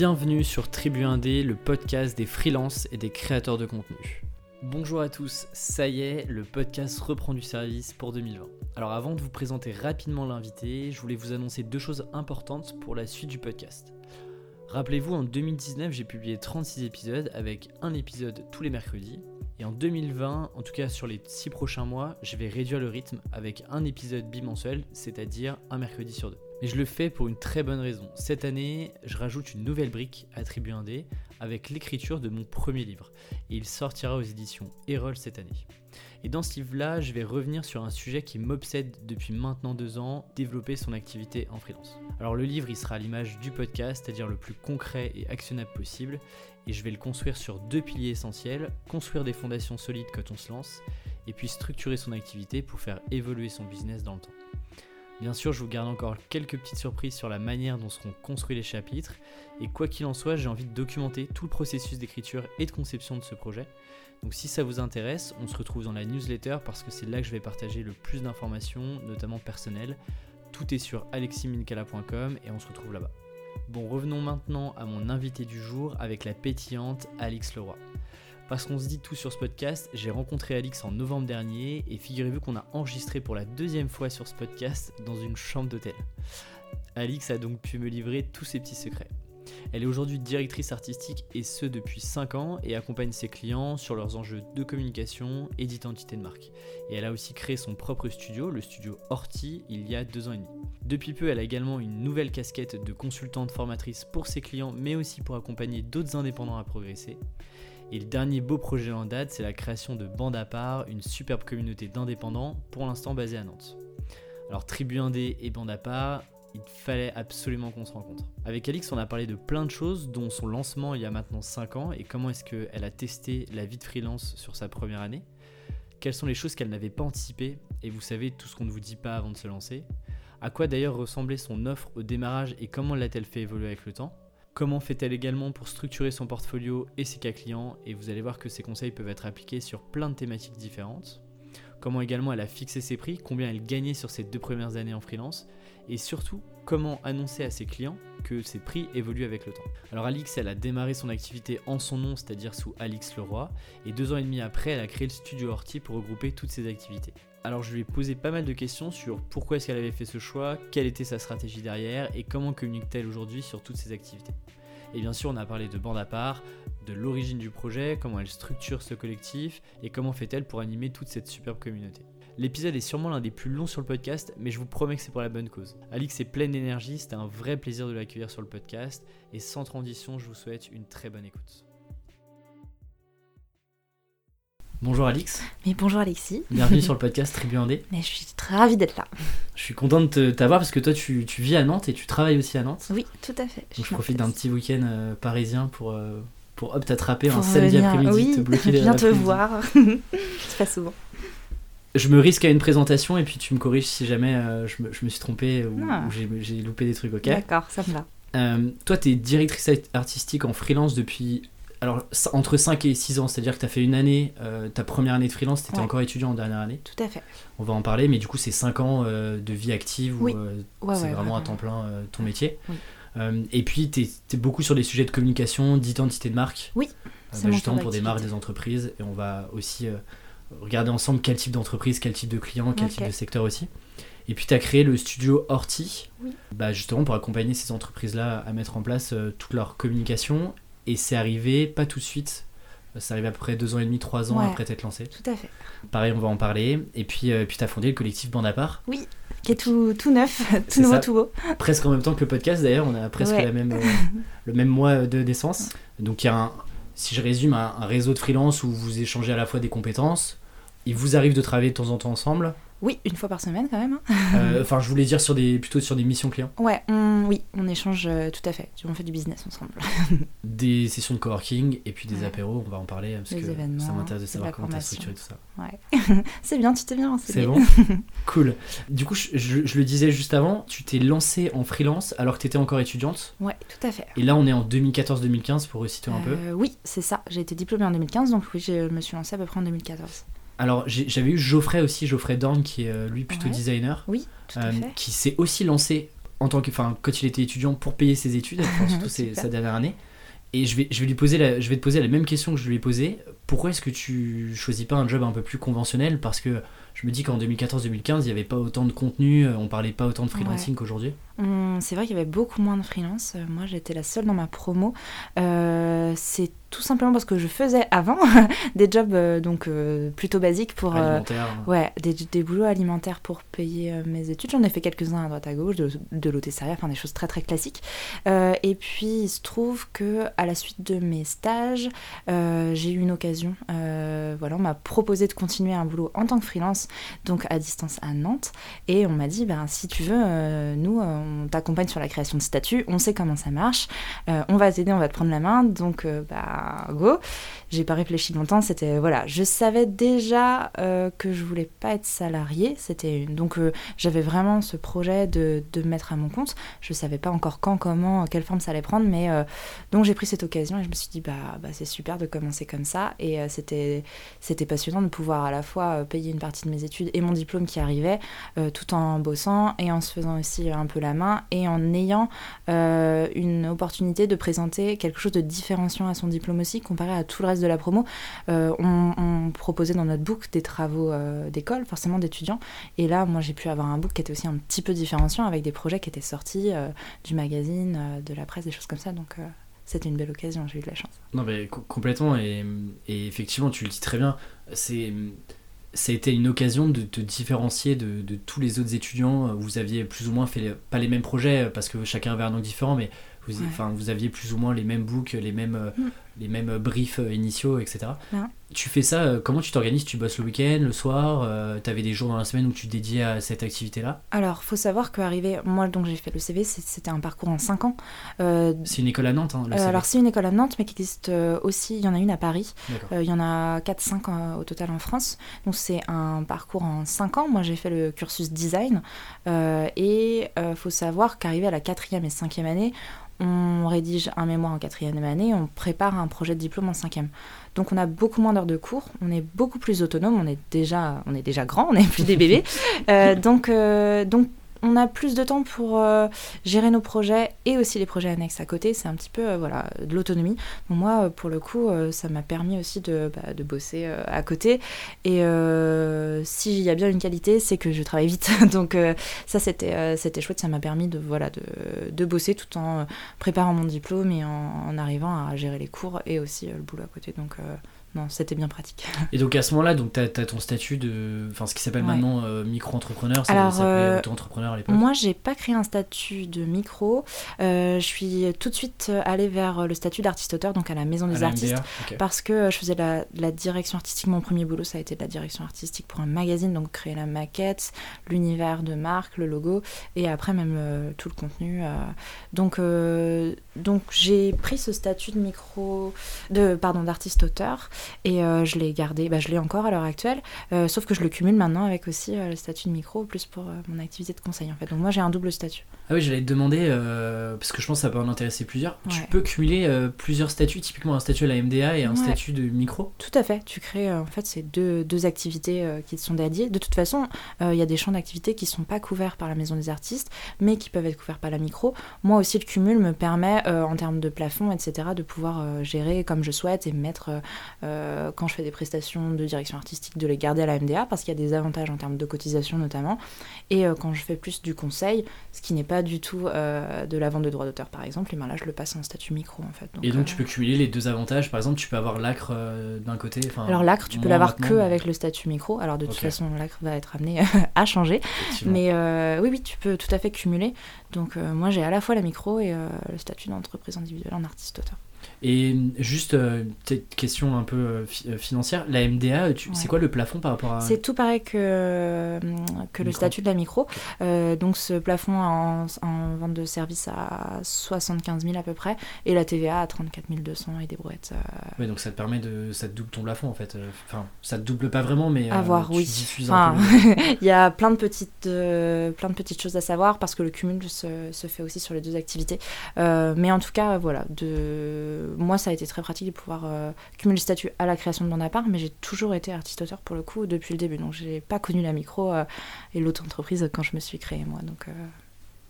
Bienvenue sur Tribu 1D, le podcast des freelances et des créateurs de contenu. Bonjour à tous, ça y est, le podcast reprend du service pour 2020. Alors avant de vous présenter rapidement l'invité, je voulais vous annoncer deux choses importantes pour la suite du podcast. Rappelez-vous, en 2019, j'ai publié 36 épisodes avec un épisode tous les mercredis. Et en 2020, en tout cas sur les 6 prochains mois, je vais réduire le rythme avec un épisode bimensuel, c'est-à-dire un mercredi sur deux. Mais je le fais pour une très bonne raison. Cette année, je rajoute une nouvelle brique à Tribu 1D avec l'écriture de mon premier livre. Et il sortira aux éditions Erol cette année. Et dans ce livre-là, je vais revenir sur un sujet qui m'obsède depuis maintenant deux ans, développer son activité en freelance. Alors le livre, il sera à l'image du podcast, c'est-à-dire le plus concret et actionnable possible. Et je vais le construire sur deux piliers essentiels, construire des fondations solides quand on se lance, et puis structurer son activité pour faire évoluer son business dans le temps. Bien sûr, je vous garde encore quelques petites surprises sur la manière dont seront construits les chapitres, et quoi qu'il en soit, j'ai envie de documenter tout le processus d'écriture et de conception de ce projet. Donc si ça vous intéresse, on se retrouve dans la newsletter parce que c'est là que je vais partager le plus d'informations, notamment personnelles. Tout est sur aleximincala.com et on se retrouve là-bas. Bon, revenons maintenant à mon invité du jour avec la pétillante Alix Leroy. Parce qu'on se dit tout sur ce podcast, j'ai rencontré Alix en novembre dernier et figurez-vous qu'on a enregistré pour la deuxième fois sur ce podcast dans une chambre d'hôtel. Alix a donc pu me livrer tous ses petits secrets. Elle est aujourd'hui directrice artistique et ce depuis 5 ans et accompagne ses clients sur leurs enjeux de communication et d'identité de marque. Et elle a aussi créé son propre studio, le studio Horty, il y a 2 ans et demi. Depuis peu, elle a également une nouvelle casquette de consultante formatrice pour ses clients mais aussi pour accompagner d'autres indépendants à progresser. Et le dernier beau projet en date, c'est la création de Bande une superbe communauté d'indépendants, pour l'instant basée à Nantes. Alors Tribu 1D et Bande il fallait absolument qu'on se rencontre. Avec Alix, on a parlé de plein de choses, dont son lancement il y a maintenant 5 ans, et comment est-ce qu'elle a testé la vie de freelance sur sa première année. Quelles sont les choses qu'elle n'avait pas anticipées, et vous savez tout ce qu'on ne vous dit pas avant de se lancer. À quoi d'ailleurs ressemblait son offre au démarrage et comment l'a-t-elle fait évoluer avec le temps Comment fait-elle également pour structurer son portfolio et ses cas clients Et vous allez voir que ces conseils peuvent être appliqués sur plein de thématiques différentes. Comment également elle a fixé ses prix, combien elle gagnait sur ses deux premières années en freelance, et surtout comment annoncer à ses clients que ses prix évoluent avec le temps. Alors Alix, elle a démarré son activité en son nom, c'est-à-dire sous Alix Leroy, et deux ans et demi après, elle a créé le studio Horty pour regrouper toutes ses activités. Alors je lui ai posé pas mal de questions sur pourquoi est-ce qu'elle avait fait ce choix, quelle était sa stratégie derrière, et comment communique-t-elle aujourd'hui sur toutes ses activités. Et bien sûr, on a parlé de bande à part, de l'origine du projet, comment elle structure ce collectif, et comment fait-elle pour animer toute cette superbe communauté. L'épisode est sûrement l'un des plus longs sur le podcast, mais je vous promets que c'est pour la bonne cause. Alix est pleine d'énergie, c'était un vrai plaisir de l'accueillir sur le podcast, et sans transition, je vous souhaite une très bonne écoute. Bonjour Alix. Mais bonjour Alexis. Bienvenue sur le podcast Tribu 1D. Mais je suis très ravie d'être là. Je suis contente de t'avoir parce que toi tu, tu, vis à Nantes et tu travailles aussi à Nantes. Oui, tout à fait. Donc je, profite d'un petit week-end euh, parisien pour, euh, pour hop t'attraper un samedi après-midi, oui, te bloquer Viens te voir. C'est pas souvent. Je me risque à une présentation et puis tu me corriges si jamais euh, je, me, je, me, suis trompé ou, ah. ou j'ai loupé des trucs, ok? D'accord, ça me va. Toi, tu es directrice artistique en freelance depuis alors, entre 5 et 6 ans, c'est-à-dire que tu as fait une année, euh, ta première année de freelance, tu étais encore étudiant en dernière année. Tout à fait. On va en parler, mais du coup, c'est 5 ans euh, de vie active oui. où c'est vraiment à temps plein ton métier. et puis, tu es, beaucoup sur des sujets de communication, d'identité de marque. Oui. Bah, justement pour des marques, des entreprises. Et on va aussi regarder ensemble quel type d'entreprise, quel type de client, quel type de secteur aussi. Et puis tu as créé le studio Horty, oui. bah, justement pour accompagner ces entreprises-là à mettre en place toute leur communication et c'est arrivé pas tout de suite. C'est arrivé à peu près deux ans et demi, trois ans ouais, après t'être lancé. Tout à fait. Pareil, on va en parler. Et puis, euh, puis tu as fondé le collectif Bande à part. Oui, qui est tout, tout neuf, tout nouveau, ça. tout beau. Presque en même temps que le podcast d'ailleurs, on a presque Ouais. la même, euh, le même mois de naissance. Donc il y a un, si je résume, un, un réseau de freelance où vous échangez à la fois des compétences. Il vous arrive de travailler de temps en temps ensemble. Oui, une fois par semaine quand même. hein. Euh, Enfin, je voulais dire sur des, plutôt sur des missions clients. Ouais, on, oui, on échange euh, tout à fait. On fait du business ensemble. Des sessions de coworking et puis des Ouais. apéros, on va en parler parce Des que événements, ça m'intéresse de savoir comment tu as formation. structuré tout ça. Ouais. c'est bien, tu t'es bien C'est renseigné. bon Cool. Du coup, je, je- je le disais juste avant, tu t'es lancé en freelance alors que tu étais encore étudiante. Ouais, tout à fait. Et là, on est en 2014-2015 pour resituer un peu. Euh, oui, c'est ça. J'ai été diplômée en 2015, donc oui, je me suis lancée à peu près en 2014. Alors, j'avais eu Geoffrey aussi, Geoffrey Dorn, qui est euh, lui plutôt Ouais. designer, Oui, tout euh, à fait. qui s'est aussi lancé en tant que, enfin, quand il était étudiant pour payer ses études, surtout sa dernière année. Et je vais, je vais lui poser la, je vais te poser la même question que je lui ai posée. Pourquoi est-ce que tu choisis pas un job un peu plus conventionnel? Parce que je me dis qu'en 2014-2015, il n'y avait pas autant de contenu, on parlait pas autant de freelancing qu'aujourd'hui. C'est vrai qu'il y avait beaucoup moins de freelance. Moi, j'étais la seule dans ma promo. Euh, c'est tout simplement parce que je faisais avant des jobs euh, donc euh, plutôt basiques pour ouais des, des, boulots alimentaires pour payer mes études j'en ai fait quelques-uns à droite à gauche de, de enfin des choses très très classiques et puis il se trouve que à la suite de mes stages j'ai eu une occasion voilà on m'a proposé de continuer un boulot en tant que freelance donc à distance à Nantes et on m'a dit ben si tu veux nous on t'accompagne sur la création de statut, on sait comment ça marche, euh, on va t'aider, on va te prendre la main, donc euh, bah go. J'ai pas réfléchi longtemps, c'était voilà, je savais déjà euh, que je voulais pas être salarié, c'était donc j'avais vraiment ce projet de, de, me mettre à mon compte. Je savais pas encore quand, comment, quelle forme ça allait prendre, mais donc j'ai pris cette occasion et je me suis dit bah, bah c'est super de commencer comme ça et c'était c'était passionnant de pouvoir à la fois payer une partie de mes études et mon diplôme qui arrivait tout en bossant et en se faisant aussi un peu la main et en ayant euh, une opportunité de présenter quelque chose de différenciant à son diplôme aussi, comparé à tout le reste de la promo. Euh, on, proposait dans notre book des travaux euh, d'école, forcément d'étudiants, et là, moi, j'ai pu avoir un book qui était aussi un petit peu différenciant avec des projets qui étaient sortis du magazine, de la presse, des choses comme ça. Donc, c'était une belle occasion, j'ai eu de la chance. Non, mais complètement, et, et, effectivement, tu le dis très bien, c'est ça a été une occasion de te différencier de, de, tous les autres étudiants. Vous aviez plus ou moins fait pas les mêmes projets parce que chacun avait un nom différent, mais vous, enfin, vous aviez plus ou moins les mêmes books, les mêmes, euh, mm. Les mêmes briefs euh, initiaux, etc. Tu fais ça, euh, comment tu t'organises? Tu bosses le week-end, le soir Tu avais des jours dans la semaine où tu dédiais à cette activité-là? Alors, faut savoir qu'arriver, moi donc j'ai fait le CV, c'était un parcours en 5 ans. c'est une école à Nantes, hein, le CV. Alors, c'est une école à Nantes, mais qui existe aussi, il y en a une à Paris. il y en a 4-5 au total en France. Donc, c'est un parcours en 5 ans. Moi, j'ai fait le cursus design. et il faut savoir qu'arriver à la quatrième et cinquième année, on rédige un mémoire en quatrième année, on prépare un projet de diplôme en cinquième. Donc on a beaucoup moins d'heures de cours, on est beaucoup plus autonome, on est déjà, on est déjà grand, on n'est plus des bébés. Euh, donc, euh, donc on a plus de temps pour euh, gérer nos projets et aussi les projets annexes à côté. C'est un petit peu euh, voilà, de l'autonomie. moi, euh, pour le coup, ça m'a permis aussi de, bah, bosser à côté. Et s'il y a bien une qualité, c'est que je travaille vite. Donc ça, c'était chouette. Ça m'a permis de, voilà, de, de, bosser tout en préparant mon diplôme et en, en, arrivant à gérer les cours et aussi le boulot à côté. Donc non, c'était bien pratique. Et donc à ce moment-là, donc tu as, ton statut de. Enfin, ce qui s'appelle maintenant euh, micro-entrepreneur, ça s'appelait euh, auto-entrepreneur à l'époque Moi, j'ai pas créé un statut de micro. Euh, je suis tout de suite allée vers le statut d'artiste-auteur, donc à la Maison des Artistes, parce que je faisais la, la, direction artistique. Mon premier boulot, ça a été de la direction artistique pour un magazine, donc créer la maquette, l'univers de marque, le logo, et après même tout le contenu. donc, donc j'ai pris ce statut de micro. de pardon d'artiste-auteur. Et euh, je l'ai gardé, bah, je l'ai encore à l'heure actuelle, euh, sauf que je le cumule maintenant avec aussi euh, le statut de micro, plus pour mon activité de conseil en fait. Donc moi j'ai un double statut. Ah oui, j'allais te demander, parce que je pense que ça peut en intéresser plusieurs, tu peux cumuler plusieurs statuts, typiquement un statut à la MDA et un statut de micro? Tout à fait, tu crées en fait ces deux, deux activités qui te sont dédiées. De toute façon, il y a des champs d'activité qui ne sont pas couverts par la maison des artistes, mais qui peuvent être couverts par la micro. Moi aussi, le cumul me permet, en termes de plafond, etc., de pouvoir gérer comme je souhaite et me mettre euh, quand je fais des prestations de direction artistique, de les garder à la MDA parce qu'il y a des avantages en termes de cotisation notamment. Et euh, quand je fais plus du conseil, ce qui n'est pas du tout euh, de la vente de droits d'auteur par exemple, et ben là je le passe en statut micro en fait. et donc tu peux cumuler les deux avantages, par exemple tu peux avoir l'acre d'un côté. Alors l'acre tu peux l'avoir que avec le statut micro, alors de toute façon l'acre va être amené à changer. Mais oui, oui, tu peux tout à fait cumuler. Donc moi j'ai à la fois la micro et le statut d'entreprise individuelle en artiste-auteur. Et juste, euh, petite question un peu euh, euh, financière, la MDA, c'est quoi le plafond par rapport à... C'est tout pareil que, que le statut de la micro. donc ce plafond en, en, vente de services à 75 000 à peu près, et la TVA à 34 200 et des brouettes. Oui, donc ça te permet de... ça te double ton plafond en fait. Enfin, ça te double pas vraiment, mais... À voir, oui. Il y a plein de, petites, plein de petites choses à savoir, parce que le cumul se, se fait aussi sur les deux activités. mais en tout cas, voilà, de moi, ça a été très pratique de pouvoir euh, cumuler le statut à la création de mon appart, mais j'ai toujours été artiste-auteur pour le coup depuis le début. Donc, j'ai pas connu la micro euh, et l'auto-entreprise quand je me suis créée, moi. Donc, euh,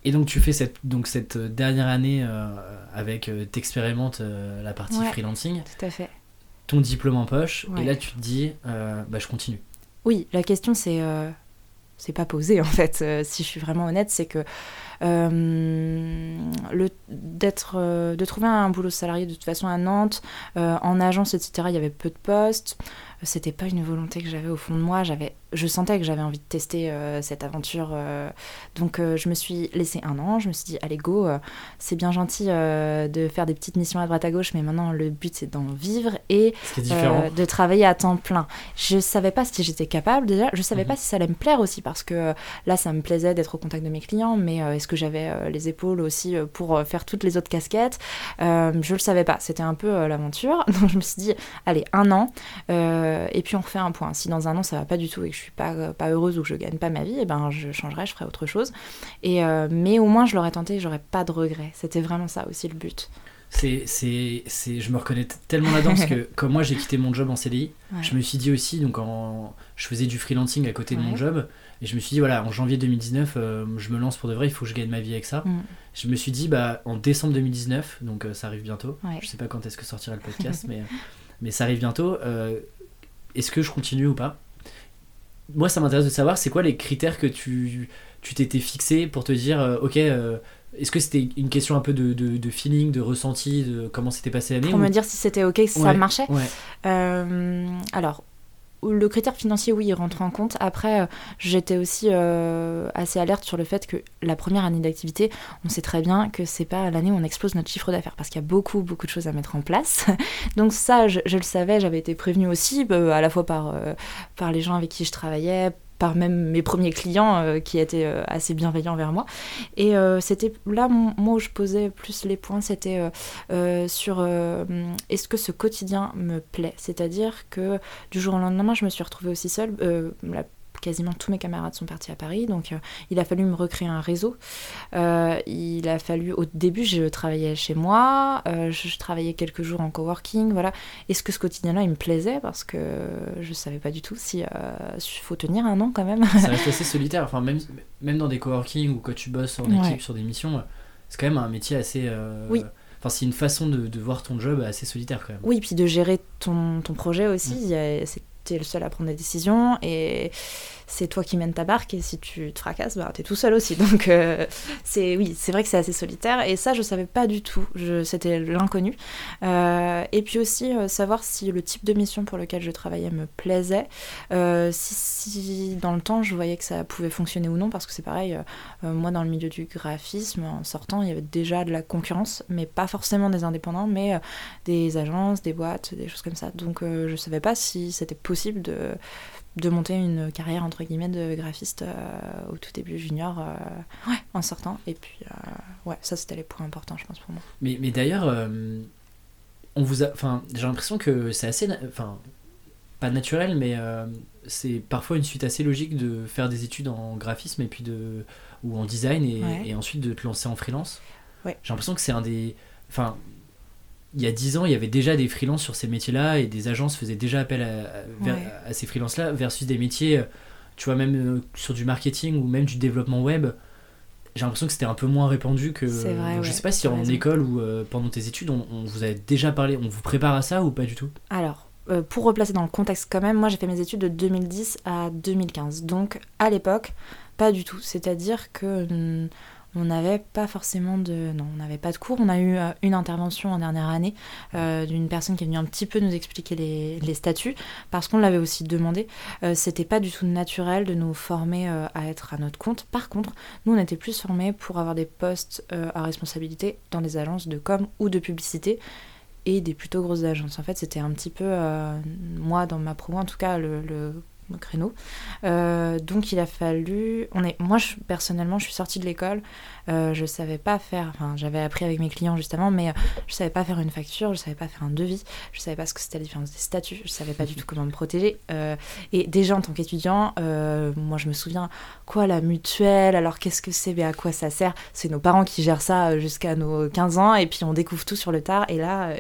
Et donc tu fais cette, donc cette dernière année avec, t'expérimentes la partie freelancing. Tout à fait. Ton diplôme en poche, et là tu te dis, bah je continue. Oui, la question c'est c'est pas posé en fait. si je suis vraiment honnête, c'est que le d'être de trouver un boulot salarié de toute façon à Nantes, en agence, etc. Il y avait peu de postes c'était pas une volonté que j'avais au fond de moi. J'avais, je sentais que j'avais envie de tester euh, cette aventure. Euh. donc euh, je me suis laissé un an. Je me suis dit allez go, c'est bien gentil de faire des petites missions à droite à gauche, mais maintenant le but c'est d'en vivre et de travailler à temps plein. Je savais pas si j'étais capable déjà. Je savais mhm. pas si ça allait me plaire aussi parce que là ça me plaisait d'être au contact de mes clients, mais est-ce que j'avais les épaules aussi pour faire toutes les autres casquettes Je le savais pas. C'était un peu l'aventure. Donc je me suis dit allez un an. Euh, et puis on refait un point. Si dans un an ça va pas du tout et que je suis pas, euh, pas heureuse ou que je gagne pas ma vie, et eh ben je changerai, je ferai autre chose. Et, euh, mais au moins je l'aurais tenté, j'aurais pas de regrets. C'était vraiment ça aussi le but. C'est, c'est, c'est, je me reconnais tellement là-dedans parce que comme moi j'ai quitté mon job en CDI, je me suis dit aussi, donc en, je faisais du freelancing à côté de mon job, et je me suis dit, voilà, en janvier 2019, je me lance pour de vrai, il faut que je gagne ma vie avec ça. Mm. Je me suis dit, bah, en décembre 2019, donc ça arrive bientôt, je sais pas quand est-ce que sortira le podcast, mais, mais ça arrive bientôt, est-ce que je continue ou pas? Moi, ça m'intéresse de savoir, c'est quoi les critères que tu tu t'étais fixé pour te dire, euh, ok, euh, est-ce que c'était une question un peu de, de, feeling, de ressenti, de comment s'était passé l'année Pour me dire si c'était ok, si ça marchait. euh, Alors, le critère financier, oui, il rentre en compte. Après, euh, j'étais aussi euh, assez alerte sur le fait que la première année d'activité, on sait très bien que c'est pas l'année où on explose notre chiffre d'affaires parce qu'il y a beaucoup, beaucoup de choses à mettre en place. Donc ça, je, le savais, j'avais été prévenue aussi, bah, à la fois euh, par les gens avec qui je travaillais, par même mes premiers clients euh, qui étaient euh, assez bienveillants vers moi. Et euh, c'était là, moi, où je posais plus les points, c'était sur est-ce que ce quotidien me plaît? C'est-à-dire que du jour au lendemain, je me suis retrouvée aussi seule. Quasiment tous mes camarades sont partis à Paris, donc euh, il a fallu me recréer un réseau. Euh, il a fallu, au début, je travaillais chez moi, euh, je, travaillais quelques jours en coworking, voilà. Est-ce que ce quotidien-là, il me plaisait Parce que je savais pas du tout si il faut tenir un an quand même. Ça reste assez solitaire, enfin même, même dans des coworking ou quand tu bosses en équipe sur des missions, c'est quand même un métier assez... Oui. Enfin, c'est une façon de, de, voir ton job assez solitaire quand même. Oui, puis de gérer ton, ton projet aussi. C'est tu es le seul à prendre des décisions et c'est toi qui mènes ta barque et si tu te fracasses, bah, tu es tout seul aussi. Donc euh, c'est oui, c'est vrai que c'est assez solitaire et ça je savais pas du tout, c'était l'inconnu. Euh, et puis aussi euh, savoir si le type de mission pour lequel je travaillais me plaisait, si, si, dans le temps je voyais que ça pouvait fonctionner ou non parce que c'est pareil, moi dans le milieu du graphisme en sortant il y avait déjà de la concurrence, mais pas forcément des indépendants, mais des agences, des boîtes, des choses comme ça. Donc je savais pas si c'était possible de de monter une carrière entre guillemets de graphiste euh, au tout début junior euh, en sortant. Et puis euh, ouais ça c'était les points importants je pense pour moi. Mais, mais d'ailleurs on vous a enfin j'ai l'impression que c'est assez enfin pas naturel mais c'est parfois une suite assez logique de faire des études en graphisme et puis de ou en design et, et ensuite de te lancer en freelance. Ouais. j'ai l'impression que c'est un des enfin il y a 10 ans, il y avait déjà des freelances sur ces métiers-là et des agences faisaient déjà appel à, ces freelances-là versus des métiers, euh, tu vois, même euh, sur du marketing ou même du développement web. J'ai l'impression que c'était un peu moins répandu que. Vrai, je sais pas si en école ou euh, pendant tes études, on, vous avait déjà parlé, on vous prépare à ça ou pas du tout? Alors, pour replacer dans le contexte quand même, moi j'ai fait mes études de 2010 à 2015. Donc à l'époque, pas du tout. C'est-à-dire que hum, on n'avait pas forcément de non on n'avait pas de cours. On a eu euh, une intervention en dernière année euh, d'une personne qui est venue un petit peu nous expliquer les, statuts parce qu'on l'avait aussi demandé. Euh, c'était pas du tout naturel de nous former à être à notre compte. Par contre nous on était plus formés pour avoir des postes à responsabilité dans des agences de com ou de publicité et des plutôt grosses agences. En fait c'était un petit peu moi dans ma promo en tout cas le créneau. Euh, donc il a fallu. On est, moi, personnellement, je suis sortie de l'école. Euh, je savais pas faire. Enfin, j'avais appris avec mes clients justement, mais euh, je savais pas faire une facture, je savais pas faire un devis, je savais pas ce que c'était la différence des statuts, je savais pas du tout comment me protéger. et déjà en tant qu'étudiant, moi, je me souviens quoi la mutuelle. Alors qu'est-ce que c'est, mais à quoi ça sert? C'est nos parents qui gèrent ça jusqu'à nos 15 ans, et puis on découvre tout sur le tard. Et là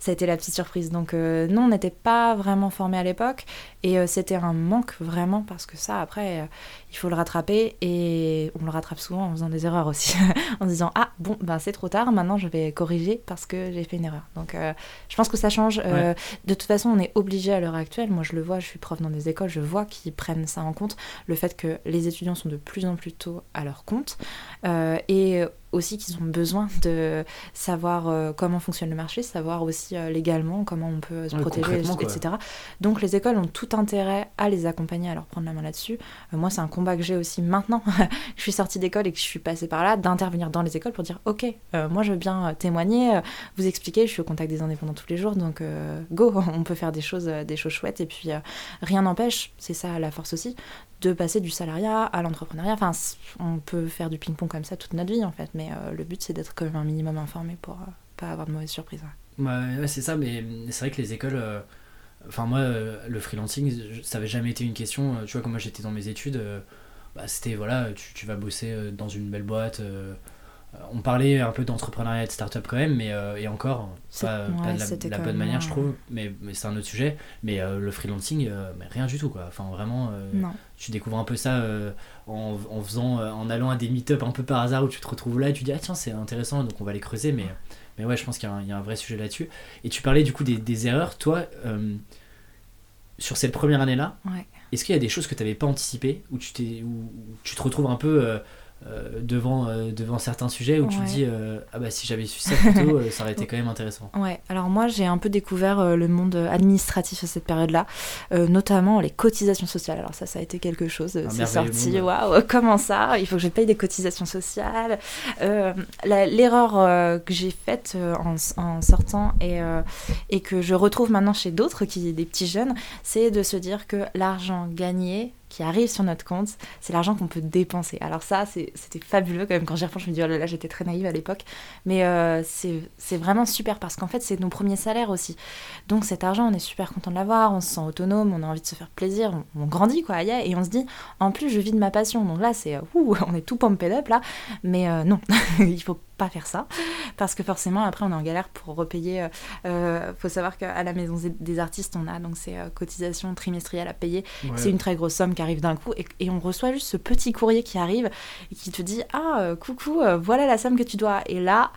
ça a été la petite surprise. Donc non, on n'était pas vraiment formés à l'époque. Et euh, c'était un manque vraiment parce que ça, après, euh, il faut le rattraper et on le rattrape souvent en faisant des erreurs aussi, en disant ah bon ben c'est trop tard, maintenant je vais corriger parce que j'ai fait une erreur. Donc euh, je pense que ça change. de toute façon, on est obligé à l'heure actuelle. Moi, je le vois, je suis prof dans des écoles, je vois qu'ils prennent ça en compte, le fait que les étudiants sont de plus en plus tôt à leur compte et aussi qu'ils ont besoin de savoir euh, comment fonctionne le marché, savoir aussi euh, légalement comment on peut se protéger, etc. Donc les écoles ont tout intérêt à les accompagner, à leur prendre la main là-dessus. Euh, moi, c'est un combat que j'ai aussi maintenant. je suis sortie d'école et que je suis passée par là, d'intervenir dans les écoles pour dire, ok, moi je veux bien témoigner, vous expliquer, je suis au contact des indépendants tous les jours, donc go, on peut faire des choses, des choses chouettes. Et puis rien n'empêche, c'est ça la force aussi, de passer du salariat à l'entrepreneuriat. Enfin, on peut faire du ping-pong comme ça toute notre vie en fait, mais euh, le but c'est d'être quand même un minimum informé pour euh, pas avoir de mauvaises surprises. C'est ça, mais c'est vrai que les écoles. Euh, enfin, moi, le freelancing, ça avait jamais été une question. Tu vois, quand moi j'étais dans mes études, bah, c'était voilà, tu, tu, vas bosser dans une belle boîte on parlait un peu d'entrepreneuriat et de start-up quand même, mais euh, et encore, pas, de la, bonne manière, je trouve, mais, mais c'est un autre sujet. Mais euh, le freelancing, euh, mais rien du tout, quoi. Enfin, vraiment, tu découvres un peu ça en, en, faisant, en allant à des meet-up un peu par hasard où tu te retrouves là et tu dis, ah tiens, c'est intéressant, donc on va les creuser, mais, mais ouais, je pense qu'il y, y, a un vrai sujet là-dessus. Et tu parlais du coup des, des erreurs, toi, sur cette première année-là, est-ce qu'il y a des choses que tu n'avais pas anticipées, où tu, où tu te retrouves un peu euh, devant, euh, devant certains sujets où tu te dis euh, ah bah si j'avais su ça plus tôt ça aurait été quand même intéressant. Ouais, alors moi j'ai un peu découvert le monde administratif à cette période-là, notamment les cotisations sociales. Alors ça ça a été quelque chose, c'est sorti, waouh, comment ça? Il faut que je paye des cotisations sociales. L'erreur que j'ai faite en, en, sortant et, et que je retrouve maintenant chez d'autres, qui des petits jeunes, c'est de se dire que l'argent gagné qui arrive sur notre compte, c'est l'argent qu'on peut dépenser. Alors ça, c'était fabuleux quand même. Quand j'y repense, je me dis, oh là là, j'étais très naïve à l'époque. Mais euh, c'est vraiment super parce qu'en fait, c'est nos premiers salaires aussi. Donc cet argent, on est super content de l'avoir, on se sent autonome, on a envie de se faire plaisir, on, grandit quoi. et on se dit, en plus, je vis de ma passion. Donc là, c'est, on est tout pumped up là. Mais euh, non, il faut faire ça parce que forcément après on est en galère pour repayer. Euh, euh, faut savoir qu'à la maison des artistes on a donc ces euh, cotisations trimestrielles à payer. C'est une très grosse somme qui arrive d'un coup et, et, on reçoit juste ce petit courrier qui arrive et qui te dit ah coucou voilà la somme que tu dois et là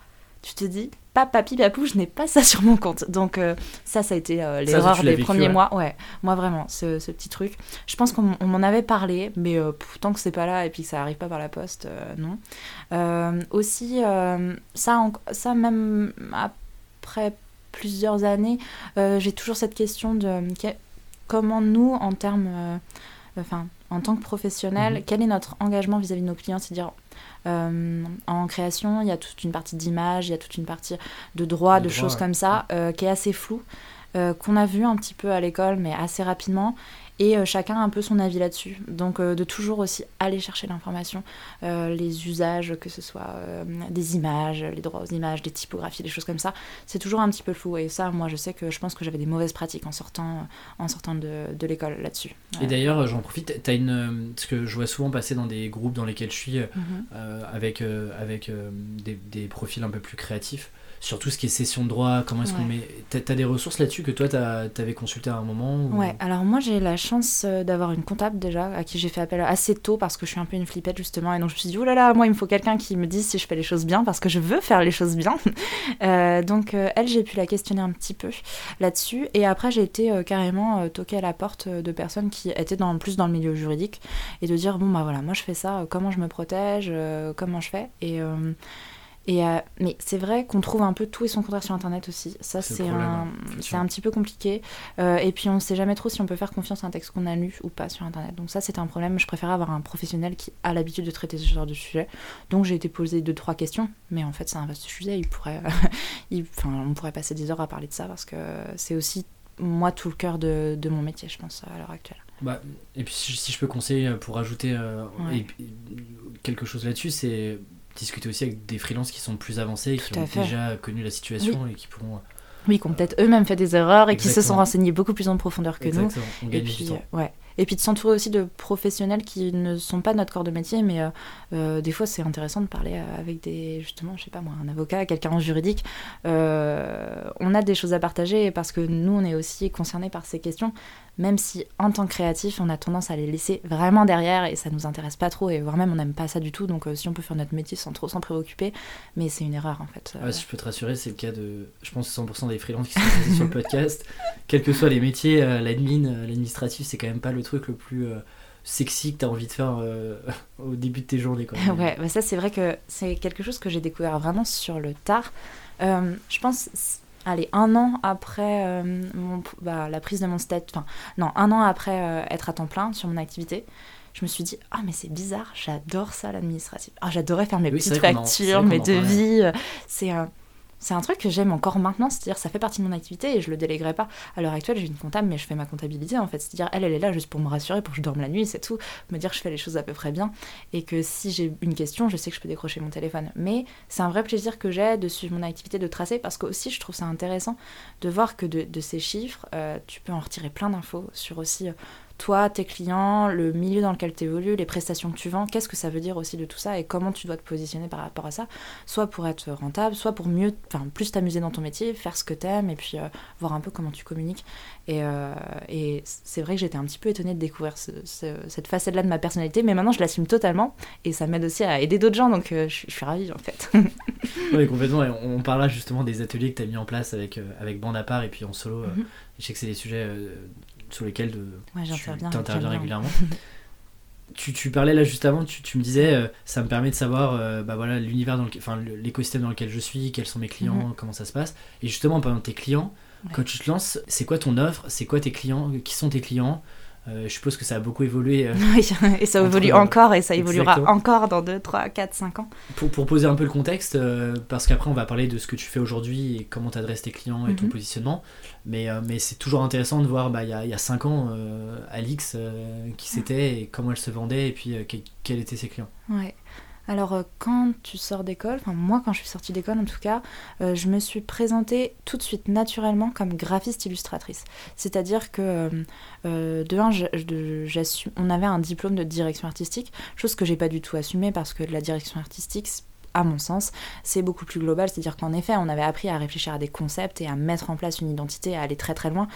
tu te dis papi, papou, je n'ai pas ça sur mon compte. Donc euh, ça, ça a été euh, l'erreur des premiers mois. Ouais, moi vraiment, ce, petit truc. Je pense qu'on m'en avait parlé, mais euh, tant que c'est pas là et puis que ça arrive pas par la poste, non. aussi, ça, ça même après plusieurs années, j'ai toujours cette question de comment nous, en termes, enfin, en tant que professionnel, mhm. quel est notre engagement vis-à-vis de nos clients, c'est-à-dire euh, en création, il y a toute une partie d'image, il y a toute une partie de droit, de, choses comme ça, euh, qui est assez floue, euh, qu'on a vu un petit peu à l'école, mais assez rapidement et euh, chacun a un peu son avis là-dessus. Donc euh, de toujours aussi aller chercher l'information, euh, les usages, que ce soit des images, les droits aux images, des typographies, des choses comme ça, c'est toujours un petit peu flou. Et ça, moi, je sais que je pense que j'avais des mauvaises pratiques en sortant, en sortant de, de l'école là-dessus. Et d'ailleurs, j'en profite, tu as une, ce que je vois souvent passer dans des groupes dans lesquels je suis, mhm. avec, avec des, des, profils un peu plus créatifs sur tout ce qui est session de droit, comment est-ce qu'on met. T'as as des ressources là-dessus que toi t'avais consulté à un moment Ouais, alors moi j'ai la chance euh, d'avoir une comptable déjà, à qui j'ai fait appel assez tôt parce que je suis un peu une flippette justement, et donc je me suis dit, oh là là, moi il me faut quelqu'un qui me dise si je fais les choses bien parce que je veux faire les choses bien. Euh, donc euh, elle, j'ai pu la questionner un petit peu là-dessus, et après j'ai été carrément toquer à la porte de personnes qui étaient dans, plus dans le milieu juridique et de dire, bon bah voilà, moi je fais ça, comment je me protège, comment je fais, et. Et euh, mais c'est vrai qu'on trouve un peu tout et son contraire sur Internet aussi. Ça, c'est un, c'est un petit peu compliqué. Euh, et puis, on ne sait jamais trop si on peut faire confiance à un texte qu'on a lu ou pas sur Internet. Donc ça, c'est un problème. Je préfère avoir un professionnel qui a l'habitude de traiter ce genre de sujet. Donc j'ai été posé deux, trois questions. Mais en fait, c'est un vaste sujet. Il pourrait, enfin, on pourrait passer des heures à parler de ça parce que c'est aussi, moi, tout le cœur de, de mon métier, je pense, à l'heure actuelle. Bah, et puis si, je peux conseiller pour ajouter euh, quelque chose là-dessus, c'est discuter aussi avec des freelances qui sont plus avancés, qui ont déjà connu la situation et qui pourront. Oui, qui ont peut-être eux-mêmes fait des erreurs et qui se sont renseignés beaucoup plus en profondeur que nous. On gagne et puis, du temps. ouais. Et puis de s'entourer aussi de professionnels qui ne sont pas notre corps de métier, mais euh, euh, des fois c'est intéressant de parler avec des, justement, je sais pas moi, un avocat, quelqu'un en juridique. Euh, on a des choses à partager parce que nous on est aussi concernés par ces questions même si en tant que créatif, on a tendance à les laisser vraiment derrière et ça nous intéresse pas trop et voire même on n'aime pas ça du tout. Donc euh, si on peut faire notre métier sans trop s'en préoccuper, mais c'est une erreur en fait. si je peux te rassurer, c'est le cas de, je pense, 100% des freelances qui sont sur le podcast. Quels que soient les métiers, l'admin, l'administratif, c'est quand même pas le truc le plus sexy que tu as envie de faire au début de tes journées. Quoi. ouais, bah ça c'est vrai que c'est quelque chose que j'ai découvert vraiment sur le tard. je pense allez, un an après euh, bah, la prise de mon state, enfin, non, un an après euh, être à temps plein sur mon activité, je me suis dit, ah, mais c'est bizarre, j'adore ça, l'administratif. Ah, j'adorais faire mes petites factures, mes devis. Euh, c'est un c'est un truc que j'aime encore maintenant, c'est-à-dire ça fait partie de mon activité et je le déléguerai pas. À l'heure actuelle, j'ai une comptable, mais je fais ma comptabilité en fait. C'est-à-dire, elle, elle est là juste pour me rassurer, pour que je dorme la nuit, c'est tout. Me dire que je fais les choses à peu près bien et que si j'ai une question, je sais que je peux décrocher mon téléphone. Mais c'est un vrai plaisir que j'ai de suivre mon activité, de tracer, parce que aussi je trouve ça intéressant de voir que de, ces chiffres, euh, tu peux en retirer plein d'infos sur aussi. Euh, toi, tes clients, le milieu dans lequel tu évolues, les prestations que tu vends, qu'est-ce que ça veut dire aussi de tout ça et comment tu dois te positionner par rapport à ça, soit pour être rentable, soit pour mieux, enfin plus t'amuser dans ton métier, faire ce que t'aimes et puis euh, voir un peu comment tu communiques. Et, euh, et c'est vrai que j'étais un petit peu étonnée de découvrir cette facette-là de ma personnalité, mais maintenant je l'assume totalement et ça m'aide aussi à aider d'autres gens, donc euh, je, suis ravie en fait. oui, complètement. on, parlera justement des ateliers que tu as mis en place avec, avec Bande à part et puis en solo. Mhm. Je sais que c'est des sujets sur lesquels de, tu interviens régulièrement. tu, tu, parlais là juste avant, tu, tu me disais, euh, ça me permet de savoir euh, bah voilà, l'univers, enfin l'écosystème dans lequel je suis, quels sont mes clients, mhm. comment ça se passe. Et justement, pendant tes clients, quand tu te lances, c'est quoi ton offre? C'est quoi tes clients? Qui sont tes clients? Euh, je suppose que ça a beaucoup évolué. Euh, oui, et ça évolue encore et ça évoluera encore dans 2, 3, 4, 5 ans. Pour, pour poser un peu le contexte, euh, parce qu'après on va parler de ce que tu fais aujourd'hui et comment tu adresses tes clients et ton mhm. positionnement, mais, mais c'est toujours intéressant de voir bah, il y, a, y a 5 ans Alix qui c'était et comment elle se vendait et puis quels étaient ses clients. Ouais. Alors euh, quand tu sors d'école, enfin moi quand je suis sortie d'école en tout cas, euh, je me suis présentée tout de suite naturellement comme graphiste illustratrice. C'est-à-dire que euh, de un, on avait un diplôme de direction artistique, chose que j'ai pas du tout assumée parce que la direction artistique, à mon sens, c'est beaucoup plus global. C'est-à-dire qu'en effet, on avait appris à réfléchir à des concepts et à mettre en place une identité, à aller très très loin.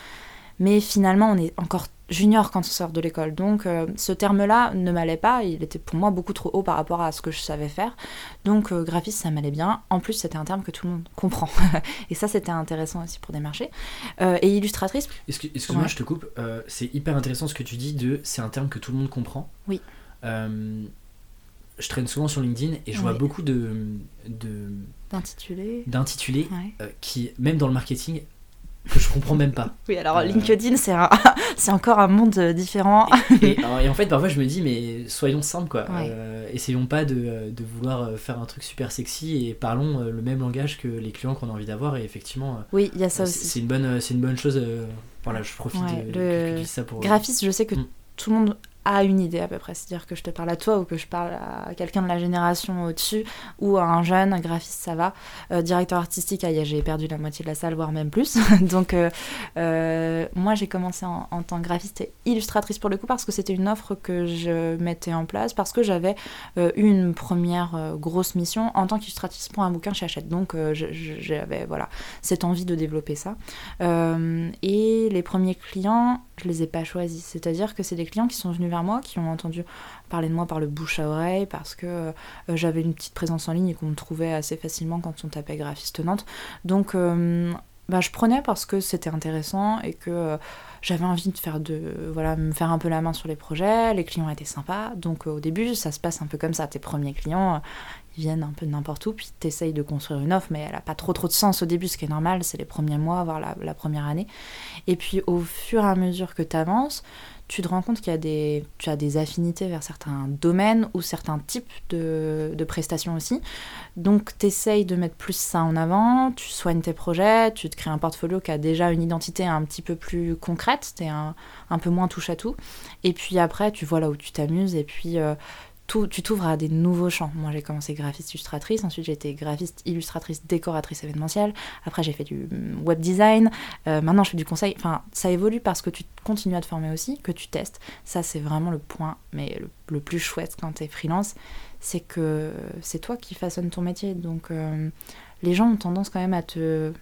Mais finalement, on est encore junior quand on sort de l'école. Donc euh, ce terme-là ne m'allait pas, il était pour moi beaucoup trop haut par rapport à ce que je savais faire. Donc euh, graphiste, ça m'allait bien. En plus, c'était un terme que tout le monde comprend. et ça, c'était intéressant aussi pour démarcher. Euh, et illustratrice... Excuse-moi, je te coupe. c'est hyper intéressant ce que tu dis de c'est un terme que tout le monde comprend. Oui. je traîne souvent sur LinkedIn et je vois beaucoup de... D'intitulés. D'intitulés qui, même dans le marketing, que je comprends même pas. Oui, alors euh, LinkedIn, c'est, c'est encore un monde euh, différent. Et, en fait, parfois, je me dis, mais soyons simples, quoi. Euh, essayons pas de, de, vouloir faire un truc super sexy et parlons le même langage que les clients qu'on a envie d'avoir. Et effectivement, oui, il y a ça aussi. C'est une bonne, c'est une bonne chose. voilà, je profite de, ça pour. Graphiste, je sais que mm. tout le monde une idée à peu près. C'est-à-dire que je te parle à toi ou que je parle à quelqu'un de la génération au-dessus ou à un jeune, un graphiste, ça va. Euh, directeur artistique, j'ai perdu la moitié de la salle, voire même plus. Donc, euh, euh, moi, j'ai commencé en, tant que graphiste et illustratrice pour le coup parce que c'était une offre que je mettais en place, parce que j'avais eu une première grosse mission en tant qu'illustratrice pour un bouquin chez Hachette. Donc, j'avais voilà, cette envie de développer ça. et les premiers clients, je les ai pas choisis. C'est-à-dire que c'est des clients qui sont venus vers moi, qui ont entendu parler de moi par le bouche à oreille, parce que euh, j'avais une petite présence en ligne et qu'on me trouvait assez facilement quand on tapait graphiste Nantes. Donc euh, bah, je prenais parce que c'était intéressant et que euh, j'avais envie de faire de voilà me faire un peu la main sur les projets les clients étaient sympas. Donc au début ça se passe un peu comme ça. Tes premiers clients ils viennent un peu de n'importe où puis tu essayes de construire une offre mais elle a pas trop trop de sens au début ce qui est normal. C'est les premiers mois voire la, la première année. Et puis au fur et à mesure que tu avances tu te rends compte qu'il y a des, tu as des affinités vers certains domaines ou certains types de, de prestations aussi. Donc tu essayes de mettre plus ça en avant, tu soignes tes projets, tu te crées un portfolio qui a déjà une identité un petit peu plus concrète, tu es un, un, peu moins touche à tout. Et puis après, tu vois là où tu t'amuses et puis euh, tu t'ouvres à des nouveaux champs. Moi, j'ai commencé graphiste illustratrice, ensuite j'ai été graphiste illustratrice décoratrice événementielle, après j'ai fait du mm, web design, euh, maintenant je fais du conseil. Enfin, ça évolue parce que tu continues à te former aussi, que tu testes. Ça, c'est vraiment le point, mais le, plus chouette quand tu es freelance, c'est que c'est toi qui façonnes ton métier. Donc, euh, les gens ont tendance quand même à te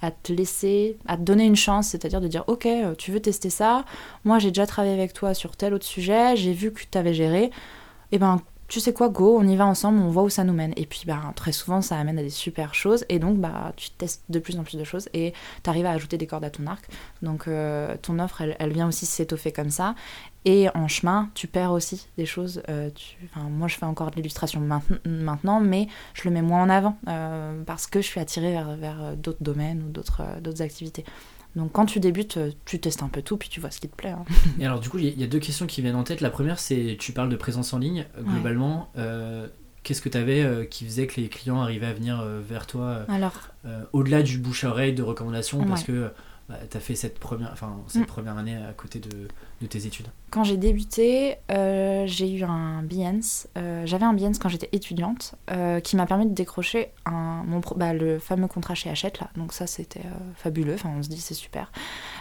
à te laisser, à te donner une chance, c'est-à-dire de dire ok, euh, tu veux tester ça, moi j'ai déjà travaillé avec toi sur tel autre sujet, j'ai vu que tu avais géré, eh ben tu sais quoi, go, on y va ensemble, on voit où ça nous mène. Et puis bah, très souvent ça amène à des super choses, et donc bah, tu testes de plus en plus de choses, et tu arrives à ajouter des cordes à ton arc. Donc euh, ton offre, elle, elle vient aussi s'étoffer comme ça, et en chemin, tu perds aussi des choses. Euh, moi, je fais encore de l'illustration maintenant, mais je le mets moins en avant euh, parce que je suis attirée vers, d'autres domaines ou d'autres activités. Donc quand tu débutes, tu testes un peu tout, puis tu vois ce qui te plaît. Hein. Et alors du coup, il y, a deux questions qui viennent en tête. La première, c'est tu parles de présence en ligne. Globalement, qu'est-ce que tu avais qui faisait que les clients arrivaient à venir vers toi au-delà du bouche à oreille de recommandations? Parce que bah, tu as fait cette première, enfin, cette mm. première année à côté de, de tes études Quand j'ai débuté, euh, j'ai eu un Behance. Euh, J'avais un Behance quand j'étais étudiante euh, qui m'a permis de décrocher mon, bah, le fameux contrat chez Hachette. Là. Donc ça, c'était fabuleux. Enfin, on se dit, c'est super.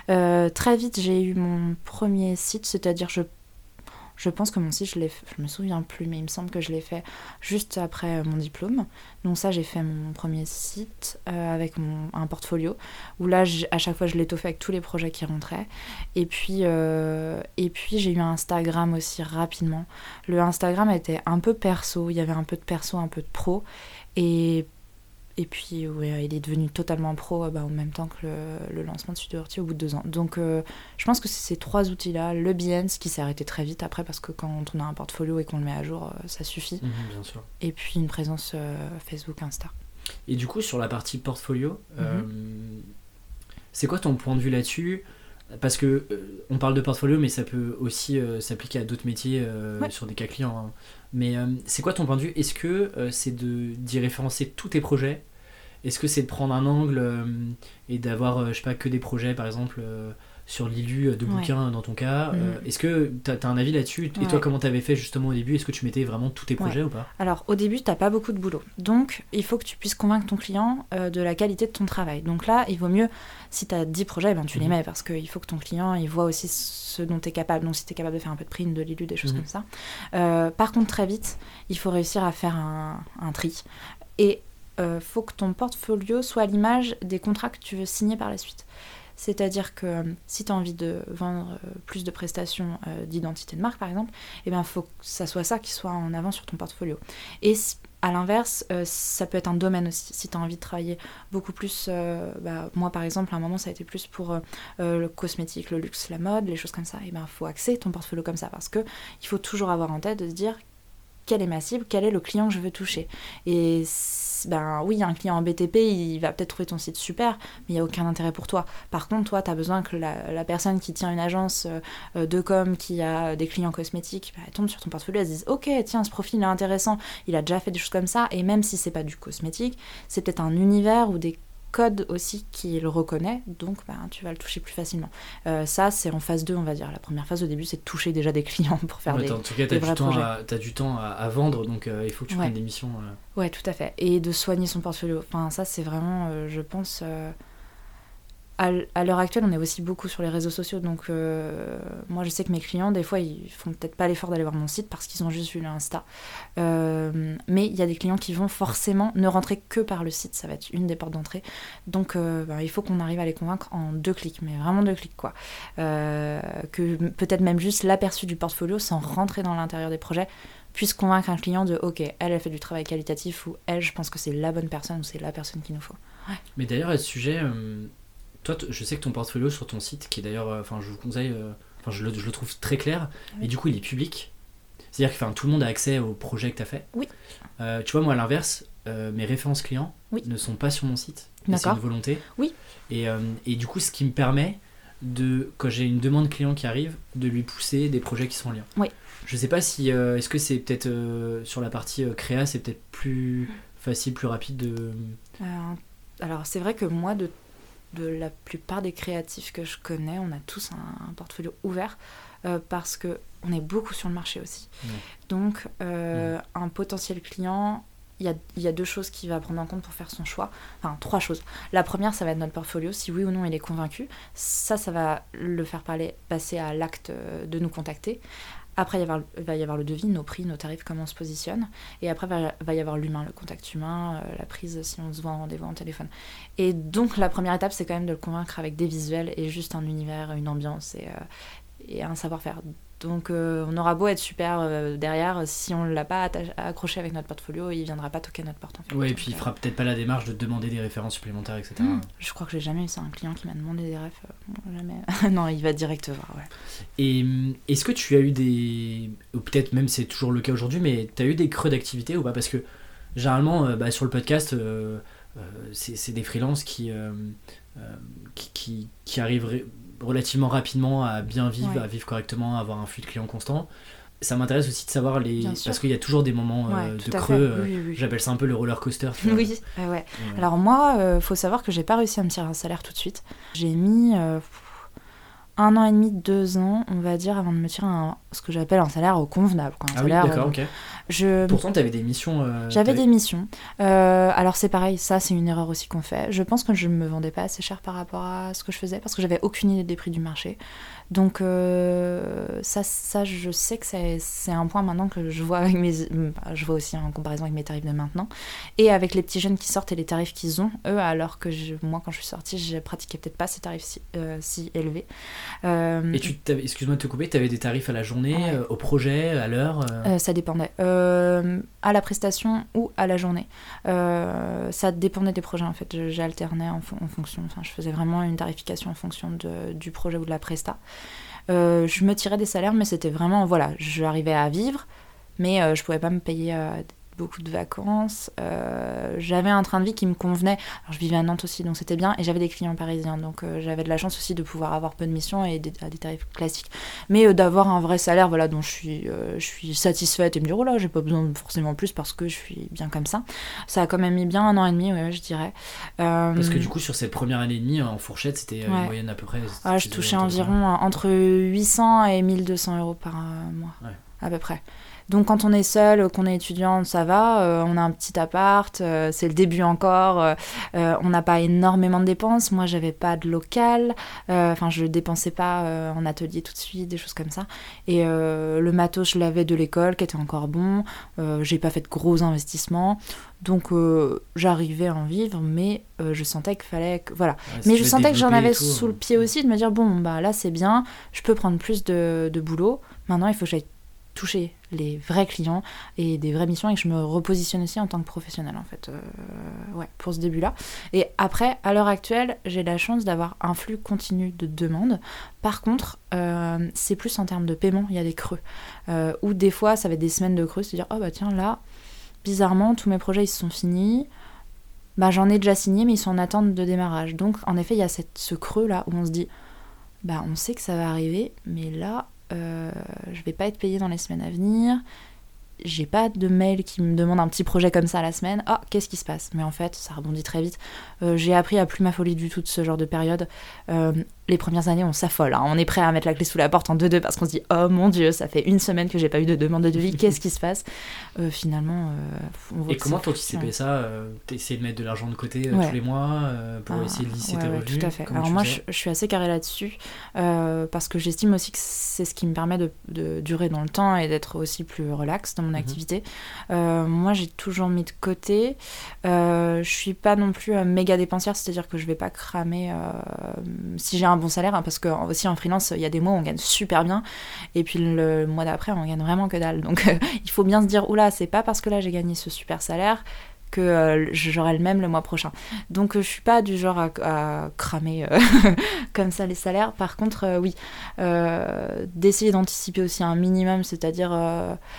très vite, j'ai eu mon premier site, c'est-à-dire je je pense que mon site, je l'ai je me souviens plus, mais il me semble que je l'ai fait juste après euh, mon diplôme. Donc ça, j'ai fait mon premier site euh, avec mon, un portfolio, où là, à chaque fois, je l'étoffais avec tous les projets qui rentraient. Et puis, euh, puis j'ai eu un Instagram aussi rapidement. Le Instagram était un peu perso, il y avait un peu de perso, un peu de pro. Et et puis, ouais, il est devenu totalement pro euh, bah, en même temps que le, lancement de Studio Horty au bout de deux ans. Donc, euh, je pense que c'est ces trois outils-là. Le Behance, qui s'est arrêté très vite après, parce que quand on a un portfolio et qu'on le met à jour, euh, ça suffit. Mhm, bien sûr. Et puis, une présence Facebook, Insta. Et du coup, sur la partie portfolio, mhm. c'est quoi ton point de vue là-dessus? Parce que on parle de portfolio, mais ça peut aussi s'appliquer à d'autres métiers sur des cas clients. Hein. Mais c'est quoi ton point de vue? Est-ce que c'est d'y référencer tous tes projets? Est-ce que c'est de prendre un angle euh, et d'avoir, euh, je sais pas, que des projets, par exemple, euh, sur l'ILU de bouquins dans ton cas mm. Est-ce que tu as, un avis là-dessus? Et toi, comment tu avais fait justement au début? Est-ce que tu mettais vraiment tous tes projets ou pas? Alors, au début, tu pas beaucoup de boulot. Donc, il faut que tu puisses convaincre ton client de la qualité de ton travail. Donc là, il vaut mieux, si tu as 10 projets, ben, tu les mhm. mets parce qu'il faut que ton client il voit aussi ce dont tu es capable. Donc, si tu es capable de faire un peu de print, de l'ILU, des choses mhm. comme ça. par contre, très vite, il faut réussir à faire un, un tri. Et euh, faut que ton portfolio soit à l'image des contrats que tu veux signer par la suite. C'est-à-dire que euh, si tu as envie de vendre euh, plus de prestations d'identité de marque, par exemple, eh ben, faut que ça soit ça qui soit en avant sur ton portfolio. Et à l'inverse, ça peut être un domaine aussi. Si tu as envie de travailler beaucoup plus, bah, moi par exemple, à un moment, ça a été plus pour le cosmétique, le luxe, la mode, les choses comme ça. Il eh ben, faut axer ton portfolio comme ça parce que il faut toujours avoir en tête de se dire quelle est ma cible, quel est le client que je veux toucher. Et ben oui, un client en BTP, il va peut-être trouver ton site super, mais il n'y a aucun intérêt pour toi. Par contre, toi, tu as besoin que la, personne qui tient une agence euh, de com, qui a des clients cosmétiques, bah, elle tombe sur ton portfolio, elle se dise Ok, tiens, ce profil est intéressant, il a déjà fait des choses comme ça, et même si c'est pas du cosmétique, c'est peut-être un univers ou des code aussi qui le reconnaît, donc ben, tu vas le toucher plus facilement. Euh, ça, c'est en phase 2, on va dire. La première phase au début, c'est de toucher déjà des clients pour faire des, En tout cas, tu as, du temps à, vendre, donc euh, il faut que tu prennes des missions. Euh. Ouais, tout à fait. Et de soigner son portfolio. Enfin, ça, c'est vraiment, je pense, à l'heure actuelle, on est aussi beaucoup sur les réseaux sociaux. Donc, euh, moi, je sais que mes clients, des fois, ils font peut-être pas l'effort d'aller voir mon site parce qu'ils ont juste vu l'Insta. Euh, mais il y a des clients qui vont forcément ne rentrer que par le site. Ça va être une des portes d'entrée. Donc, euh, ben, il faut qu'on arrive à les convaincre en deux clics, mais vraiment deux clics, quoi. que peut-être même juste l'aperçu du portfolio sans rentrer dans l'intérieur des projets puisse convaincre un client de OK, elle, a fait du travail qualitatif ou elle, je pense que c'est la bonne personne ou c'est la personne qu'il nous faut. Mais d'ailleurs, à ce sujet toi, je sais que ton portfolio sur ton site, qui est d'ailleurs, euh, enfin, je vous conseille, euh, enfin, je, le, trouve très clair, et du coup, il est public. C'est-à-dire que tout le monde a accès au projet que tu as fait. Oui. Euh, tu vois, moi, à l'inverse, mes références clients ne sont pas sur mon site. C'est une volonté. Oui. Et, et, du coup, ce qui me permet de, quand j'ai une demande client qui arrive, de lui pousser des projets qui sont en lien. Oui. Je sais pas si, est-ce que c'est peut-être sur la partie créa, c'est peut-être plus facile, plus rapide de. alors, c'est vrai que moi, de de la plupart des créatifs que je connais, on a tous un, portfolio ouvert euh, parce que on est beaucoup sur le marché aussi. Donc, euh, un potentiel client, il y, a, deux choses qu'il va prendre en compte pour faire son choix. Enfin, trois choses. La première, ça va être notre portfolio, si oui ou non il est convaincu. Ça, ça va le faire parler, passer à l'acte de nous contacter. Après, il va y avoir le devis, nos prix, nos tarifs, comment on se positionne. Et après, il va y avoir l'humain, le contact humain, la prise si on se voit en rendez-vous en téléphone. Et donc, la première étape, c'est quand même de le convaincre avec des visuels et juste un univers, une ambiance et, et un savoir-faire. Donc euh, on aura beau être super euh, derrière, si on ne l'a pas accroché avec notre portfolio, il viendra pas toquer notre porte. En fait. Ouais, et puis il fera peut-être pas la démarche de demander des références supplémentaires, etc. Hmm, je crois que j'ai jamais eu ça, un client qui m'a demandé des refs. Euh, jamais. non, il va direct voir, ouais. Et est-ce que tu as eu des. Ou peut-être même c'est toujours le cas aujourd'hui, mais tu as eu des creux d'activité ou pas? Parce que généralement, bah, sur le podcast, c'est des freelances qui, qui, qui, qui arriveraient relativement rapidement à bien vivre, à vivre correctement, à avoir un flux de clients constant. Ça m'intéresse aussi de savoir les. Parce qu'il y a toujours des moments euh, de creux. Euh, j'appelle ça un peu le roller coaster. oui, ouais. Alors, moi, il euh, faut savoir que j'ai pas réussi à me tirer un salaire tout de suite. J'ai mis un an et demi, deux ans, on va dire, avant de me tirer un, ce que j'appelle un salaire convenable. Quoi, un ah oui, d'accord, ok. Je... Pourtant, tu avais des missions. J'avais des missions. alors, c'est pareil, ça, c'est une erreur aussi qu'on fait. Je pense que je ne me vendais pas assez cher par rapport à ce que je faisais parce que j'avais aucune idée des prix du marché. Donc euh, ça, ça, je sais que c'est un point maintenant que je vois avec mes, je vois aussi en comparaison avec mes tarifs de maintenant et avec les petits jeunes qui sortent et les tarifs qu'ils ont eux, alors que moi quand je suis sortie, j'ai pratiqué peut-être pas ces tarifs si, euh, si élevés. Euh, et tu, excuse-moi de te couper, tu avais des tarifs à la journée, au projet, à l'heure Ça dépendait, à la prestation ou à la journée. ça dépendait des projets en fait. J'alternais en, en, fonction, enfin je faisais vraiment une tarification en fonction de, du projet ou de la presta. Euh, je me tirais des salaires, mais c'était vraiment, voilà, j'arrivais à vivre, mais euh, je pouvais pas me payer euh, beaucoup de vacances. Euh, j'avais un train de vie qui me convenait. Alors, je vivais à Nantes aussi, donc c'était bien. Et j'avais des clients parisiens, donc euh, j'avais de la chance aussi de pouvoir avoir peu de missions et des, à des tarifs classiques. Mais euh, d'avoir un vrai salaire, voilà, dont je suis, je suis satisfaite et me dire, oh là, j'ai pas besoin forcément plus parce que je suis bien comme ça. Ça a quand même mis bien un an et demi, ouais, je dirais. Parce que du coup, sur cette première année et demie, en fourchette, c'était une moyenne à peu près. Ah, je touchais environ entre 800 et 1200 euros par mois, à peu près. Donc quand on est seul, qu'on est étudiante, ça va, euh, on a un petit appart, euh, c'est le début encore, euh, on n'a pas énormément de dépenses. Moi, j'avais pas de local, enfin je dépensais pas en atelier tout de suite, des choses comme ça. Et le matos, je l'avais de l'école, qui était encore bon. J'ai pas fait de gros investissements. Donc j'arrivais à en vivre, mais je sentais qu'il fallait que voilà. mais je sentais que j'en avais sous le pied aussi de me dire bon bah là c'est bien, je peux prendre plus de, de boulot. Maintenant il faut que j'aille toucher les vrais clients et des vraies missions et que je me repositionne aussi en tant que professionnel en fait euh, ouais pour ce début là et après à l'heure actuelle j'ai la chance d'avoir un flux continu de demandes. Par contre euh, c'est plus en termes de paiement il y a des creux. Euh, ou des fois ça va être des semaines de creux c'est dire oh bah tiens là bizarrement tous mes projets ils se sont finis. Bah j'en ai déjà signé mais ils sont en attente de démarrage. Donc en effet il y a cette, ce creux là où on se dit bah on sait que ça va arriver mais là euh, je vais pas être payée dans les semaines à venir, j'ai pas de mail qui me demande un petit projet comme ça la semaine. Ah, qu'est-ce qui se passe? Mais en fait, ça rebondit très vite. Euh, j'ai appris à plus ma folie du tout de ce genre de période. Euh, les premières années, on s'affole. Hein. On est prêt à mettre la clé sous la porte en 2-2 parce qu'on se dit Oh mon dieu, ça fait une semaine que j'ai pas eu de demande de devis, qu'est-ce qui se passe? Euh, Finalement, on voit Et comment payé ça T'essayes de mettre de l'argent de côté tous les mois pour ah, essayer de lisser tes revenus? Tout à fait. Alors moi, je, suis assez carré là-dessus parce que j'estime aussi que c'est ce qui me permet de, de, durer dans le temps et d'être aussi plus relax dans mon mhm. activité. moi, j'ai toujours mis de côté. je suis pas non plus méga dépensière, c'est-à-dire que je vais pas cramer si j'ai un bon salaire, hein, parce que aussi en freelance, il y a des mois où on gagne super bien, et puis le mois d'après, on gagne vraiment que dalle. Donc il faut bien se dire, oula, c'est pas parce que là j'ai gagné ce super salaire que euh, j'aurai le même le mois prochain. Donc euh, je suis pas du genre à, cramer euh, comme ça les salaires. Par contre, oui, d'essayer d'anticiper aussi un minimum, c'est-à-dire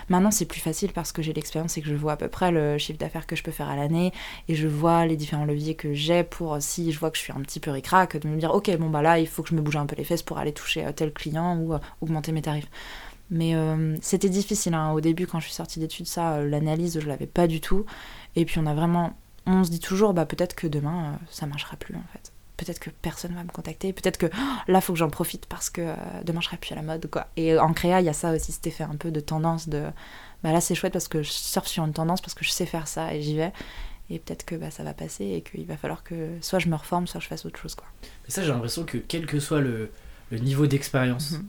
maintenant c'est plus facile parce que j'ai l'expérience et que je vois à peu près le chiffre d'affaires que je peux faire à l'année et je vois les différents leviers que j'ai pour si je vois que je suis un petit peu ricrac, de me dire ok bon bah là il faut que je me bouge un peu les fesses pour aller toucher tel client ou augmenter mes tarifs. Mais c'était difficile hein. au début quand je suis sortie d'études, ça, l'analyse je l'avais pas du tout. Et puis on a vraiment, on se dit toujours, bah peut-être que demain euh, ça marchera plus en fait. Peut-être que personne va me contacter. Peut-être que oh, là faut que j'en profite parce que euh, demain je serai plus à la mode quoi. Et en créa il y a ça aussi cet effet un peu de tendance de, bah là c'est chouette parce que je surfe sur une tendance parce que je sais faire ça et j'y vais. Et peut-être que bah, ça va passer et qu'il va falloir que soit je me reforme, soit je fasse autre chose quoi. Mais ça j'ai l'impression que quel que soit le, le niveau d'expérience, mhm.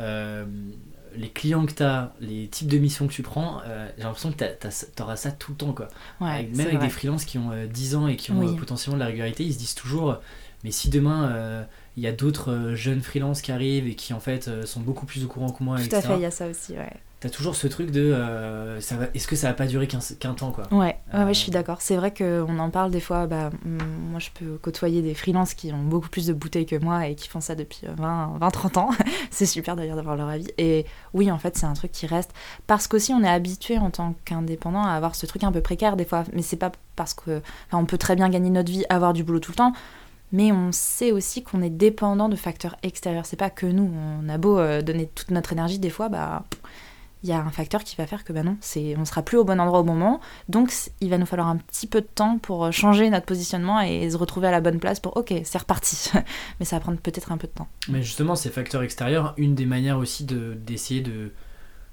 euh, les clients que tu as, les types de missions que tu prends, j'ai l'impression que tu auras ça tout le temps. Quoi. même avec des freelances qui ont 10 ans et qui ont potentiellement de la régularité, ils se disent toujours mais si demain il y a d'autres jeunes freelances qui arrivent et qui en fait sont beaucoup plus au courant que moi, tout à fait, il y a ça aussi, ouais. T'as toujours ce truc de euh, ça va, est-ce que ça va pas durer qu'un temps quoi? Ouais, ouais, je suis d'accord. C'est vrai qu'on en parle des fois bah, moi je peux côtoyer des freelances qui ont beaucoup plus de bouteilles que moi et qui font ça depuis 20 20 30 ans. C'est super d'ailleurs d'avoir leur avis. Et oui en fait c'est un truc qui reste. Parce qu'aussi on est habitué en tant qu'indépendant à avoir ce truc un peu précaire des fois. Mais c'est pas parce que on peut très bien gagner notre vie avoir du boulot tout le temps mais on sait aussi qu'on est dépendant de facteurs extérieurs. C'est pas que nous, on a beau euh, donner toute notre énergie, des fois, bah, il y a un facteur qui va faire que ben non, c'est, on sera plus au bon endroit au moment. Donc il va nous falloir un petit peu de temps pour euh, changer notre positionnement et se retrouver à la bonne place pour ok, c'est reparti. Mais ça va prendre peut-être un peu de temps. Mais justement, ces facteurs extérieurs, une des manières aussi de, d'essayer de,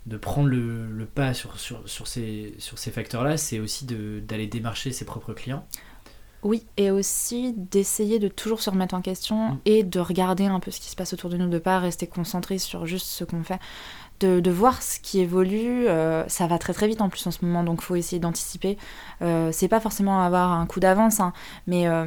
de prendre le, le pas sur, sur, sur, ces, sur ces facteurs-là, c'est aussi d'aller démarcher ses propres clients. Oui, et aussi d'essayer de toujours se remettre en question mm. et de regarder un peu ce qui se passe autour de nous, de pas rester concentré sur juste ce qu'on fait de, voir ce qui évolue. Euh, ça va très très vite en plus en ce moment, donc faut essayer d'anticiper. Euh, c'est pas forcément avoir un coup d'avance, hein, mais euh,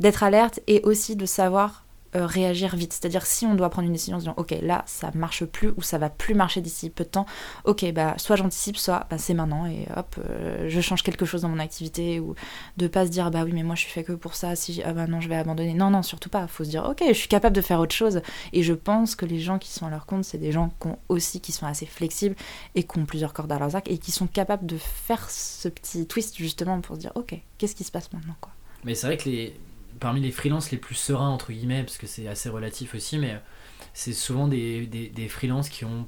d'être alerte et aussi de savoir euh, réagir vite. C'est-à-dire si on doit prendre une décision en disant ok là ça marche plus ou ça va plus marcher d'ici peu de temps, ok bah soit j'anticipe, soit bah, c'est maintenant et hop euh, je change quelque chose dans mon activité ou de pas se dire bah oui mais moi je suis fait que pour ça, si ah bah non je vais abandonner. Non non surtout pas, faut se dire ok je suis capable de faire autre chose et je pense que les gens qui sont à leur compte c'est des gens qui ont aussi qui sont assez flexibles et qui ont plusieurs cordes à leurs arcs et qui sont capables de faire ce petit twist justement pour se dire ok qu'est-ce qui se passe maintenant quoi. Mais c'est vrai que les, parmi les freelances les plus sereins, entre guillemets, parce que c'est assez relatif aussi, mais c'est souvent des, des, freelances qui ont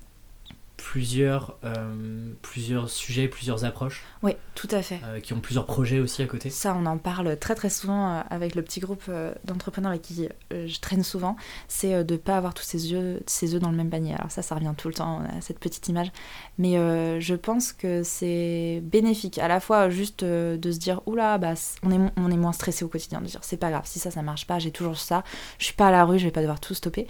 plusieurs, euh, plusieurs sujets, plusieurs approches. Oui, tout à fait. Euh, qui ont plusieurs projets aussi à côté. Ça, on en parle très très souvent euh, avec le petit groupe d'entrepreneurs avec qui je traîne souvent. C'est de ne pas avoir tous ses œufs, ses œufs dans le même panier. Alors ça, ça revient tout le temps, cette petite image. Mais je pense que c'est bénéfique. À la fois juste de se dire, oula, bah, on, est, on est moins stressé au quotidien. De dire, c'est pas grave, si ça, ça marche pas, j'ai toujours ça. Je suis pas à la rue, je vais pas devoir tout stopper.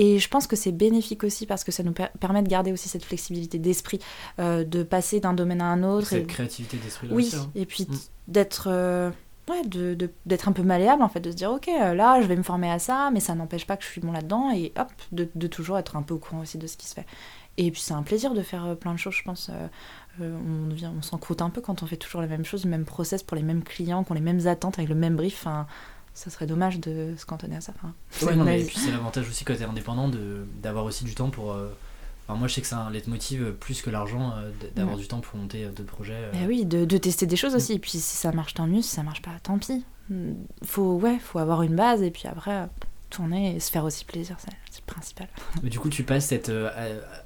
Et je pense que c'est bénéfique aussi parce que ça nous permet de garder aussi cette flexibilité d'esprit, euh, de passer d'un domaine à un autre. Cette créativité d'esprit. Oui, hein. et puis mm. d'être euh, ouais, de, un peu malléable en fait, de se dire ok euh, là je vais me former à ça, mais ça n'empêche pas que je suis bon là-dedans et hop, de, de, toujours être un peu au courant aussi de ce qui se fait. Et puis c'est un plaisir de faire plein de choses, je pense. on on s'en croûte un peu quand on fait toujours la même chose, le même process pour les mêmes clients, qui ont les mêmes attentes avec le même brief. Enfin, ça serait dommage de se cantonner à ça. ouais, non, mais et puis c'est l'avantage aussi quand tu es indépendant d'avoir aussi du temps pour. Euh, enfin, moi, je sais que c'est un leitmotiv euh, plus que l'argent euh, d'avoir du temps pour monter de projets. Eh oui, de, de, tester des choses aussi. Et puis si ça marche, tant mieux. Si ça marche pas, tant pis. Faut, ouais, faut avoir une base et puis après tourner et se faire aussi plaisir, c'est le principal. Mais du coup, tu passes cette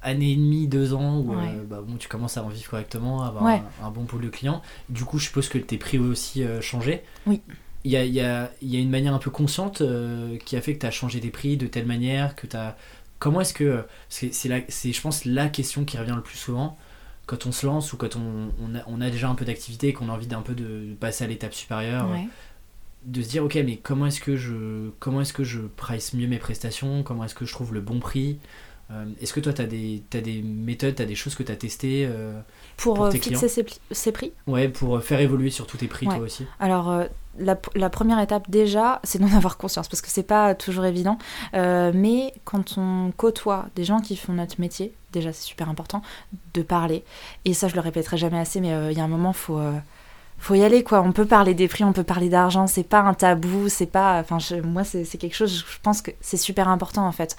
année et demie, deux ans où bah, bon, tu commences à en vivre correctement, à avoir un, bon pôle de clients. Du coup, je suppose que tes prix ont aussi changé. Oui il y a, y, a, y a, une manière un peu consciente euh, qui a fait que tu as changé des prix de telle manière que tu as... Comment est-ce que... C'est, c'est, je pense, la question qui revient le plus souvent quand on se lance ou quand on, on, a, on a, déjà un peu d'activité et qu'on a envie d'un peu de passer à l'étape supérieure. De se dire, ok, mais comment est-ce que je, comment est-ce que je price mieux mes prestations Comment est-ce que je trouve le bon prix euh, Est-ce que toi, tu as des, as des méthodes, tu as des choses que tu as testées euh, pour, fixer ses, prix? Ouais, pour faire évoluer surtout tes prix, toi aussi. Alors, la, première étape déjà, c'est d'en avoir conscience parce que c'est pas toujours évident. Euh, mais quand on côtoie des gens qui font notre métier, déjà c'est super important de parler. Et ça, je le répéterai jamais assez, mais euh, il y a un moment, faut euh, faut y aller quoi. On peut parler des prix, on peut parler d'argent, c'est pas un tabou, c'est pas. Enfin, moi, c'est quelque chose, je pense que c'est super important en fait,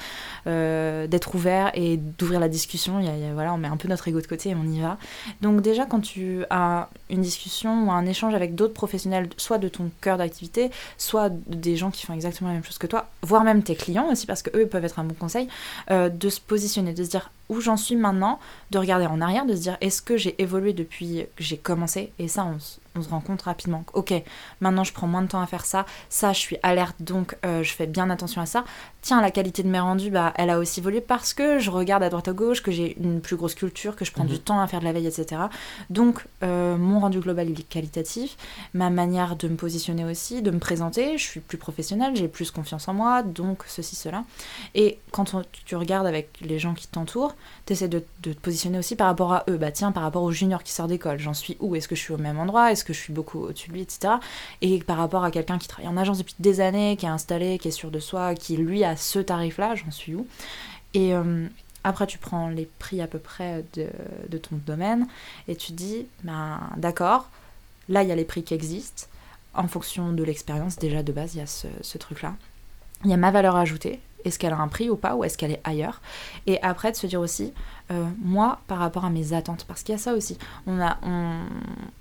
euh, d'être ouvert et d'ouvrir la discussion. Voilà, on met un peu notre ego de côté et on y va. Donc, déjà, quand tu as une discussion ou un échange avec d'autres professionnels, soit de ton cœur d'activité, soit des gens qui font exactement la même chose que toi, voire même tes clients aussi, parce que eux peuvent être un bon conseil, euh, de se positionner, de se dire où j'en suis maintenant, de regarder en arrière, de se dire est-ce que j'ai évolué depuis que j'ai commencé? Et ça, on, on, se rend compte rapidement. Ok, maintenant je prends moins de temps à faire ça, ça je suis alerte donc euh, je fais bien attention à ça. Tiens, la qualité de mes rendus, bah, elle a aussi évolué parce que je regarde à droite à gauche, que j'ai une plus grosse culture, que je prends du mhm. temps à faire de la veille, etc. Donc euh, mon mon rendu global il est qualitatif, ma manière de me positionner aussi, de me présenter, je suis plus professionnelle, j'ai plus confiance en moi, donc ceci, cela. Et quand tu regardes avec les gens qui t'entourent, tu essaies de, te positionner aussi par rapport à eux. Bah tiens, par rapport au junior qui sort d'école, j'en suis où? Est-ce que je suis au même endroit? Est-ce que je suis beaucoup au-dessus de lui, etc. Et par rapport à quelqu'un qui travaille en agence depuis des années, qui est installé, qui est sûr de soi, qui lui a ce tarif-là, j'en suis où? Et euh, après, tu prends les prix à peu près de, ton domaine et tu dis, ben, d'accord, là, il y a les prix qui existent. En fonction de l'expérience, déjà de base, il y a ce, truc-là. Il y a ma valeur ajoutée. Est-ce qu'elle a un prix ou pas Ou est-ce qu'elle est ailleurs Et après, de se dire aussi, euh, moi, par rapport à mes attentes, parce qu'il y a ça aussi. On ne on,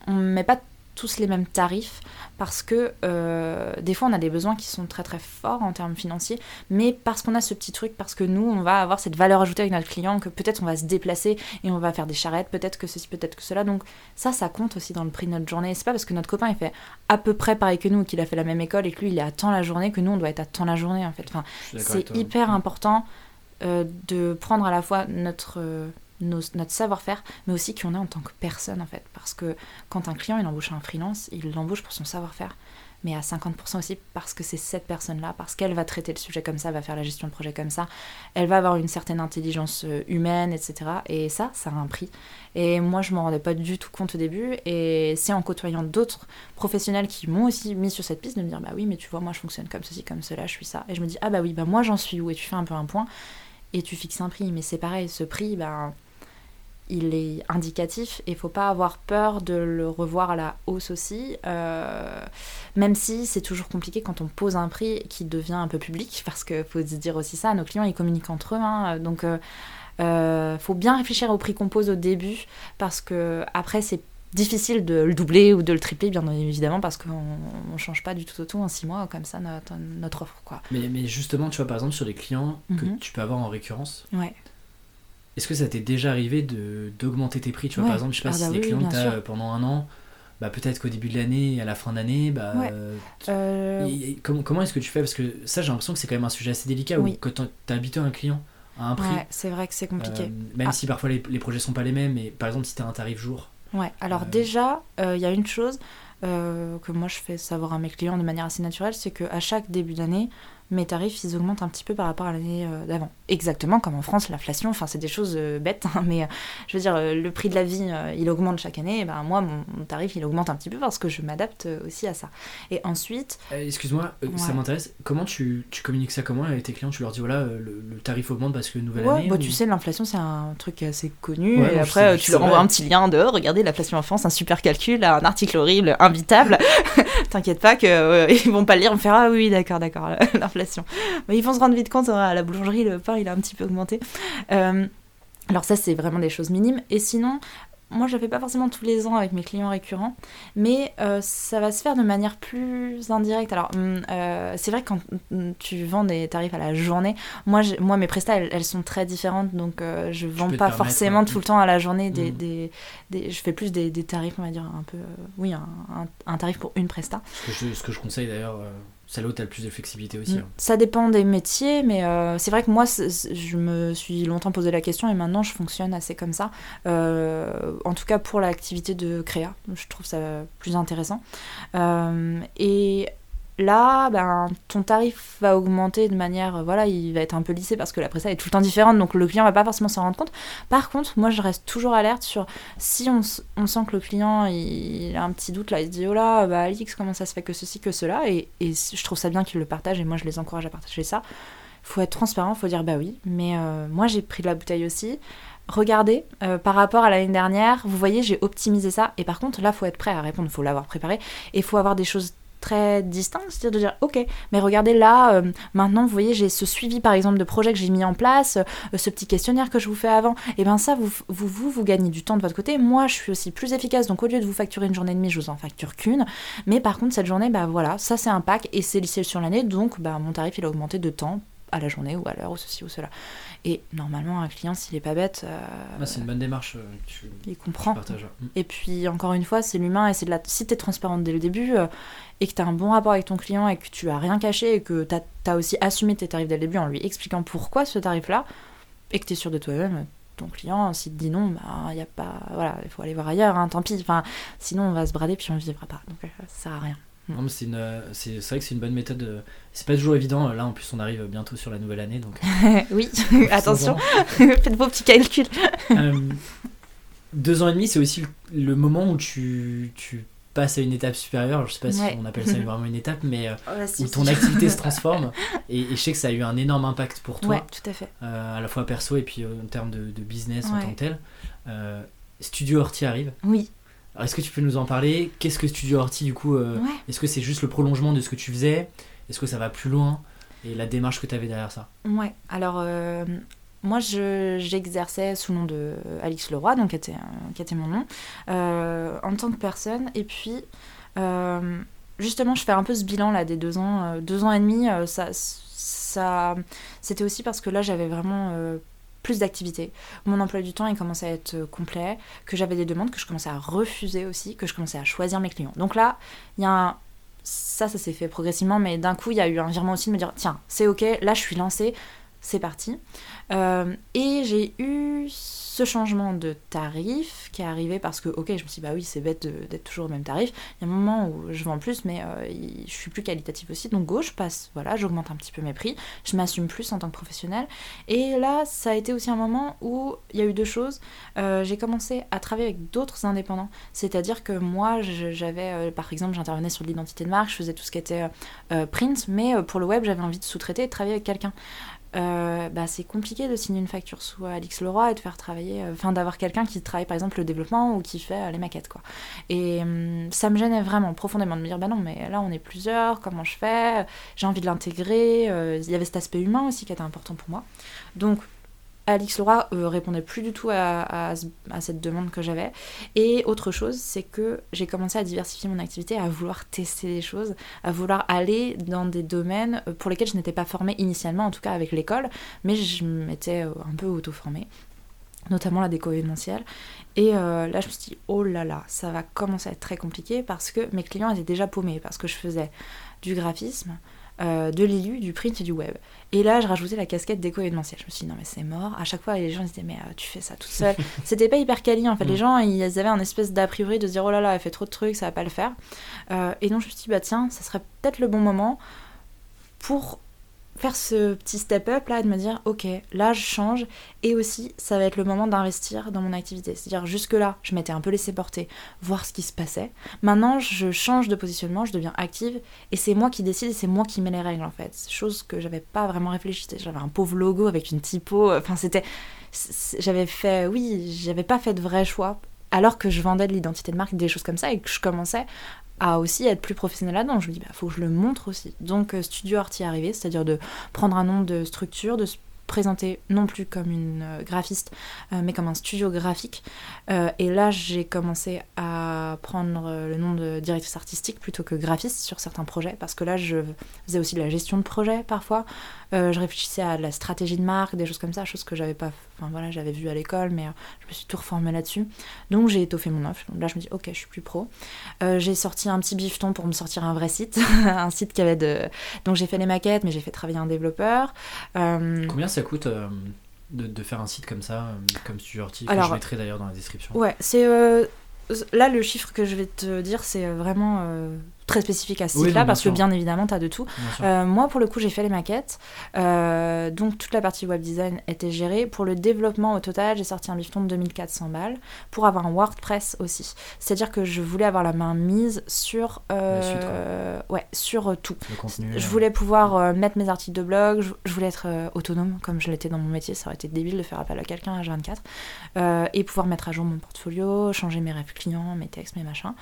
on met pas tous les mêmes tarifs parce que euh, des fois on a des besoins qui sont très très forts en termes financiers, mais parce qu'on a ce petit truc, parce que nous on va avoir cette valeur ajoutée avec notre client, que peut-être on va se déplacer et on va faire des charrettes, peut-être que ceci, peut-être que cela. Donc ça, ça compte aussi dans le prix de notre journée. C'est pas parce que notre copain il fait à peu près pareil que nous, qu'il a fait la même école et que lui il est à temps la journée que nous on doit être à temps la journée en fait. Enfin, c'est hyper important euh, de prendre à la fois notre notre savoir-faire, mais aussi qui on a en tant que personne en fait. Parce que quand un client il embauche un freelance, il l'embauche pour son savoir-faire, mais à 50% aussi parce que c'est cette personne-là, parce qu'elle va traiter le sujet comme ça, va faire la gestion de projet comme ça, elle va avoir une certaine intelligence euh, humaine, etc. Et ça, ça a un prix. Et moi, je m'en rendais pas du tout compte au début, et c'est en côtoyant d'autres professionnels qui m'ont aussi mis sur cette piste de me dire, bah oui, mais tu vois, moi je fonctionne comme ceci, comme cela, je suis ça. Et je me dis, ah bah oui, bah moi j'en suis où Et tu fais un peu un point et tu fixes un prix. Mais c'est pareil, ce prix, ben, il est indicatif et il faut pas avoir peur de le revoir à la hausse aussi, euh, même si c'est toujours compliqué quand on pose un prix qui devient un peu public, parce qu'il faut se dire aussi ça, nos clients ils communiquent entre eux, hein, donc euh, euh, faut bien réfléchir au prix qu'on pose au début, parce que après c'est difficile de le doubler ou de le tripler, bien évidemment, parce qu'on ne change pas du tout au tout en six mois comme ça notre, notre offre. Quoi. Mais, mais justement, tu vois, par exemple, sur les clients que mhm. tu peux avoir en récurrence, ouais. Est-ce que ça t'est déjà arrivé de d'augmenter tes prix Tu vois, par exemple, je sais pas ah si bah des clients que tu as pendant un an, bah, peut-être qu'au début de l'année et à la fin d'année, bah, euh, comment, comment est-ce que tu fais? Parce que ça, j'ai l'impression que c'est quand même un sujet assez délicat où quand tu habitué un client à un prix. c'est vrai que c'est compliqué. Euh, même ah. si parfois les, les, projets sont pas les mêmes, mais par exemple, si tu as un tarif jour. Ouais, alors euh, déjà, il y a une chose que moi je fais savoir à mes clients de manière assez naturelle, c'est qu'à chaque début d'année, mes tarifs ils augmentent un petit peu par rapport à l'année euh, d'avant. Exactement comme en France, l'inflation, enfin c'est des choses euh, bêtes, hein, mais euh, je veux dire, le prix de la vie il augmente chaque année, et ben moi mon, tarif il augmente un petit peu parce que je m'adapte aussi à ça. Et ensuite. Excuse-moi, ça m'intéresse, comment tu, tu, communiques ça comment avec tes clients? Tu leur dis voilà, le, tarif augmente parce que nouvelle année bah, Tu sais, l'inflation c'est un truc assez connu, et après tu leur envoies un petit lien de regardez l'inflation en France, un super calcul, un article horrible, invitable. T'inquiète pas qu'ils ils vont pas le lire, on me faire ah oui, d'accord, d'accord, l'inflation. Mais ils vont se rendre vite compte, à la boulangerie, le pain il a un petit peu augmenté. Euh, alors ça, c'est vraiment des choses minimes. Et sinon, moi je ne fais pas forcément tous les ans avec mes clients récurrents, mais euh, ça va se faire de manière plus indirecte. Alors hum, euh, c'est vrai que quand hum, tu vends des tarifs à la journée, moi, moi mes prestats elles, sont très différentes, donc euh, je vends pas forcément tout le temps à la journée des, mmh. des, des je fais plus des, des, tarifs, on va dire un peu, oui, un, un, tarif pour une presta. Ce que je, ce que je conseille d'ailleurs c'est là où tu as le plus de flexibilité aussi. Mm. Hein. Ça dépend des métiers, mais euh, c'est vrai que moi, je me suis longtemps posé la question et maintenant je fonctionne assez comme ça. Euh, en tout cas pour l'activité de créa, je trouve ça plus intéressant. Euh, et Là, ben, ton tarif va augmenter de manière, euh, voilà, il va être un peu lissé parce que la presta est tout le temps différente, donc le client va pas forcément s'en rendre compte. Par contre, moi, je reste toujours alerte sur si on, sent que le client il, a un petit doute là, il se dit oh là, bah Alix, comment ça se fait que ceci, que cela, et, je trouve ça bien qu'il le partage et moi je les encourage à partager ça. Faut être transparent, faut dire bah oui, mais euh, moi j'ai pris de la bouteille aussi regardez euh, par rapport à l'année dernière, vous voyez, j'ai optimisé ça. Et par contre, là, faut être prêt à répondre, faut l'avoir préparé. Et il faut avoir des choses très distinct, c'est-à-dire de dire ok, mais regardez là, euh, maintenant vous voyez j'ai ce suivi par exemple de projet que j'ai mis en place, euh, ce petit questionnaire que je vous fais avant, et bien ça vous, vous, vous, vous gagnez du temps de votre côté, moi je suis aussi plus efficace, donc au lieu de vous facturer une journée et demie, je vous en facture qu'une, mais par contre cette journée, bah voilà, ça c'est un pack et c'est lissé sur l'année, donc bah, mon tarif il a augmenté de temps à la journée ou à l'heure ou ceci ou cela. Et normalement, un client, s'il est pas bête. Euh, ah, c'est une bonne démarche. il comprend. Et puis, encore une fois, c'est l'humain et c'est de la. Si tu es transparente dès le début, et que tu as un bon rapport avec ton client et que tu as rien caché et que tu as, aussi assumé tes tarifs dès le début en lui expliquant pourquoi ce tarif-là, et que tu es sûr de toi-même, ton client, s'il te dit non, bah, il a pas, voilà, il faut aller voir ailleurs, hein, tant pis. Enfin, sinon, on va se brader puis on vivra pas. Donc, ça sert à rien. Non, c'est, une, c'est, vrai que c'est une bonne méthode. C'est pas toujours évident. Là, en plus, on arrive bientôt sur la nouvelle année. Donc, oui, attention, faites vos petits calculs. deux ans et demi, c'est aussi le moment où tu, tu passes à une étape supérieure. Je sais pas si on appelle ça vraiment une étape, mais euh, où ton activité se transforme. Et, je sais que ça a eu un énorme impact pour toi. Ouais, tout à fait. Euh, à la fois perso et puis euh, en termes de, business en tant que tel. Studio Horty arrive. Oui. Est-ce que tu peux nous en parler? Qu'est-ce que Studio Horty du coup Est-ce que c'est juste le prolongement de ce que tu faisais? Est-ce que ça va plus loin? Et la démarche que tu avais derrière ça? Ouais, alors moi, j'exerçais sous le nom de Alix Leroy, donc qui était, qui était mon nom, euh, en tant que personne. Et puis, euh, justement, je fais un peu ce bilan là des deux ans, euh, deux ans et demi. ça, ça, c'était aussi parce que là, j'avais vraiment plus d'activités. Mon emploi du temps, il commençait à être complet, que j'avais des demandes, que je commençais à refuser aussi, que je commençais à choisir mes clients. Donc là, il y a un, ça, ça s'est fait progressivement, mais d'un coup, il y a eu un virement aussi de me dire, tiens, c'est ok, là, je suis lancée, c'est parti. Euh, et j'ai eu ce changement de tarif qui est arrivé parce que, ok, je me suis dit, bah oui, c'est bête d'être toujours au même tarif. Il y a un moment où je vends plus, mais euh, je suis plus qualitative aussi. Donc, go, je passe, voilà, j'augmente un petit peu mes prix. Je m'assume plus en tant que professionnelle. Et là, ça a été aussi un moment où il y a eu deux choses. Euh, j'ai commencé à travailler avec d'autres indépendants. C'est-à-dire que moi, j'avais, par exemple, j'intervenais sur l'identité de marque, je faisais tout ce qui était print, mais pour le web, j'avais envie de sous-traiter et de travailler avec quelqu'un. Euh, bah, c'est compliqué de signer une facture sous Alix Leroy et de faire travailler, euh, enfin d'avoir quelqu'un qui travaille par exemple le développement ou qui fait euh, les maquettes quoi. Et hum, ça me gênait vraiment profondément de me dire bah non mais là on est plusieurs, comment je fais? J'ai envie de l'intégrer. Il y avait cet aspect humain aussi qui était important pour moi. Donc Alix Leroy euh, répondait plus du tout à, cette demande que j'avais. Et autre chose, c'est que j'ai commencé à diversifier mon activité, à vouloir tester des choses, à vouloir aller dans des domaines euh, pour lesquels je n'étais pas formée initialement, en tout cas avec l'école, mais je m'étais euh, un peu auto-formée notamment la déco événementielle. Et là, je me suis dit, oh là là, ça va commencer à être très compliqué parce que mes clients étaient déjà paumés, parce que je faisais du graphisme, euh, de l'élu, du print et du web. Et là, je rajoutais la casquette déco événementielle. Je me suis dit, non, mais c'est mort. À chaque fois, les gens ils disaient, mais euh, tu fais ça toute seule. C'était pas hyper quali en fait. Les mm. gens, ils avaient un espèce d'a priori de se dire, oh là là, elle fait trop de trucs, ça va pas le faire. Euh, et donc, je me suis dit, bah tiens, ça serait peut-être le bon moment pour faire ce petit step up là de me dire ok là je change et aussi ça va être le moment d'investir dans mon activité. C'est à dire jusque là je m'étais un peu laissé porter voir ce qui se passait. Maintenant je change de positionnement je deviens active et c'est moi qui décide et c'est moi qui mets les règles en fait. Chose que j'avais pas vraiment réfléchi. J'avais un pauvre logo avec une typo enfin c'était j'avais fait oui j'avais pas fait de vrais choix alors que je vendais de l'identité de marque des choses comme ça et que je commençais à aussi être plus professionnel là-dedans. Je me dis, bah, faut que je le montre aussi. Donc, euh, Studio Arty arrivé, c'est-à-dire de prendre un nom de structure, de se présenter non plus comme une euh, graphiste, euh, mais comme un studio graphique. et là, j'ai commencé à prendre le nom de directrice artistique plutôt que graphiste sur certains projets, parce que là, je faisais aussi de la gestion de projet parfois. je réfléchissais à la stratégie de marque, des choses comme ça, choses que j'avais pas Enfin voilà, j'avais vu à l'école, mais euh, je me suis tout reformée là-dessus. Donc j'ai étoffé mon offre. Donc là, je me dis, ok, je suis plus pro. Euh, j'ai sorti un petit bifton pour me sortir un vrai site. un site qui avait de. Donc j'ai fait les maquettes, mais j'ai fait travailler un développeur. Euh, Combien ça coûte de, faire un site comme ça, comme Studio que je mettrai d'ailleurs dans la description? Ouais, c'est. Là, le chiffre que je vais te dire, c'est vraiment très spécifique à ce site-là, parce que bien évidemment, tu as de tout. Euh, moi, pour le coup, j'ai fait les maquettes. Euh, donc, toute la partie web design était gérée. Pour le développement, au total, j'ai sorti un bifton de 2400 balles pour avoir un WordPress aussi. C'est-à-dire que je voulais avoir la main mise sur, euh, ouais, sur tout. je voulais pouvoir mettre mes articles de blog, je, voulais être autonome, comme je l'étais dans mon métier. Ça aurait été débile de faire appel à quelqu'un à 24 et pouvoir mettre à jour mon portfolio, changer mes rêves clients, mes textes, mes machins.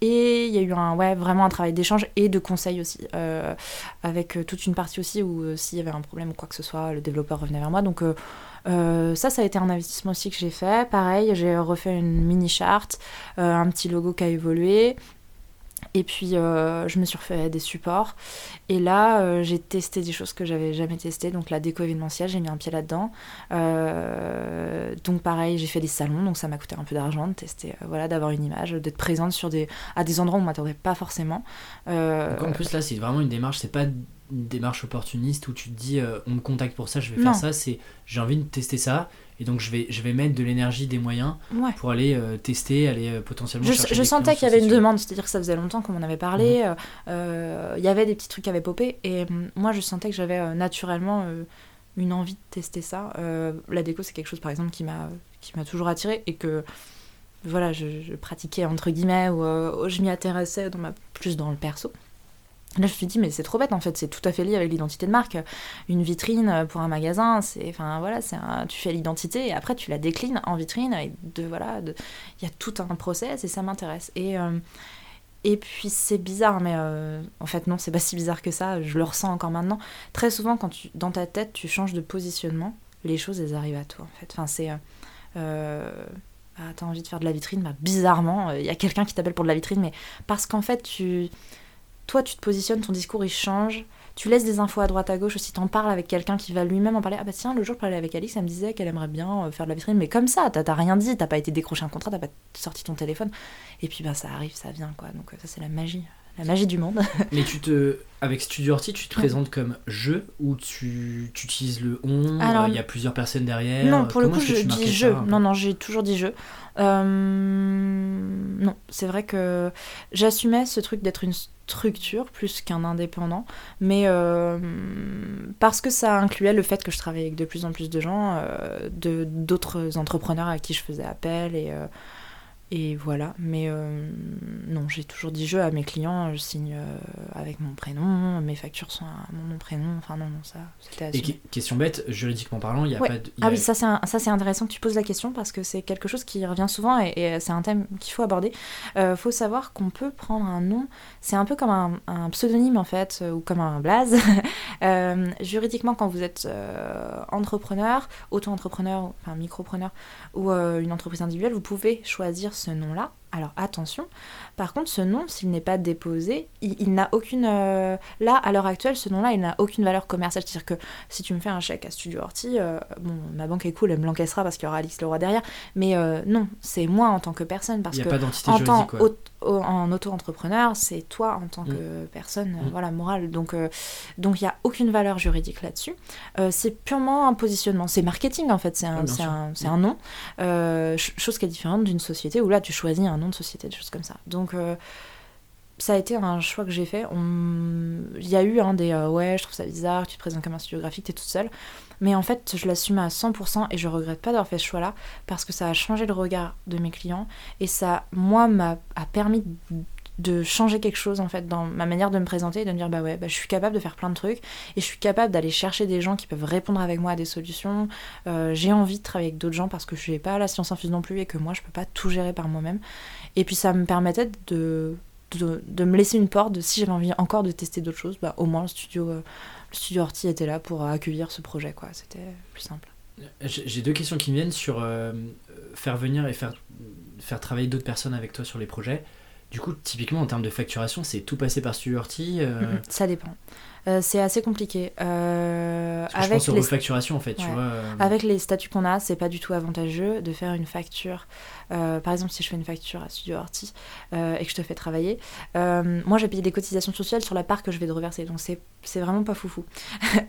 et il y a eu un, vraiment un travail d'échange et de conseil aussi, euh, avec euh, toute une partie aussi où euh, s'il y avait un problème ou quoi que ce soit, le développeur revenait vers moi. Donc ça, ça a été un investissement aussi que j'ai fait. Pareil, j'ai refait une mini charte, un petit logo qui a évolué. Et puis, euh, je me suis refait des supports. Et là, euh, j'ai testé des choses que j'avais jamais testées. Donc, la déco événementielle, j'ai mis un pied là-dedans. Euh, donc, pareil, j'ai fait des salons. Donc, ça m'a coûté un peu d'argent de tester, voilà, d'avoir une image, d'être présente sur des, à des endroits où on m'attendait pas forcément. en plus, là, c'est vraiment une démarche. C'est pas démarche opportuniste où tu te dis on me contacte pour ça, je vais faire ça. C'est j'ai envie de tester ça et donc je vais, je vais mettre de l'énergie, des moyens pour aller tester, aller potentiellement. Je, je sentais qu'il y avait une demande, c'est-à-dire que ça faisait longtemps qu'on m'en avait parlé. Mhm. Il y avait des petits trucs qui avaient popé et hum, moi je sentais que j'avais naturellement une envie de tester ça. la déco c'est quelque chose par exemple qui m'a qui m'a toujours attiré et que voilà, je, pratiquais entre guillemets ou euh, je m'y intéressais dans ma, plus dans le perso. Là, je me suis dit, mais c'est trop bête en fait, c'est tout à fait lié avec l'identité de marque. Une vitrine pour un magasin, c'est, enfin voilà, c'est tu fais l'identité et après tu la déclines en vitrine. Et de voilà, il y a tout un process et ça m'intéresse. Et euh, et puis c'est bizarre, mais euh, en fait non, c'est pas si bizarre que ça. Je le ressens encore maintenant. Très souvent, quand tu, dans ta tête, tu changes de positionnement, les choses elles arrivent à toi en fait. Enfin c'est ah, t'as envie de faire de la vitrine, bah, bizarrement, il euh, y a quelqu'un qui t'appelle pour de la vitrine, mais parce qu'en fait, tu, toi, tu te positionnes, ton discours, il change, tu laisses des infos à droite à gauche aussi, t'en parles avec quelqu'un qui va lui-même en parler. Ah bah tiens, le jour, je parlais avec Alix, elle me disait qu'elle aimerait bien euh, faire de la vitrine, mais comme ça, t'as rien dit, t'as pas été décroché un contrat, t'as pas sorti ton téléphone, et puis bah ça arrive, ça vient, quoi. Donc ça, c'est la magie la magie du monde. Mais tu te, avec Studio Orti, tu te présentes comme je ou tu, tu utilises le on euh, Il y a plusieurs personnes derrière? Non, pour le coup, je dis je. Non, non, j'ai toujours dit je. Euh, non, c'est vrai que j'assumais ce truc d'être une structure plus qu'un indépendant, mais euh, parce que ça incluait le fait que je travaillais avec de plus en plus de gens, de d'autres entrepreneurs à qui je faisais appel et et voilà, mais euh, non, j'ai toujours dit je à mes clients, je signe euh, avec mon prénom, mes factures sont à mon nom, prénom, enfin non, non, ça, c'était Et question bête, juridiquement parlant, il n'y a pas de... Ah oui, ça c'est intéressant que tu poses la question parce que c'est quelque chose qui revient souvent et, c'est un thème qu'il faut aborder. Il euh, faut savoir qu'on peut prendre un nom, c'est un peu comme un, un, pseudonyme en fait, ou comme un blaze. juridiquement, quand vous êtes entrepreneur, auto-entrepreneur, enfin micropreneur, ou une entreprise individuelle, vous pouvez choisir ce nom-là. Alors attention, par contre, ce nom, s'il n'est pas déposé, il, n'a aucune. Euh, là, à l'heure actuelle, ce nom-là, il n'a aucune valeur commerciale. C'est-à-dire que si tu me fais un chèque à Studio Horty, euh, bon, ma banque est cool, elle me l'encaissera parce qu'il y aura Alice Leroy derrière. Mais euh, non, c'est moi en tant que personne. Parce il que a pas d'entité juridique, quoi en auto-entrepreneur, c'est toi en tant que mm. personne mm. voilà, morale. Donc euh, donc il n'y a aucune valeur juridique là-dessus. Euh, c'est purement un positionnement. C'est marketing en fait, c'est un, un, un, nom. Euh, chose qui est différente d'une société où là tu choisis un nom de société, des choses comme ça. Donc ça a été un choix que j'ai fait. Il y a eu un des ouais, je trouve ça bizarre, tu te présentes comme un studio graphique, t'es toute seule. Mais en fait, je l'assume à 100% et je regrette pas d'avoir fait ce choix-là parce que ça a changé le regard de mes clients et ça, moi, m'a permis de changer quelque chose en fait dans ma manière de me présenter et de me dire bah ouais bah, je suis capable de faire plein de trucs et je suis capable d'aller chercher des gens qui peuvent répondre avec moi à des solutions. Euh, j'ai envie de travailler avec d'autres gens parce que je n'ai pas la science infuse non plus et que moi je peux pas tout gérer par moi-même. Et puis ça me permettait de, de, me laisser une porte de si j'avais envie encore de tester d'autres choses bah au moins le studio euh, Studio Orti était là pour accueillir ce projet, quoi. C'était plus simple. J'ai deux questions qui me viennent sur euh, faire venir et faire, faire travailler d'autres personnes avec toi sur les projets. Du coup, typiquement en termes de facturation, c'est tout passé par Studio euh, Ça dépend. Euh, c'est assez compliqué. Euh, avec je pense les... refacturation en fait, tu vois. Euh. Avec les statuts qu'on a, c'est pas du tout avantageux de faire une facture. par exemple, si je fais une facture à Studio Orti et que je te fais travailler, moi j'ai payé des cotisations sociales sur la part que je vais te reverser, donc c'est vraiment pas foufou.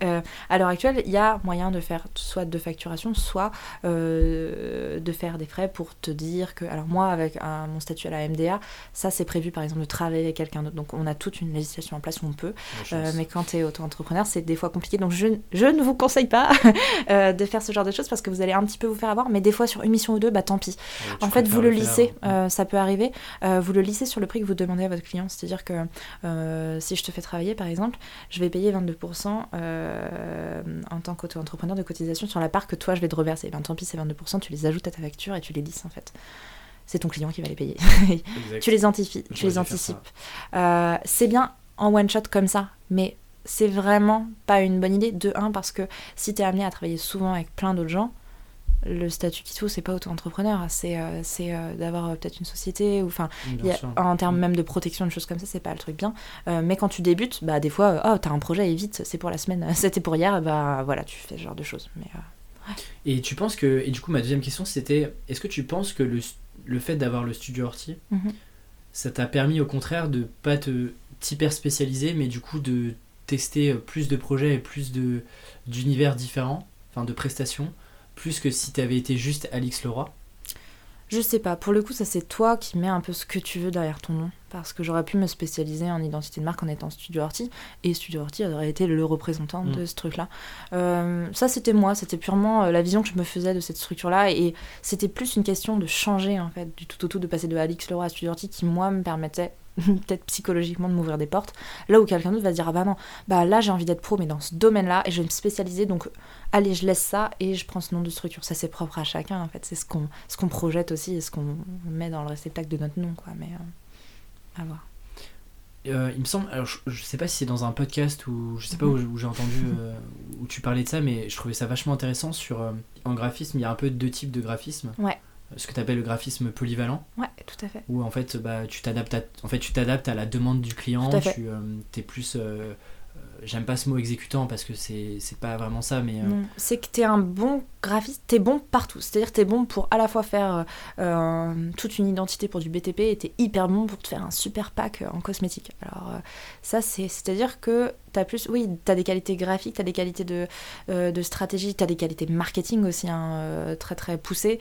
à l'heure actuelle, il y a moyen de faire soit de facturation, soit de faire des frais pour te dire que. Alors, moi, avec mon statut à la MDA, ça c'est prévu par exemple de travailler avec quelqu'un d'autre, donc on a toute une législation en place où on peut, mais quand auto-entrepreneur, c'est des fois compliqué. Donc je, je ne vous conseille pas euh, de faire ce genre de choses parce que vous allez un petit peu vous faire avoir. Mais des fois, sur une mission ou deux, bah tant pis. en fait, vous le lissez, euh, ça peut arriver. Euh, vous le lissez sur le prix que vous demandez à votre client. C'est-à-dire que si je te fais travailler, par exemple, je vais payer 22% en tant qu'auto-entrepreneur de cotisation sur la part que toi, je vais te reverser. Ben, tant pis, c'est 22%, tu les ajoutes à ta facture et tu les lisses en fait c'est ton client qui va les payer. tu les anticipes. Tu les anticipes. c'est bien en one shot comme ça, mais c'est vraiment pas une bonne idée. De un, parce que si tu es amené à travailler souvent avec plein d'autres gens, le statut qu'il faut, c'est pas auto-entrepreneur, c'est euh, euh, d'avoir euh, peut-être une société, ou enfin, en termes même de protection, de choses comme ça, c'est pas le truc bien. mais quand tu débutes, bah des fois, oh, t'as un projet et vite, c'est pour la semaine, c'était pour hier, bah voilà, tu fais ce genre de choses. Mais, Et tu penses que, et du coup, ma deuxième question c'était, est-ce que tu penses que le, le fait d'avoir le studio Horty, mhm. ça t'a permis au contraire de pas te t'hyper spécialiser, mais du coup de testé plus de projets et plus de d'univers différents, enfin de prestations, plus que si tu avais été juste Alix Leroy je sais pas, pour le coup, ça c'est toi qui mets un peu ce que tu veux derrière ton nom. Parce que j'aurais pu me spécialiser en identité de marque en étant Studio Horty, et Studio Horty aurait été le représentant de mm. ce truc-là. Euh, ça c'était moi, c'était purement euh, la vision que je me faisais de cette structure-là, et c'était plus une question de changer en fait, du tout au tout, de passer de Alix Leroy à Studio Horty qui moi me permettait peut-être psychologiquement de m'ouvrir des portes. Là où quelqu'un d'autre va se dire ah bah non, bah là j'ai envie d'être pro mais dans ce domaine-là et je vais me spécialiser donc allez je laisse ça et je prends ce nom de structure. Ça c'est propre à chacun en fait, c'est ce qu'on ce qu'on projette aussi et ce qu'on met dans le réceptacle de notre nom quoi. Mais euh, à voir. Euh, il me semble, alors je, sais pas si c'est dans un podcast ou je sais pas où, j'ai entendu euh, où tu parlais de ça, mais je trouvais ça vachement intéressant sur en graphisme, il y a un peu deux types de graphisme. Ouais ce que tu appelles le graphisme polyvalent. Ouais, tout à fait. Où en fait, bah, tu t'adaptes à, en fait, tu t'adaptes à la demande du client. Tu euh, es plus euh, j'aime pas ce mot exécutant parce que c'est pas vraiment ça, mais. Euh, c'est que t'es un bon graphiste, t'es bon partout. C'est-à-dire t'es bon pour à la fois faire euh, toute une identité pour du BTP et t'es hyper bon pour te faire un super pack en cosmétique. Alors, euh, ça, c'est. C'est-à-dire que t'as plus. Oui, t'as des qualités graphiques, t'as des qualités de, de stratégie, t'as des qualités marketing aussi hein, très très poussées.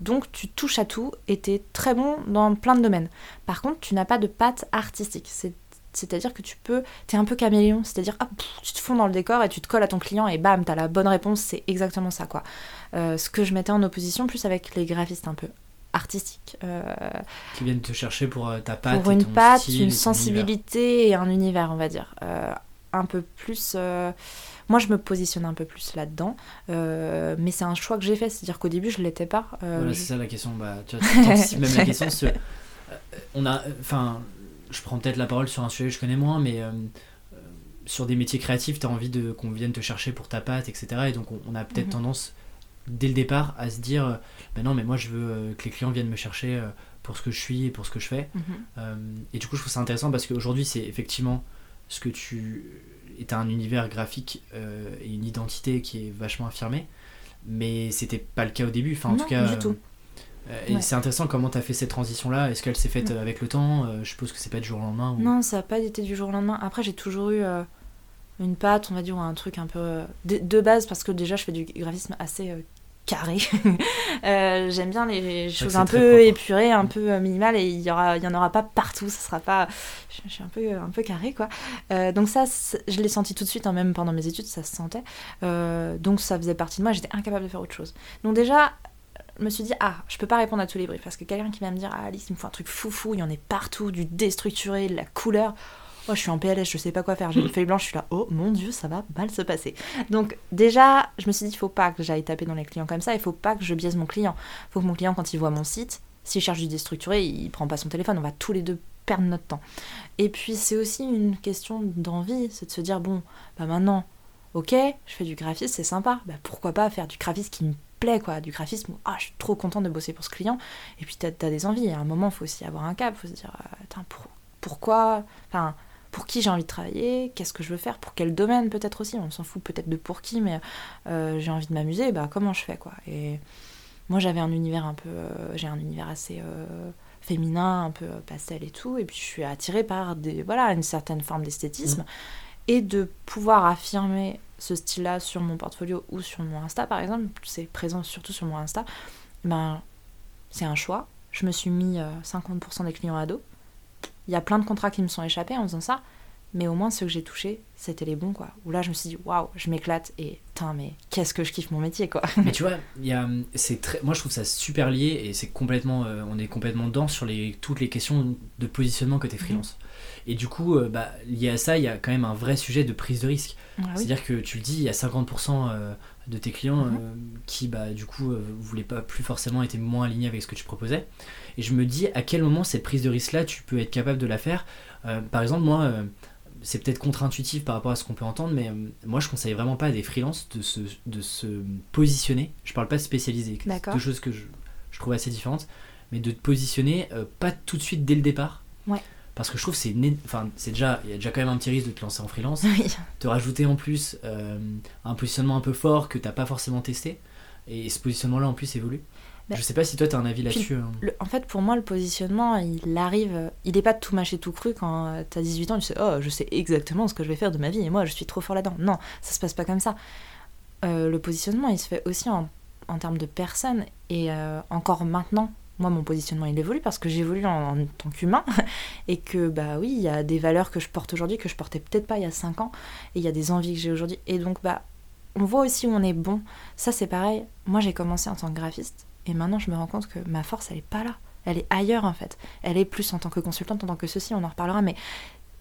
donc, tu touches à tout et t'es très bon dans plein de domaines. Par contre, tu n'as pas de patte artistique. C'est c'est-à-dire que tu peux, tu es un peu caméléon, c'est-à-dire tu te fonds dans le décor et tu te colles à ton client et bam, tu as la bonne réponse, c'est exactement ça quoi. Euh, ce que je mettais en opposition plus avec les graphistes un peu artistiques. Euh, qui viennent te chercher pour euh, ta patte. Pour une patte, une sensibilité et un univers, on va dire. un peu plus. Moi, je me positionne un peu plus là-dedans, mais c'est un choix que j'ai fait, c'est-à-dire qu'au début, je l'étais pas. voilà, c'est ça la question. Bah, tu vois, même la question, on a, enfin, je prends peut-être la parole sur un sujet que je connais moins, mais euh, euh, sur des métiers créatifs, tu as envie de, qu'on vienne te chercher pour ta patte, etc. Et donc on, a peut-être mhm. tendance, dès le départ, à se dire, ben non, mais moi je veux que les clients viennent me chercher pour ce que je suis et pour ce que je fais. Mhm. et du coup, je trouve ça intéressant parce qu'aujourd'hui, c'est effectivement ce que tu est un univers graphique et une identité qui est vachement affirmée, mais c'était pas le cas au début. Enfin, en tout cas, du tout. Euh, et c'est intéressant comment tu as fait cette transition-là. Est-ce qu'elle s'est faite euh, avec le temps? Euh, Je suppose que c'est pas du jour au lendemain. Non, ça n'a pas été du jour au lendemain. Après, j'ai toujours eu une patte, on va dire, ou un truc un peu de, base, parce que déjà, je fais du graphisme assez carré. J'aime bien les choses un peu épurées, un mm. peu minimales, et il y, aura, y en aura pas partout. Ça sera pas. Je, suis un peu, un peu carré, quoi. donc, ça, je l'ai senti tout de suite, hein, même pendant mes études, ça se sentait. donc, ça faisait partie de moi, j'étais incapable de faire autre chose. Donc, déjà, je me suis dit, ah, je peux pas répondre à tous les briefs parce que quelqu'un qui vient me dire, ah Alice, il me faut un truc foufou, il y en a partout, du déstructuré, de la couleur. Oh, je suis en PLS, je sais pas quoi faire, j'ai une feuille blanche, je suis là, oh mon dieu, ça va mal se passer. Donc, déjà, je me suis dit, il faut pas que j'aille taper dans les clients comme ça, il faut pas que je biaise mon client. Il faut que mon client, quand il voit mon site, s'il cherche du déstructuré, il prend pas son téléphone, on va tous les deux perdre notre temps. Et puis, c'est aussi une question d'envie, c'est de se dire, bon, bah maintenant, ok, je fais du graphisme, c'est sympa, bah pourquoi pas faire du graphisme qui me plaît, quoi, du graphisme. Ah, je suis trop contente de bosser pour ce client. Et puis, t'as as des envies. À un moment, il faut aussi avoir un cap. Il faut se dire, euh, pourquoi Enfin, pour qui j'ai envie de travailler Qu'est-ce que je veux faire Pour quel domaine, peut-être aussi On s'en fout peut-être de pour qui, mais euh, j'ai envie de m'amuser. Bah, comment je fais, quoi Et moi, j'avais un univers un peu. Euh, j'ai un univers assez. féminin, un peu pastel et tout, et puis je suis attirée par des, voilà, une certaine forme d'esthétisme, mmh. et de pouvoir affirmer ce style-là sur mon portfolio ou sur mon Insta par exemple, c'est présent surtout sur mon Insta, ben c'est un choix. Je me suis mis 50% euh, des clients ados. Il y a plein de contrats qui me sont échappés en faisant ça, mais au moins ceux que j'ai touchés, c'était les bons quoi. Où là je me suis dit waouh, je m'éclate et putain mais qu'est-ce que je kiffe mon métier quoi. Mais tu vois, il y a, c'est très, moi je trouve ça super lié et c'est complètement, euh, on est complètement dedans sur les toutes les questions de positionnement côté freelance. Et du coup, euh, bah, lié à ça, il y a quand même un vrai sujet de prise de risque. Ah C'est-à-dire que tu le dis, il y a 50% euh, de tes clients mhm. euh, qui, bah, du coup, voulaient pas plus forcément, étaient moins alignés avec ce que tu proposais. Et je me dis, à quel moment cette prise de risque-là, tu peux être capable de la faire Par exemple, moi, c'est peut-être contre-intuitif par rapport à ce qu'on peut entendre, mais moi, je conseille vraiment pas à des freelances de se, de se positionner. Je parle pas de spécialiser, deux choses que je, je trouve assez différentes, mais de te positionner pas tout de suite dès le départ. Ouais parce que je trouve que c'est enfin c'est déjà il y a déjà quand même un petit risque de te lancer en freelance te rajouter en plus euh, un positionnement un peu fort que t'as pas forcément testé et ce positionnement là en plus évolue Bah, je sais pas si toi tu as un avis là-dessus. Hein. En fait, pour moi, le positionnement, il arrive. Il est pas tout mâché, tout cru quand tu as 18 ans, tu sais, oh, je sais exactement ce que je vais faire de ma vie et moi, je suis trop fort là-dedans. Non, ça se passe pas comme ça. Euh, le positionnement, il se fait aussi en, en termes de personnes et euh, encore maintenant. Moi, mon positionnement, il évolue parce que j'évolue en, tant qu'humain et que, bah oui, il y a des valeurs que je porte aujourd'hui que je portais peut-être pas il y a 5 ans et il y a des envies que j'ai aujourd'hui. Et donc, bah, on voit aussi où on est bon. Ça, c'est pareil. Moi, j'ai commencé en tant que graphiste et maintenant, je me rends compte que ma force, elle est pas là. Elle est ailleurs, en fait. Elle est plus en tant que consultante, en tant que ceci, on en reparlera. Mais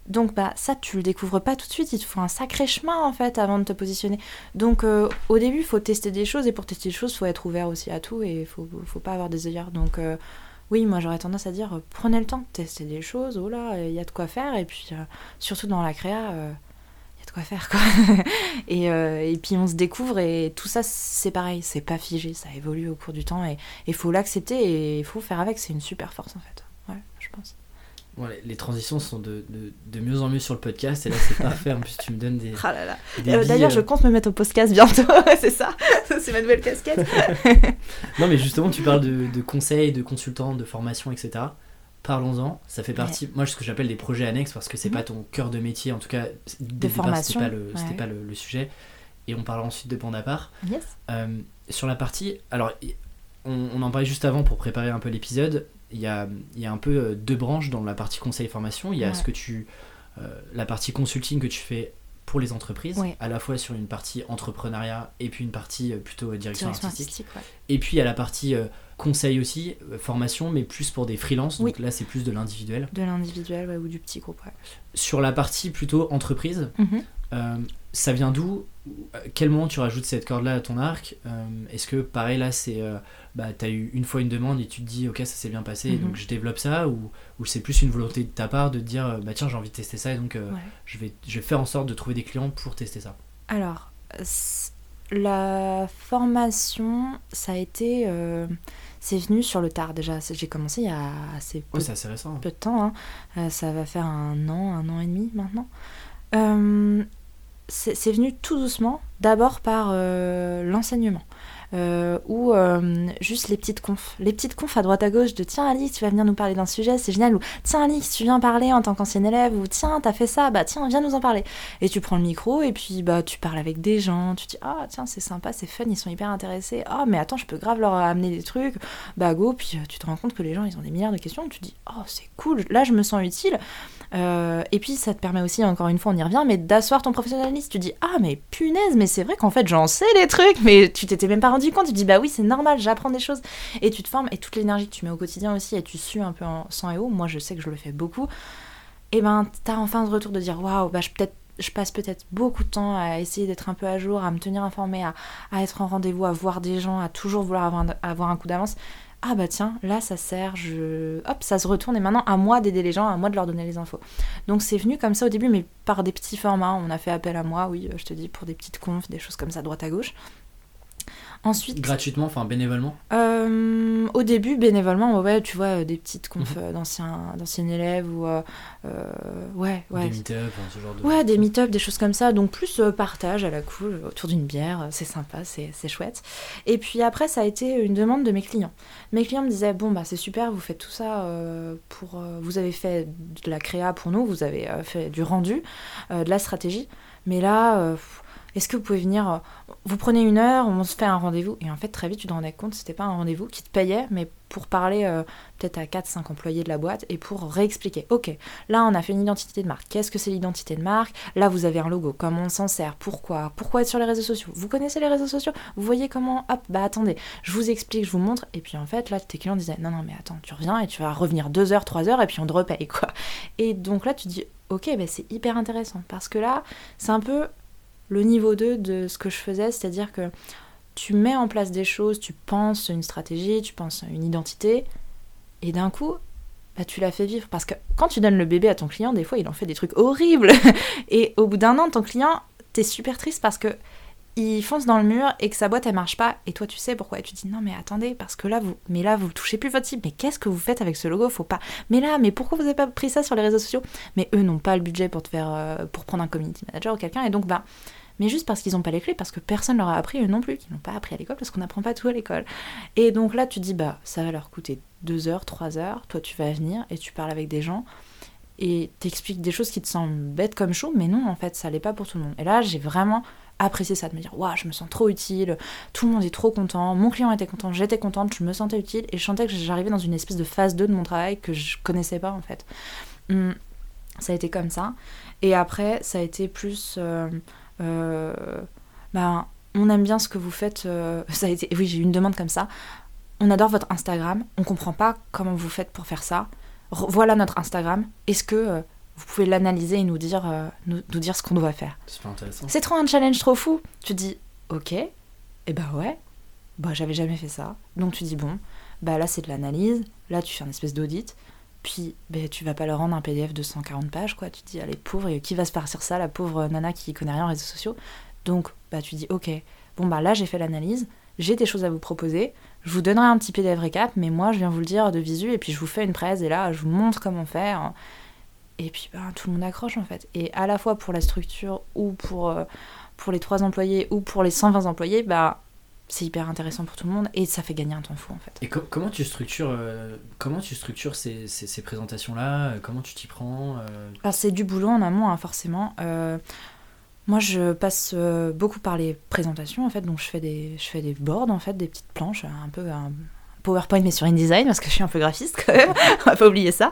donc, bah, ça, tu le découvres pas tout de suite. Il te faut un sacré chemin, en fait, avant de te positionner. Donc, euh, au début, il faut tester des choses. Et pour tester des choses, il faut être ouvert aussi à tout. Et il faut, faut pas avoir des œillères. Donc, euh, oui, moi, j'aurais tendance à dire, euh, prenez le temps de tester des choses. Oh là, il y a de quoi faire. Et puis, surtout dans la créa quoi faire quoi. et, et, puis on se découvre et tout ça c'est pareil, c'est pas figé, ça évolue au cours du temps et il faut l'accepter et il faut faire avec, c'est une super force en fait. Ouais, je pense. Les transitions sont de, de, de, mieux en mieux sur le podcast et là c'est parfait. En plus, tu me donnes des. Ah là là. Euh, d'ailleurs, je euh. compte me mettre au podcast bientôt. c'est ça. c'est ma nouvelle casquette. non, mais justement, tu parles de, de conseils, de consultants, de formation, etc parlons-en. Ça fait partie, moi, ce que j'appelle des projets annexes parce que c'est pas mhm. ton cœur de métier, en tout cas, de formation. C'était pas, le, pas le, sujet. Et on parlera ensuite de Panda part. Yes. Euh, sur la partie, alors, on, en parlait juste avant pour préparer un peu l'épisode. Il y a, y a un peu euh, deux branches dans la partie conseil formation. Il y a ce que tu, euh, la partie consulting que tu fais pour les entreprises, à la fois sur une partie entrepreneuriat et puis une partie plutôt direction, artistique. et puis il y a la partie conseil aussi, euh, formation, mais plus pour des freelances. Donc là, c'est plus de l'individuel. De l'individuel ou du petit groupe. Sur la partie plutôt entreprise, mhm. euh, ça vient d'où? Quel moment tu rajoutes cette corde-là à ton arc? Euh, Est-ce que pareil là, c'est bah, tu as eu une fois une demande et tu te dis ok, ça s'est bien passé, mhm. donc je développe ça Ou, ou c'est plus une volonté de ta part de te dire bah tiens, j'ai envie de tester ça et donc je, vais, je vais faire en sorte de trouver des clients pour tester ça Alors, la formation, ça a été c'est venu sur le tard déjà. J'ai commencé il y a assez peu, récent. peu de temps. Hein. Euh, ça va faire un an, un an et demi maintenant. Euh, c'est venu tout doucement, d'abord par euh, l'enseignement. Euh, ou euh, juste les petites confs. Les petites confs à droite à gauche de tiens Alix, tu vas venir nous parler d'un sujet, c'est génial. Ou tiens Alix, tu viens parler en tant qu'ancienne élève. Ou tiens, t'as fait ça, bah tiens, viens nous en parler. Et tu prends le micro et puis bah tu parles avec des gens. Tu dis ah tiens, c'est sympa, c'est fun, ils sont hyper intéressés. Ah mais attends, je peux grave leur amener des trucs. Bah go, puis tu te rends compte que les gens ils ont des milliards de questions. Tu dis oh c'est cool, là je me sens utile. Euh, et puis ça te permet aussi, encore une fois, on y revient, mais d'asseoir ton professionnalisme. Tu dis ah mais punaise, mais c'est vrai qu'en fait j'en sais les trucs, mais tu t'étais même pas rendu compte. Tu dis bah oui c'est normal, j'apprends des choses et tu te formes et toute l'énergie que tu mets au quotidien aussi et tu sues un peu en sang et eau. Moi je sais que je le fais beaucoup. Et ben t'as enfin ce retour de dire waouh bah je peut-être je passe peut-être beaucoup de temps à essayer d'être un peu à jour, à me tenir informé, à, être en rendez-vous, à voir des gens, à toujours vouloir avoir, avoir un coup d'avance ah bah tiens, là ça sert, je... hop, ça se retourne et maintenant à moi d'aider les gens, à moi de leur donner les infos. Donc c'est venu comme ça au début, mais par des petits formats, on a fait appel à moi, oui, je te dis, pour des petites confs, des choses comme ça, droite à gauche. Ensuite. Gratuitement, enfin bénévolement euh, Au début, bénévolement, ouais, tu vois, des petites confs mhm. euh, d'anciens, élèves ou. Euh, ouais, ouais. Des meet-up, ce genre de. Ouais, des meet-up, des choses comme ça. Donc, plus partage à la cool, autour d'une bière, c'est sympa, c'est, chouette. Et puis après, ça a été une demande de mes clients. Mes clients me disaient bon, bah, c'est super, vous faites tout ça pour. vous avez fait de la créa pour nous, vous avez fait du rendu, de la stratégie. Mais là est-ce que vous pouvez venir, euh, vous prenez une heure, on se fait un rendez-vous. Et en fait, très vite, tu te rendais compte, c'était pas un rendez-vous qui te payait, mais pour parler euh, peut-être à 4-5 employés de la boîte et pour réexpliquer. Ok, là, on a fait une identité de marque. Qu'est-ce que c'est l'identité de marque? Là, vous avez un logo. Comment on s'en sert? Pourquoi? Pourquoi être sur les réseaux sociaux? Vous connaissez les réseaux sociaux? Vous voyez comment Hop, bah attendez, je vous explique, je vous montre. Et puis en fait, là, tes clients disaient non, non, mais attends, tu reviens et tu vas revenir 2 heures, 3 heures et puis on te repaye, quoi. Et donc là, tu dis ok, bah, c'est hyper intéressant parce que là, c'est un peu le niveau 2 de ce que je faisais, c'est-à-dire que tu mets en place des choses, tu penses une stratégie, tu penses une identité, et d'un coup, bah, tu la fais vivre. Parce que quand tu donnes le bébé à ton client, des fois, il en fait des trucs horribles. et au bout d'un an, ton client, t'es super triste parce que il fonce dans le mur et que sa boîte elle marche pas. Et toi tu sais pourquoi. Et tu dis non mais attendez parce que là vous mais là vous touchez plus votre cible. Mais qu'est-ce que vous faites avec ce logo? Faut pas. Mais là mais pourquoi vous avez pas pris ça sur les réseaux sociaux? Mais eux n'ont pas le budget pour te faire euh, pour prendre un community manager ou quelqu'un. Et donc bah mais juste parce qu'ils n'ont pas les clés, parce que personne leur a appris eux non plus, qu'ils n'ont pas appris à l'école, parce qu'on n'apprend pas tout à l'école. Et donc là, tu dis, bah, ça va leur coûter 2 heures, 3 heures, toi tu vas venir et tu parles avec des gens et t'expliques des choses qui te semblent bêtes comme chaud, mais non, en fait, ça l'est pas pour tout le monde. Et là, j'ai vraiment apprécié ça, de me dire, waouh, je me sens trop utile, tout le monde est trop content, mon client était content, j'étais contente, je me sentais utile, et je sentais que j'arrivais dans une espèce de phase 2 de mon travail que je connaissais pas, en fait. Hum, ça a été comme ça. Et après, ça a été plus. Euh, euh, ben, on aime bien ce que vous faites. Euh, ça a été, oui, j'ai eu une demande comme ça. On adore votre Instagram. On comprend pas comment vous faites pour faire ça. voilà notre Instagram. Est-ce que vous pouvez l'analyser et nous dire, nous, dire ce qu'on doit faire C'est trop un challenge trop fou. Tu dis, ok, et eh ben ouais, bah j'avais jamais fait ça. Donc tu dis, bon, bah là c'est de l'analyse. Là tu fais un espèce d'audit. Puis ben, tu vas pas leur rendre un PDF de 140 pages, quoi. Tu te dis, allez, pauvre, et qui va se partir ça, la pauvre nana qui connaît rien en réseaux sociaux? Donc, bah, tu dis, ok, bon, bah là, j'ai fait l'analyse, j'ai des choses à vous proposer, je vous donnerai un petit PDF récap, mais moi, je viens vous le dire de visu, et puis je vous fais une presse, et là, je vous montre comment faire. Et puis, bah, tout le monde accroche, en fait. Et à la fois pour la structure, ou pour, euh, pour les trois employés, ou pour les 120 employés, bah, c'est hyper intéressant pour tout le monde et ça fait gagner un temps fou en fait. Et comment tu structures, euh, comment tu structures ces, ces, présentations-là? Euh, Comment tu t'y prends euh? C'est du boulot en amont hein, forcément. moi je passe beaucoup par les présentations en fait, donc je fais des, je fais des boards en fait, des petites planches, un peu un PowerPoint mais sur InDesign parce que je suis un peu graphiste quand même, on va pas oublier ça.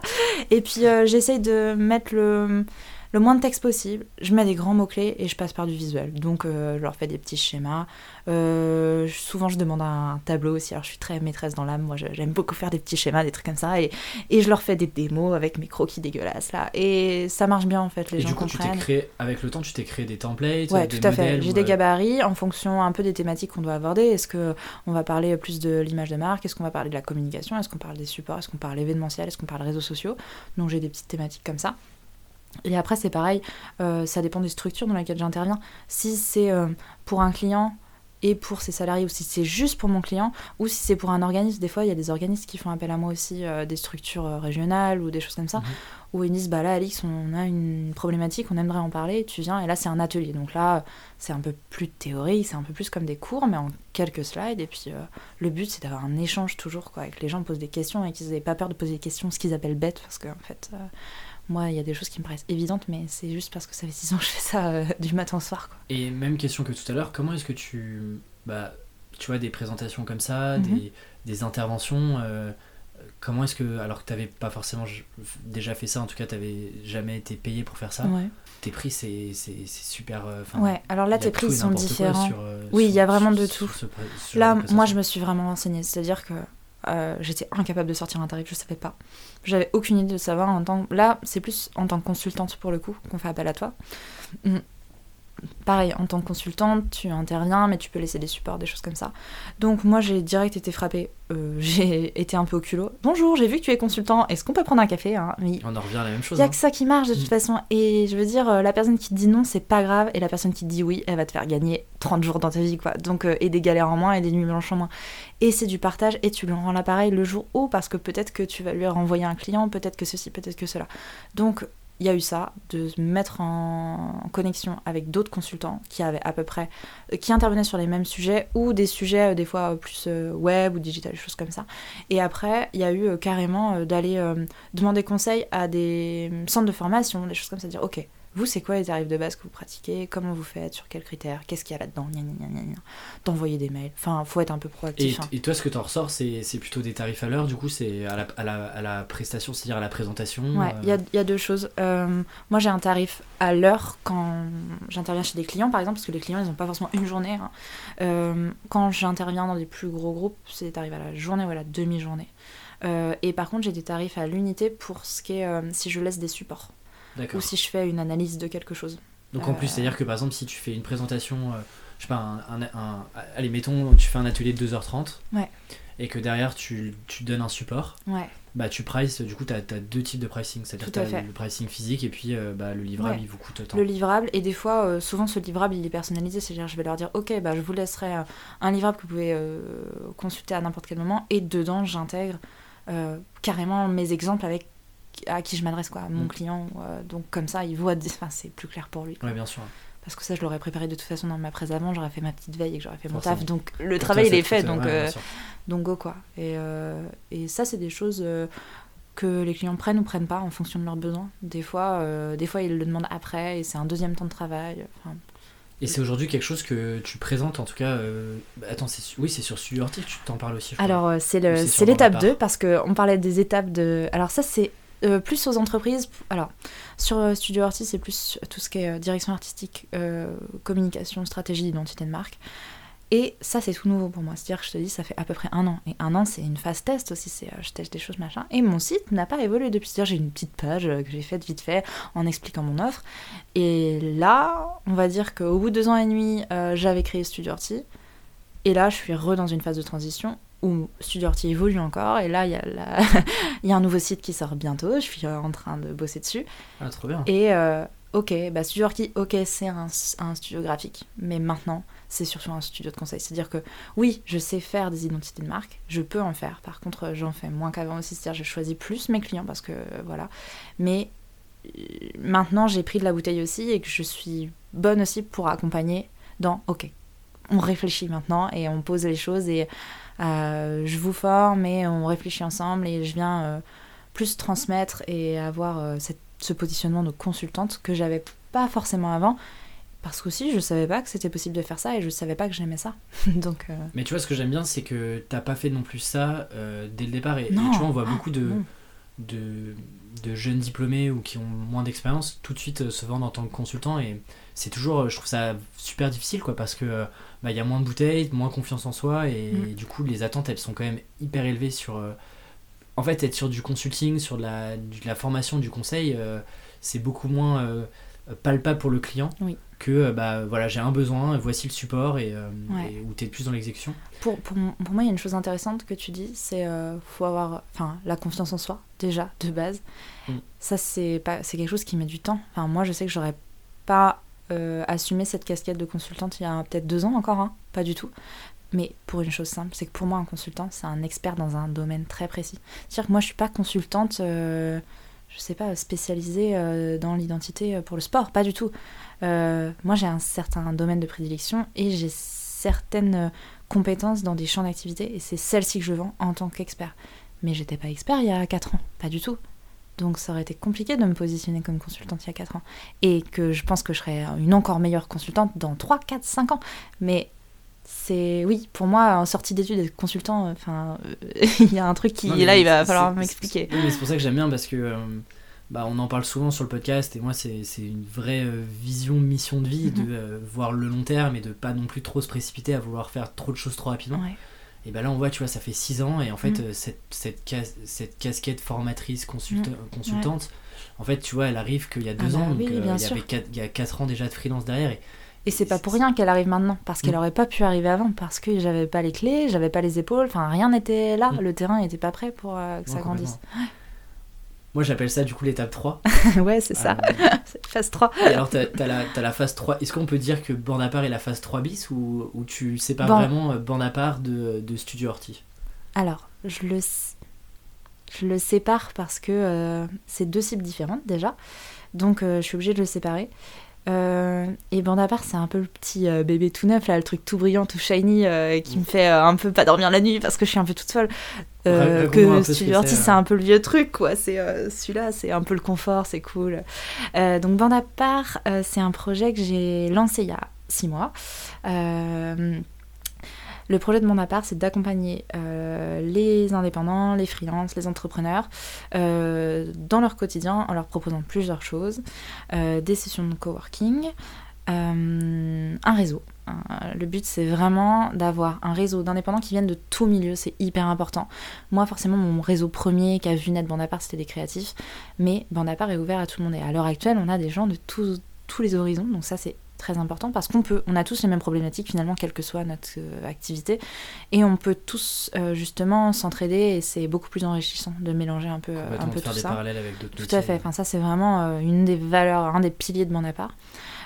Et puis j'essaye de mettre le le moins de texte possible. Je mets des grands mots-clés et je passe par du visuel. Donc, euh, je leur fais des petits schémas. Euh, souvent, je demande un tableau aussi. Alors, je suis très maîtresse dans l'âme. Moi, j'aime beaucoup faire des petits schémas, des trucs comme ça. Et, et je leur fais des démos avec mes croquis dégueulasses, là. Et ça marche bien, en fait. Les et gens du coup, comprennent. Tu créé, avec le temps, tu t'es créé des templates Ouais, tout à fait. J'ai des gabarits en fonction un peu des thématiques qu'on doit aborder. Est-ce qu'on va parler plus de l'image de marque? Est-ce qu'on va parler de la communication? Est-ce qu'on parle des supports? Est-ce qu'on parle événementiel? Est-ce qu'on parle réseaux sociaux? Donc, j'ai des petites thématiques comme ça. Et après, c'est pareil, euh, ça dépend des structures dans lesquelles j'interviens. Si c'est euh, pour un client et pour ses salariés, ou si c'est juste pour mon client, ou si c'est pour un organisme, des fois, il y a des organismes qui font appel à moi aussi, euh, des structures régionales ou des choses comme ça, mhm. où ils disent, bah là, Alix, on a une problématique, on aimerait en parler, tu viens, et là, c'est un atelier. Donc là, c'est un peu plus de théorie, c'est un peu plus comme des cours, mais en quelques slides. Et puis, le but, c'est d'avoir un échange toujours, quoi, avec les gens posent des questions et qu'ils n'aient pas peur de poser des questions, ce qu'ils appellent bêtes, parce qu'en en fait moi, il y a des choses qui me paraissent évidentes, mais c'est juste parce que ça fait 6 ans que je fais ça euh, du matin au soir. Quoi. Et même question que tout à l'heure, comment est-ce que tu. Bah, tu vois, des présentations comme ça, mhm. des, des, interventions, euh, comment est-ce que. Alors que tu n'avais pas forcément déjà fait ça, en tout cas, tu n'avais jamais été payé pour faire ça. Tes prix, c'est super. Euh, ouais, alors là, tes prix sont différents. oui, il y a vraiment de tout. là, moi, je me suis vraiment renseignée. C'est-à-dire que euh, j'étais incapable de sortir un tarif, je savais pas. J'avais aucune idée de savoir en tant là, c'est plus en tant que consultante pour le coup qu'on fait appel à toi. Pareil, en tant que consultante, tu interviens, mais tu peux laisser des supports, des choses comme ça. Donc moi, j'ai direct été frappée. Euh, j'ai été un peu au culot. Bonjour, j'ai vu que tu es consultant. Est-ce qu'on peut prendre un café hein? On en revient à la même chose. Il n'y a hein. que ça qui marche de toute mm. façon. Et je veux dire, euh, la personne qui te dit non, c'est pas grave. Et la personne qui te dit oui, elle va te faire gagner 30 jours dans ta vie, quoi. Donc, euh, et des galères en moins et des nuits blanches en moins. Et c'est du partage et tu lui rends l'appareil le jour où, parce que peut-être que tu vas lui renvoyer un client, peut-être que ceci, peut-être que cela. Donc, il y a eu ça, de se mettre en connexion avec d'autres consultants qui avaient à peu près, euh, qui intervenaient sur les mêmes sujets ou des sujets euh, des fois plus euh, web ou digital, des choses comme ça. Et après, il y a eu carrément d'aller demander conseil à des centres de formation, des choses comme ça, dire ok, vous, c'est quoi les tarifs de base que vous pratiquez? Comment vous faites? Sur quels critères? Qu'est-ce qu'il y a là-dedans? D'envoyer des mails. Enfin, faut être un peu proactif. Et, hein. et toi, ce que tu en ressors, c'est plutôt des tarifs à l'heure, du coup, c'est à la, à, la, à la, prestation, c'est-à-dire à la présentation Ouais, il y, a, y, a, deux choses. Euh, moi, j'ai un tarif à l'heure quand j'interviens chez des clients, par exemple, parce que les clients, ils n'ont pas forcément une journée. Hein. Euh, quand j'interviens dans des plus gros groupes, c'est des tarifs à la journée ou à la demi-journée. Euh, et par contre, j'ai des tarifs à l'unité pour ce qui est si je laisse des supports ou si je fais une analyse de quelque chose. Donc en plus, euh, c'est-à-dire que par exemple, si tu fais une présentation, euh, je sais pas, un, un, allez, mettons, tu fais un atelier de 2h30 ouais. et que derrière tu, tu donnes un support, ouais. bah tu prices, du coup, tu as, deux types de pricing, c'est-à-dire que tu as le pricing physique et puis euh, bah, le livrable, il vous coûte tant. Le livrable, et des fois, souvent ce livrable, il est personnalisé, c'est-à-dire je vais leur dire, ok, bah, je vous laisserai un livrable que vous pouvez consulter à n'importe quel moment et dedans, j'intègre carrément mes exemples avec à qui je m'adresse, quoi, mon mm. client. Euh, donc comme ça, il voit, enfin, c'est plus clair pour lui. Oui, bien sûr. parce que ça je l'aurais préparé de toute façon dans ma presse avant, j'aurais fait ma petite veille et que j'aurais fait mon taf, donc le travail il est fait, donc, donc go quoi. Et, et ça c'est des choses que les clients prennent ou prennent pas en fonction de leurs besoins. Des fois, des fois ils le demandent après et c'est un deuxième temps de travail. Et c'est aujourd'hui quelque chose que tu présentes, en tout cas. Euh, attends, oui, c'est sur Studio Artist, tu t'en parles aussi. Alors, euh, c'est l'étape 2, parce qu'on parlait des étapes de. Alors, ça, c'est euh, plus aux entreprises. Alors, sur Studio Artist, c'est plus tout ce qui est direction artistique, communication, stratégie d'identité de marque. Et ça, c'est tout nouveau pour moi. C'est-à-dire que je te dis, ça fait à peu près un an. Et un an, c'est une phase test aussi. C'est euh, je teste des choses, machin. Et mon site n'a pas évolué depuis. C'est-à-dire, j'ai une petite page euh, que j'ai faite vite fait en expliquant mon offre. Et là, on va dire qu'au bout de deux ans et demi, euh, j'avais créé Studio Orti. Et là, je suis re dans une phase de transition où Studio Orti évolue encore. Et là, il y, a il y a un nouveau site qui sort bientôt. Je suis en train de bosser dessus. Ah, trop bien. Et ok, bah Studio Orti, ok, c'est un, un studio graphique. Mais maintenant, c'est surtout un studio de conseil. C'est-à-dire que oui, je sais faire des identités de marque, je peux en faire. Par contre, j'en fais moins qu'avant aussi. C'est-à-dire je choisis plus mes clients parce que voilà. Mais euh, maintenant, j'ai pris de la bouteille aussi et que je suis bonne aussi pour accompagner dans OK. On réfléchit maintenant et on pose les choses et euh, je vous forme et on réfléchit ensemble et je viens euh, plus transmettre et avoir ce positionnement de consultante que j'avais pas forcément avant parce qu'aussi, je savais pas que c'était possible de faire ça et je savais pas que j'aimais ça. Donc, euh, Mais tu vois, ce que j'aime bien, c'est que t'as pas fait non plus ça euh, dès le départ. Et, tu vois, on voit beaucoup de, de, de, jeunes diplômés ou qui ont moins d'expérience tout de suite euh, se vendre en tant que consultant. Et c'est toujours, je trouve ça super difficile, quoi, parce que bah, il y a moins de bouteilles, moins confiance en soi. Et, mm. du coup, les attentes, elles sont quand même hyper élevées sur. en fait, être sur du consulting, sur de la, de la formation, du conseil, c'est beaucoup moins palpable pour le client. Oui que euh, bah, voilà, j'ai un besoin, voici le support et, euh, où tu es plus dans l'exécution. Pour, pour, pour, moi, il y a une chose intéressante que tu dis, c'est euh, faut avoir enfin, la confiance en soi, déjà, de base. Mm. Ça, c'est quelque chose qui met du temps. Enfin, moi, je sais que j'aurais pas assumé cette casquette de consultante il y a peut-être deux ans encore, hein, pas du tout. Mais pour une chose simple, c'est que pour moi, un consultant, c'est un expert dans un domaine très précis. C'est-à-dire que moi, je suis pas consultante je sais pas, spécialisée euh, dans l'identité euh, pour le sport, pas du tout. Euh, moi, j'ai un certain domaine de prédilection et j'ai certaines compétences dans des champs d'activité et c'est celle-ci que je vends en tant qu'expert. Mais j'étais pas expert il y a 4 ans, pas du tout. Donc ça aurait été compliqué de me positionner comme consultante il y a 4 ans. Et que je pense que je serais une encore meilleure consultante dans 3, 4, 5 ans. Mais c'est oui pour moi en sortie d'études être consultant enfin euh, il y a un truc qui est là il va falloir m'expliquer oui, c'est pour ça que j'aime bien parce que euh, bah, on en parle souvent sur le podcast et moi c'est une vraie euh, vision mission de vie de mhm. voir le long terme et de pas non plus trop se précipiter à vouloir faire trop de choses trop rapidement et ben là on voit tu vois ça fait 6 ans et en fait mhm. cette, cette, cette, casquette formatrice mhm. consultante en fait tu vois elle arrive qu'il y a 2 ah ans bah donc il y avait il y a 4 ans déjà de freelance derrière et et c'est pas pour rien qu'elle arrive maintenant, parce qu'elle mm. aurait pas pu arriver avant, parce que j'avais pas les clés, j'avais pas les épaules, enfin rien n'était là, mm. le terrain n'était pas prêt pour euh, que ça grandisse. Moi j'appelle ça du coup l'étape 3. ouais, c'est ça, euh, phase 3. Et alors t'as as la, as la phase 3, est-ce qu'on peut dire que bande à part est la phase 3 bis ou, ou tu sépares pas vraiment euh, bande à part de, de Studio Horty Alors, je le, je le sépare parce que c'est deux cibles différentes déjà, donc je suis obligée de le séparer. Euh, et Bandapart, c'est un peu le petit euh, bébé tout neuf, là, le truc tout brillant, tout shiny, euh, qui me fait un peu pas dormir la nuit parce que je suis un peu toute folle. que Studio Artist, c'est un peu le vieux truc, quoi. C'est celui-là, c'est un peu le confort, c'est cool. donc Bandapart, c'est un projet que j'ai lancé il y a six mois. Le projet de mon c'est d'accompagner euh, les indépendants, les freelances, les entrepreneurs euh, dans leur quotidien en leur proposant plusieurs choses. Euh, des sessions de coworking, un réseau. Le but, c'est vraiment d'avoir un réseau d'indépendants qui viennent de tout milieu, c'est hyper important. Moi, forcément, mon réseau premier qui a vu naître Bandapart, c'était des créatifs, mais Bandapart est ouvert à tout le monde. Et à l'heure actuelle, on a des gens de tous, tous les horizons, donc ça, c'est très important parce qu'on peut, on a tous les mêmes problématiques finalement, quelle que soit notre euh, activité, et on peut tous euh, justement s'entraider et c'est beaucoup plus enrichissant de mélanger un peu, euh, un peu faire tout des ça. parallèles avec d'autres Tout à fait. Enfin, ça c'est vraiment une des valeurs, un des piliers de mon appart.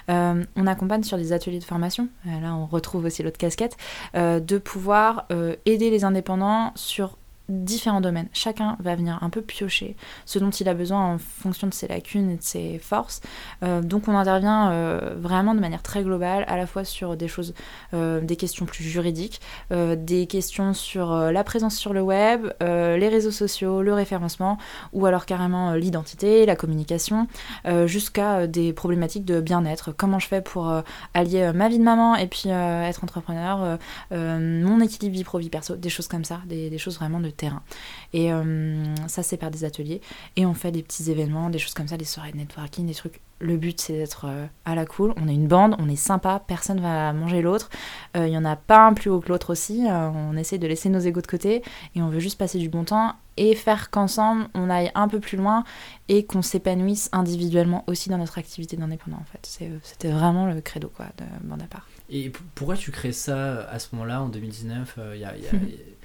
on accompagne sur des ateliers de formation, là on retrouve aussi l'autre casquette, de pouvoir aider les indépendants sur différents domaines. Chacun va venir un peu piocher ce dont il a besoin en fonction de ses lacunes et de ses forces. Euh, donc on intervient euh, vraiment de manière très globale, à la fois sur des choses, euh, des questions plus juridiques, des questions sur la présence sur le web, les réseaux sociaux, le référencement, ou alors carrément l'identité, la communication, jusqu'à des problématiques de bien-être. Comment je fais pour allier ma vie de maman et puis être entrepreneur, mon équilibre vie pro vie perso, des choses comme ça, des, des choses vraiment de terrain. Et euh, ça, c'est par des ateliers. Et on fait des petits événements, des choses comme ça, des soirées de networking, des trucs. Le but, c'est d'être euh, à la cool. On est une bande, on est sympa, personne va manger l'autre. Il euh, n'y en a pas un plus haut que l'autre aussi. on essaie de laisser nos égos de côté et on veut juste passer du bon temps et faire qu'ensemble, on aille un peu plus loin et qu'on s'épanouisse individuellement aussi dans notre activité d'indépendant. En fait, c'était vraiment le credo quoi, de bande à part. Et pourquoi tu crées ça à ce moment-là, en 2019 Il y a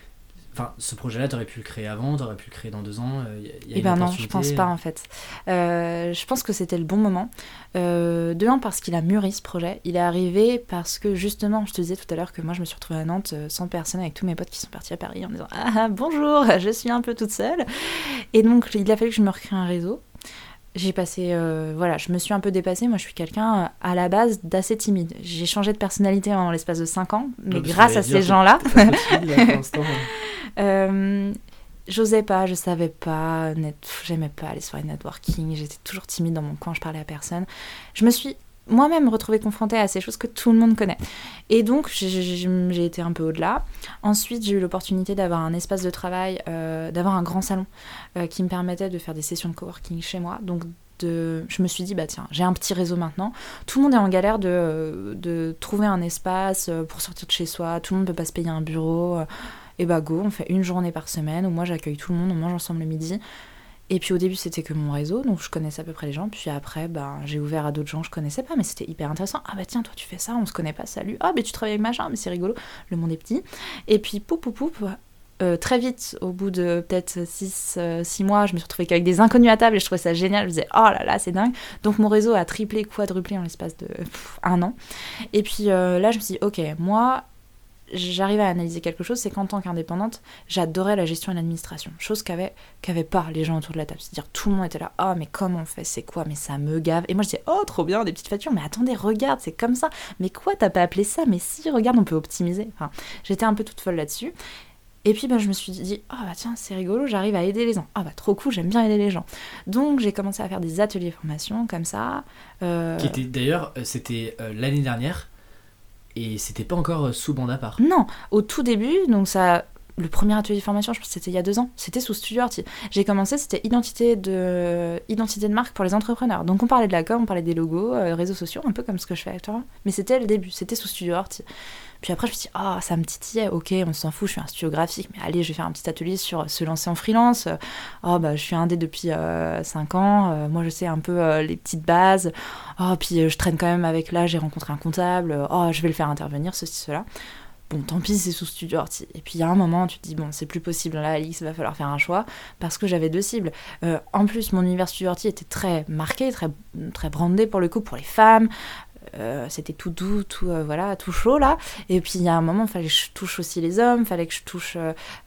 Enfin, ce projet-là, tu aurais pu le créer avant, tu aurais pu le créer dans deux ans. Euh, y a eh ben non, je pense pas en fait. Euh, je pense que c'était le bon moment. Euh, de un, parce qu'il a mûri ce projet. Il est arrivé parce que justement, je te disais tout à l'heure que moi je me suis retrouvée à Nantes sans personne avec tous mes potes qui sont partis à Paris en disant Ah bonjour, je suis un peu toute seule. Et donc il a fallu que je me recrée un réseau j'ai passé voilà je me suis un peu dépassée. Moi je suis quelqu'un à la base d'assez timide. J'ai changé de personnalité en l'espace de 5 ans mais grâce à ces gens là Euh, j'osais pas, je savais pas, j'aimais pas les soirées networking, j'étais toujours timide dans mon coin, je parlais à personne. Je me suis moi-même retrouvée confrontée à ces choses que tout le monde connaît. Et donc, j'ai été un peu au-delà. Ensuite, j'ai eu l'opportunité d'avoir un espace de travail, euh, d'avoir un grand salon euh, qui me permettait de faire des sessions de coworking chez moi. Donc, de, je me suis dit, bah tiens, j'ai un petit réseau maintenant. Tout le monde est en galère de, de trouver un espace pour sortir de chez soi. Tout le monde ne peut pas se payer un bureau et bah go, on fait une journée par semaine où moi j'accueille tout le monde, on mange ensemble le midi. Et puis au début c'était que mon réseau, donc je connaissais à peu près les gens. Puis après, bah, j'ai ouvert à d'autres gens que je connaissais pas, mais c'était hyper intéressant. Ah bah tiens, toi tu fais ça, on se connaît pas, salut. Ah bah tu travailles avec machin, mais c'est rigolo, le monde est petit. Et puis poup poup poup, euh, très vite, au bout de peut-être 6 euh, mois, je me suis retrouvée qu'avec des inconnus à table et je trouvais ça génial. Je me disais, oh là là, c'est dingue. Donc mon réseau a triplé, quadruplé en l'espace de un an. Et puis euh, là, je me suis dit, ok, moi, j'arrive à analyser quelque chose, c'est qu'en tant qu'indépendante, j'adorais la gestion et l'administration, chose qu'avaient qu'avaient pas les gens autour de la table. C'est-à-dire tout le monde était là, oh mais comment on fait, c'est quoi, mais ça me gave. Et moi je disais, oh trop bien, des petites factures, mais attendez, regarde, c'est comme ça. Mais quoi, t'as pas appelé ça? Mais si, regarde, on peut optimiser. J'étais un peu toute folle là-dessus. Et puis ben, je me suis dit, oh, bah tiens, c'est rigolo, j'arrive à aider les gens. Ah bah trop cool, j'aime bien aider les gens. Donc j'ai commencé à faire des ateliers formation comme ça. Euh, Qui était d'ailleurs, euh, c'était euh, l'année dernière, et c'était pas encore euh, sous bande à part. Non, au tout début, donc ça, le premier atelier de formation, je pense que c'était il y a deux ans, c'était sous Studio J'ai commencé, c'était identité de, identité de marque pour les entrepreneurs. Donc on parlait de la com, on parlait des logos, euh, réseaux sociaux, un peu comme ce que je fais toi. Mais c'était le début, c'était sous Studio puis après, je me suis dit, ah, ça me titillait, ok, on s'en fout, je suis un studio graphique, mais allez, je vais faire un petit atelier sur se lancer en freelance. Oh, bah, je suis indé depuis 5 euh, ans, euh, moi, je sais un peu euh, les petites bases. Oh, puis je traîne quand même avec là, j'ai rencontré un comptable, oh, je vais le faire intervenir, ceci, cela. Bon, tant pis, c'est sous studio Et puis il y a un moment, tu te dis, bon, c'est plus possible, là, Alix, il va falloir faire un choix, parce que j'avais deux cibles. en plus, mon univers studio était très marqué, très, très brandé pour le coup, pour les femmes. Euh, c'était tout doux, tout euh, voilà, tout chaud là. Et puis il y a un moment, fallait que je touche aussi les hommes, fallait que je touche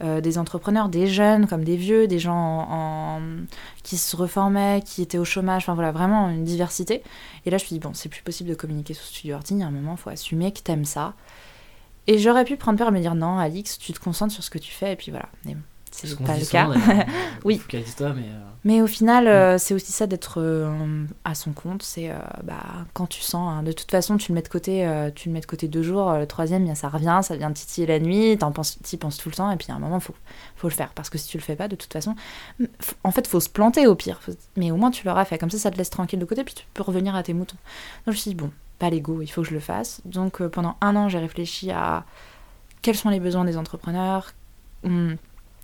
euh, des entrepreneurs, des jeunes comme des vieux, des gens en, qui se reformaient, qui étaient au chômage, enfin voilà, vraiment une diversité. Et là je me suis dit bon, c'est plus possible de communiquer sur Studio Arting, il y a un moment, faut assumer que t'aimes ça. Et j'aurais pu prendre peur et me dire non, Alix, tu te concentres sur ce que tu fais et puis voilà c'est pas le cas. oui. Mais, euh, mais, au final, euh, c'est aussi ça d'être euh, à son compte. C'est bah, quand tu sens, hein, de toute façon, tu le mets de côté, tu le mets de côté deux jours, le troisième, ça revient, ça vient titiller la nuit, t'en penses, y penses tout le temps, et puis à un moment, faut, faut le faire. Parce que si tu le fais pas, de toute façon, en fait, faut se planter au pire. Mais au moins, tu l'auras fait. Comme ça, ça te laisse tranquille de côté, puis tu peux revenir à tes moutons. Donc je me suis dit, bon, pas l'ego, il faut que je le fasse. Donc pendant un an, j'ai réfléchi à quels sont les besoins des entrepreneurs. Hum,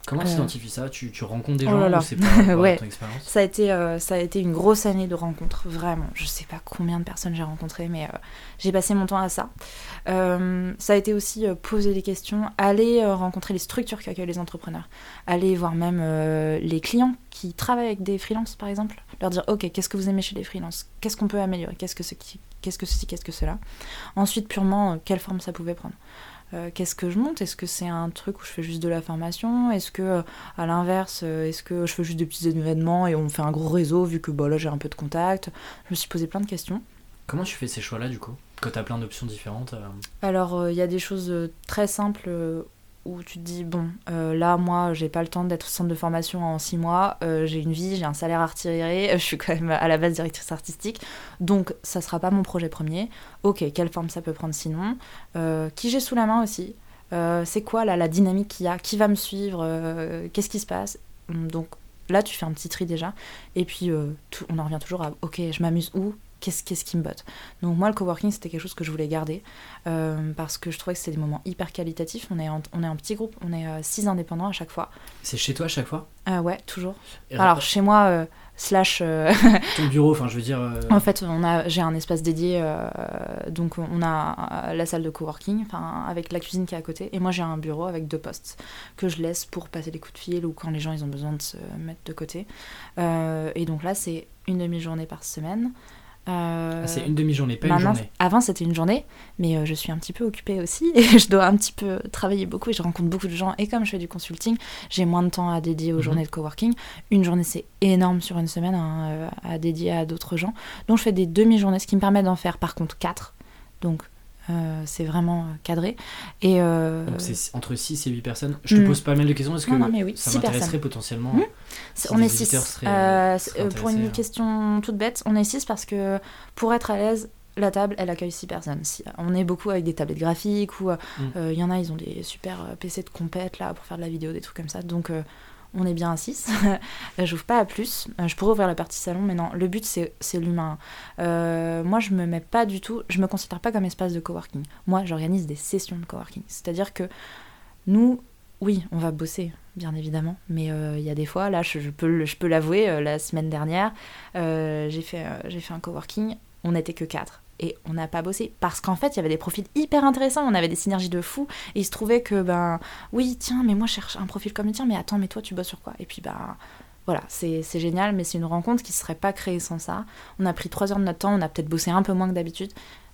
Comment tu euh. identifies ça? Tu, tu, rencontres des oh gens ou c'est pas ouais. ton expérience? Ça a, été, euh, ça a été une grosse année de rencontres, vraiment. Je sais pas combien de personnes j'ai rencontrées, mais euh, j'ai passé mon temps à ça. ça a été aussi poser des questions, aller rencontrer les structures qui accueillent les entrepreneurs, aller voir même les clients qui travaillent avec des freelances, par exemple, leur dire Ok, qu'est-ce que vous aimez chez les freelances? Qu'est-ce qu'on peut améliorer? Qu'est-ce que, ce qu'est-ce que ceci? Qu'est-ce que cela? Ensuite, purement, quelle forme ça pouvait prendre qu'est-ce que je monte? Est-ce que c'est un truc où je fais juste de la formation? Est-ce que, à l'inverse, est-ce que je fais juste des petits événements et on fait un gros réseau vu que bah, là j'ai un peu de contact? Je me suis posé plein de questions. Comment tu fais ces choix-là du coup? Quand tu as plein d'options différentes Alors, il y a des choses très simples où tu te dis bon euh, là moi j'ai pas le temps d'être centre de formation en six mois euh, j'ai une vie j'ai un salaire à retirer je suis quand même à la base directrice artistique donc ça sera pas mon projet premier. Ok quelle forme ça peut prendre sinon? Euh, qui j'ai sous la main aussi? C'est quoi là la dynamique qu'il y a? Qui va me suivre? Qu'est-ce qui se passe? Donc là tu fais un petit tri déjà. Et puis on en revient toujours à ok je m'amuse où? Qu'est-ce qui me botte. Donc moi, le coworking, c'était quelque chose que je voulais garder euh, parce que je trouvais que c'était des moments hyper qualitatifs. On est en, on est en petit groupe, on est euh, six indépendants à chaque fois. C'est chez toi à chaque fois? Euh, Ouais, toujours. Alors chez moi, slash... Ton bureau, enfin je veux dire... En fait, on a, j'ai un espace dédié, donc on a la salle de coworking, avec la cuisine qui est à côté, et moi j'ai un bureau avec deux postes que je laisse pour passer les coups de fil ou quand les gens ils ont besoin de se mettre de côté. et donc là, c'est une demi-journée par semaine. Euh, ah, c'est une demi-journée, pas une journée. Avant, c'était une journée, mais euh, je suis un petit peu occupée aussi et je dois un petit peu travailler beaucoup et je rencontre beaucoup de gens. Et comme je fais du consulting, j'ai moins de temps à dédier aux mhm. journées de coworking. Une journée, c'est énorme sur une semaine hein, euh, à dédier à d'autres gens. Donc, je fais des demi-journées, ce qui me permet d'en faire par contre quatre. Donc, euh, c'est vraiment cadré. Et euh, Donc c'est entre 6 et 8 personnes. Je te hmm. pose pas mal de questions parce que ça m'intéresserait potentiellement. Hmm. on est 6. Euh, pour une hein. question toute bête, on est 6 parce que pour être à l'aise, la table, elle accueille 6 personnes. Si, on est beaucoup avec des tablettes graphiques ou hmm. il y en a, ils ont des super PC de compète là pour faire de la vidéo, des trucs comme ça. Donc on est bien à 6. J'ouvre pas à plus. Euh, je pourrais ouvrir la partie salon, mais non, le but c'est l'humain. Euh, moi, je me mets pas du tout, je me considère pas comme espace de coworking. Moi, j'organise des sessions de coworking. C'est-à-dire que nous, oui, on va bosser, bien évidemment, mais euh, il y a des fois, là, je, peux, l'avouer, la semaine dernière, j'ai fait, fait un coworking, on n'était que 4 et on n'a pas bossé. Parce qu'en fait il y avait des profils hyper intéressants, on avait des synergies de fou. Et il se trouvait que ben oui tiens mais moi je cherche un profil comme le mais attends mais toi tu bosses sur quoi? Et puis ben voilà c'est génial mais c'est une rencontre qui ne serait pas créée sans ça. On a pris trois heures de notre temps, on a peut-être bossé un peu moins que d'habitude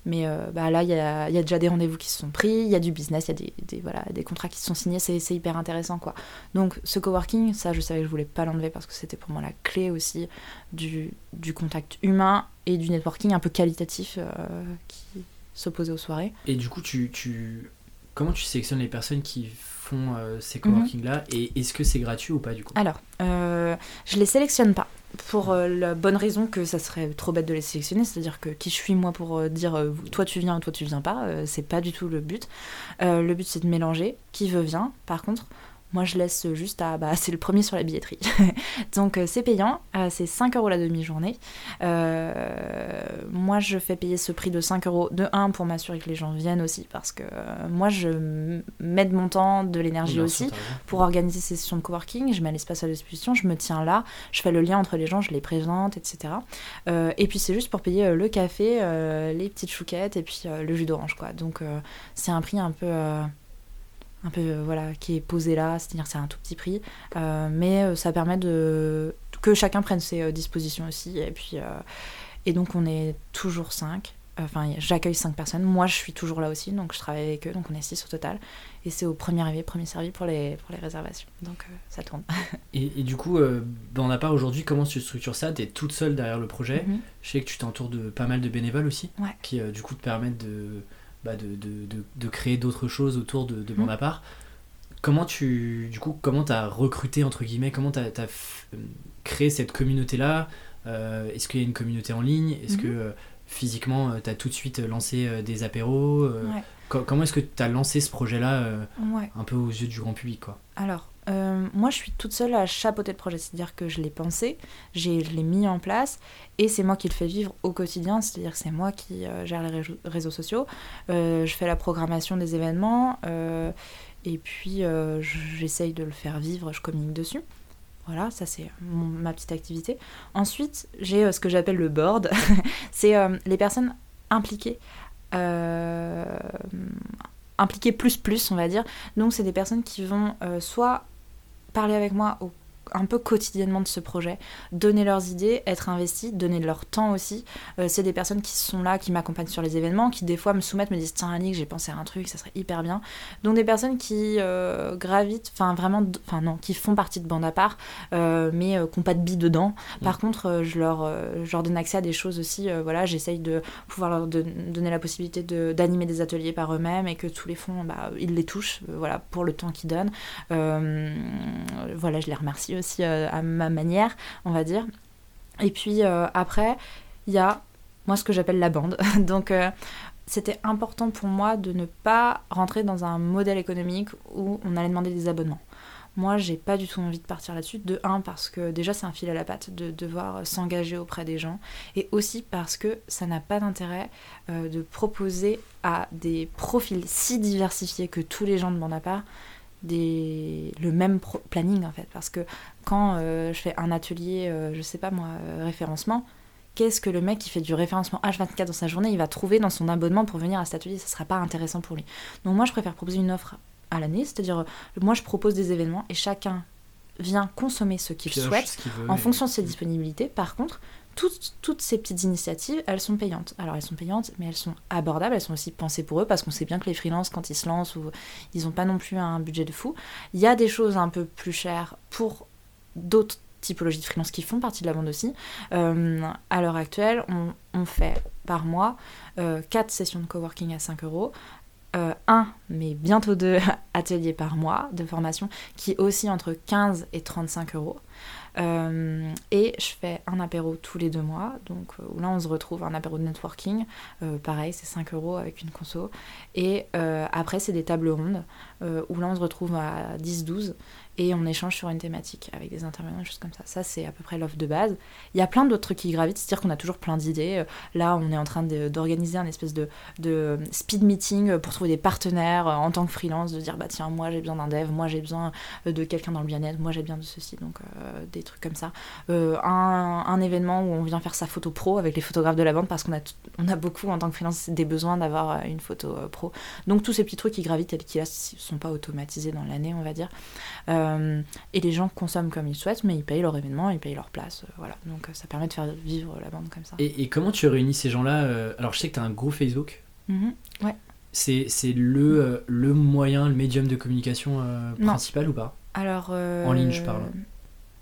mais euh, bah là, il y a, y a, déjà des rendez-vous qui se sont pris, il y a du business, il y a des, des, voilà, des contrats qui se sont signés, c'est hyper intéressant. quoi. Donc ce coworking, ça je savais que je voulais pas l'enlever parce que c'était pour moi la clé aussi du, du, contact humain et du networking un peu qualitatif euh, qui s'opposait aux soirées. Et du coup, tu, tu... comment tu sélectionnes les personnes qui font euh, ces coworking-là et est-ce que c'est gratuit ou pas du coup? Alors, je les sélectionne pas pour euh, la bonne raison que ça serait trop bête de les sélectionner, c'est-à-dire que qui je suis moi pour euh, dire euh, toi tu viens, toi tu viens pas, c'est pas du tout le but. le but c'est de mélanger, qui veut vient. Par contre, moi, je laisse juste à. Bah, c'est le premier sur la billetterie. Donc, euh, c'est payant. Euh, c'est 5 euros la demi-journée. Euh, moi, je fais payer ce prix de 5 euros de 1 pour m'assurer que les gens viennent aussi. Parce que moi, je mets de mon temps, de l'énergie aussi pour organiser ces sessions de coworking. Je mets l'espace à disposition. Je me tiens là. Je fais le lien entre les gens. Je les présente, etc. et puis, c'est juste pour payer le café, les petites chouquettes et puis le jus d'orange, quoi. Donc, c'est un prix un peu un peu euh, voilà qui est posé là, c'est-à-dire c'est un tout petit prix, euh, mais euh, ça permet de que chacun prenne ses dispositions aussi. Et puis et donc on est toujours 5 enfin j'accueille 5 personnes, moi je suis toujours là aussi donc je travaille avec eux. Donc on est 6 au total. Et c'est au premier arrivé premier servi pour les pour les réservations. Donc ça tourne. et, du coup dans la part aujourd'hui comment tu structures ça? Tu es toute seule derrière le projet, mhm. je sais que tu t'entoures de pas mal de bénévoles aussi qui du coup te permettent de bah, de, de, de, créer d'autres choses autour de, de mon appart. Comment tu, du coup, comment as recruté, entre guillemets, comment tu as, euh, créé cette communauté-là? Euh, Est-ce qu'il y a une communauté en ligne? Est-ce que mhm. euh, physiquement, tu as tout de suite lancé des apéros Comment est-ce que tu as lancé ce projet-là un peu aux yeux du grand public quoi? Alors, euh, moi, je suis toute seule à chapeauter le projet, c'est-à-dire que je l'ai pensé, je l'ai mis en place, et c'est moi qui le fais vivre au quotidien, c'est-à-dire que c'est moi qui euh, gère les réseaux sociaux, euh, je fais la programmation des événements, et puis j'essaye de le faire vivre, je communique dessus. Voilà, ça c'est ma petite activité. Ensuite, j'ai ce que j'appelle le board, c'est les personnes impliquées impliquées plus plus on va dire. Donc c'est des personnes qui vont soit parler avec moi au un peu quotidiennement de ce projet, donner leurs idées, être investis, donner leur temps aussi. Euh, c'est des personnes qui sont là, qui m'accompagnent sur les événements, qui des fois me soumettent, me disent tiens Annick, j'ai pensé à un truc, ça serait hyper bien. Donc des personnes qui euh, gravitent, enfin vraiment, enfin non, qui font partie de bande à part, euh, mais qui n'ont pas de billes dedans. Par mm. contre, je leur, je, leur, donne accès à des choses aussi. voilà, j'essaye de pouvoir leur donner la possibilité d'animer des ateliers par eux-mêmes et que tous les fonds, bah, ils les touchent, voilà, pour le temps qu'ils donnent. voilà, je les remercie aussi euh, à ma manière, on va dire. Et puis euh, après, il y a moi ce que j'appelle la bande. Donc euh, c'était important pour moi de ne pas rentrer dans un modèle économique où on allait demander des abonnements. Moi, j'ai pas du tout envie de partir là-dessus. De un, parce que déjà, c'est un fil à la patte de devoir s'engager auprès des gens. Et aussi parce que ça n'a pas d'intérêt de proposer à des profils si diversifiés que tous les gens de à part des, le même planning en fait. Parce que quand euh, je fais un atelier, euh, je sais pas moi, euh, référencement, qu'est-ce que le mec qui fait du référencement H24 dans sa journée, il va trouver dans son abonnement pour venir à cet atelier Ça sera pas intéressant pour lui. Donc moi, je préfère proposer une offre à l'année, c'est-à-dire moi, je propose des événements et chacun vient consommer ce qu'il souhaite en fonction de ses disponibilités. Par contre, toutes, ces petites initiatives, elles sont payantes. Alors elles sont payantes, mais elles sont abordables, elles sont aussi pensées pour eux, parce qu'on sait bien que les freelances, quand ils se lancent, ou, ils n'ont pas non plus un budget de fou. Il y a des choses un peu plus chères pour d'autres typologies de freelance qui font partie de la bande aussi. Euh, à l'heure actuelle, on, fait par mois 4 euh, sessions de coworking à 5 euros. Euh, un, mais bientôt deux ateliers par mois de formation qui aussi entre 15 et 35 euros. Euh, et je fais un apéro tous les deux mois, donc euh, où là on se retrouve un apéro de networking, euh, pareil c'est 5 euros avec une conso. Et après c'est des tables rondes, où là on se retrouve à 10-12 et on échange sur une thématique avec des intervenants, choses comme ça. Ça, c'est à peu près l'offre de base. Il y a plein d'autres trucs qui gravitent, c'est-à-dire qu'on a toujours plein d'idées. Là, on est en train d'organiser un espèce de, speed meeting pour trouver des partenaires en tant que freelance, de dire bah tiens, moi j'ai besoin d'un dev, moi j'ai besoin de quelqu'un dans le bien-être, moi j'ai besoin de ceci. Donc des trucs comme ça. Euh, un, événement où on vient faire sa photo pro avec les photographes de la bande parce qu'on a, on a beaucoup en tant que freelance des besoins d'avoir euh, une photo euh, pro. Donc tous ces petits trucs qui gravitent et qui ne sont pas automatisés dans l'année, on va dire. Et les gens consomment comme ils souhaitent, mais ils payent leur événement, ils payent leur place. voilà. Donc ça permet de faire vivre la bande comme ça. Et, comment tu réunis ces gens-là Alors je sais que tu as un gros Facebook. Mhm. ouais. C'est le, le moyen, le médium de communication principal ou pas? Alors, en ligne, je parle.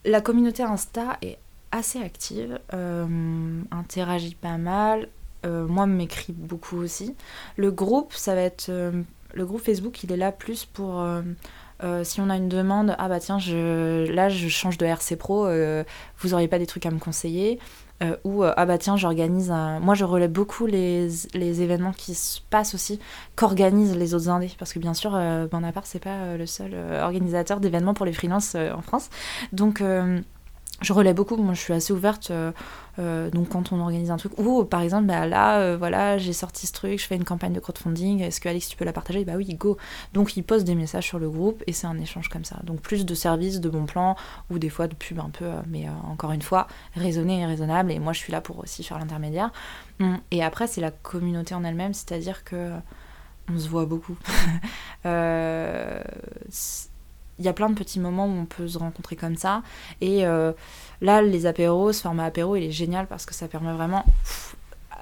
La communauté Insta est assez active, euh, interagit pas mal. Euh, moi, m'écrit beaucoup aussi. Le groupe, ça va être. Euh, le groupe Facebook, il est là plus pour. Si on a une demande, ah bah tiens, là je change de RC Pro, vous auriez pas des trucs à me conseiller. Ou ah bah tiens j'organise un... moi je relève beaucoup les, les, événements qui se passent aussi qu'organisent les autres indés. Parce que bien sûr euh, Bonaparte c'est pas le seul organisateur d'événements pour les freelances en France. Donc je relais beaucoup, moi je suis assez ouverte, euh, euh, donc quand on organise un truc, ou par exemple, bah, là, euh, voilà, j'ai sorti ce truc, je fais une campagne de crowdfunding, est-ce que Alex tu peux la partager? Bah oui, go Donc il poste des messages sur le groupe et c'est un échange comme ça. Donc plus de services, de bons plans, ou des fois de pub un peu, mais encore une fois, raisonné et raisonnable, et moi je suis là pour aussi faire l'intermédiaire. Hum, et après, c'est la communauté en elle-même, c'est-à-dire que on se voit beaucoup. il y a plein de petits moments où on peut se rencontrer comme ça. Et euh, là, les apéros, ce format apéro, il est génial parce que ça permet vraiment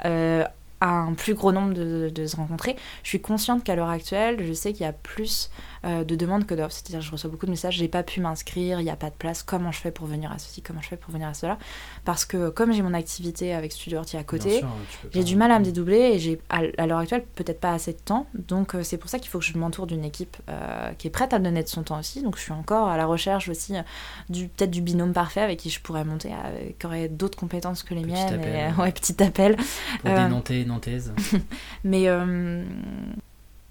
euh, à un plus gros nombre de, de, se rencontrer. Je suis consciente qu'à l'heure actuelle, je sais qu'il y a plus euh, de demandes que d'offres. C'est-à-dire, je reçois beaucoup de messages, j'ai pas pu m'inscrire, il n'y a pas de place, comment je fais pour venir à ceci, comment je fais pour venir à cela? Parce que comme j'ai mon activité avec Studio Horty à côté, j'ai du mal à me dédoubler et j'ai à, l'heure actuelle peut-être pas assez de temps. Donc euh, c'est pour ça qu'il faut que je m'entoure d'une équipe euh, qui est prête à me donner de son temps aussi. Donc je suis encore à la recherche aussi du peut-être du binôme parfait avec qui je pourrais monter, qui aurait d'autres compétences que les miennes. ouais, petit appel. Pour des Nantais Nantaises. Mais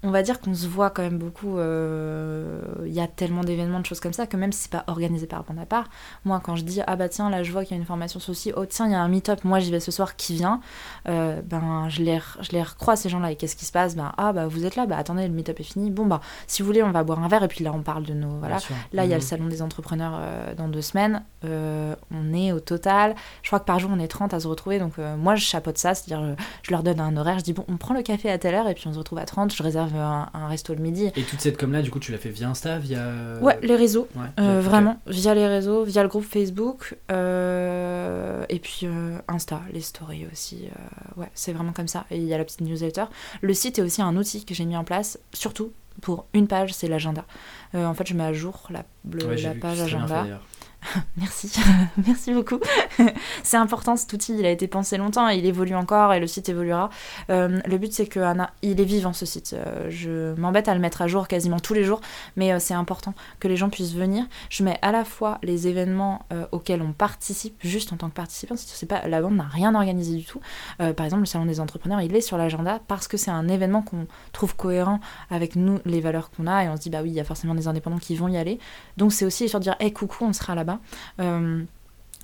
on va dire qu'on se voit quand même beaucoup. Euh, il y a tellement d'événements, de choses comme ça, que même si c'est pas organisé par part, moi quand je dis ah bah tiens, là je vois qu'il y a une formation ceci, oh tiens, il y a un meet-up, moi j'y vais ce soir, qui vient euh, Ben je les, je les recrois ces gens-là et qu'est-ce qui se passe? Ben ah bah vous êtes là, bah attendez, le meet-up est fini. Bon bah si vous voulez, on va boire un verre et puis là on parle de nos. Voilà. Là il y a le mhm. salon des entrepreneurs euh, dans deux semaines. on est au total, je crois que par jour on est 30 à se retrouver, donc moi je chapeaute ça, c'est-à-dire je leur donne un horaire, je dis bon, on prend le café à telle heure et puis on se retrouve à 30, je réserve réserve un, resto le midi. Et toute cette com-là, du coup, tu l'as fait via Insta, via... Ouais, les réseaux. vraiment, via les réseaux, via le groupe Facebook. et puis Insta, les stories aussi. ouais, c'est vraiment comme ça. Et il y a la petite newsletter. Le site est aussi un outil que j'ai mis en place, surtout pour une page, c'est l'agenda. en fait, je mets à jour la, la page agenda. Merci, merci beaucoup. c'est important cet outil, il a été pensé longtemps et il évolue encore et le site évoluera. Euh, le but c'est que Anna, il est vivant ce site. Euh, je m'embête à le mettre à jour quasiment tous les jours, mais euh, c'est important que les gens puissent venir. Je mets à la fois les événements auxquels on participe, juste en tant que participant. Si tu sais pas, la bande n'a rien organisé du tout. par exemple, le salon des entrepreneurs, il est sur l'agenda parce que c'est un événement qu'on trouve cohérent avec nous, les valeurs qu'on a et on se dit bah oui, il y a forcément des indépendants qui vont y aller. Donc c'est aussi sur dire, hé coucou, on sera là-bas euh,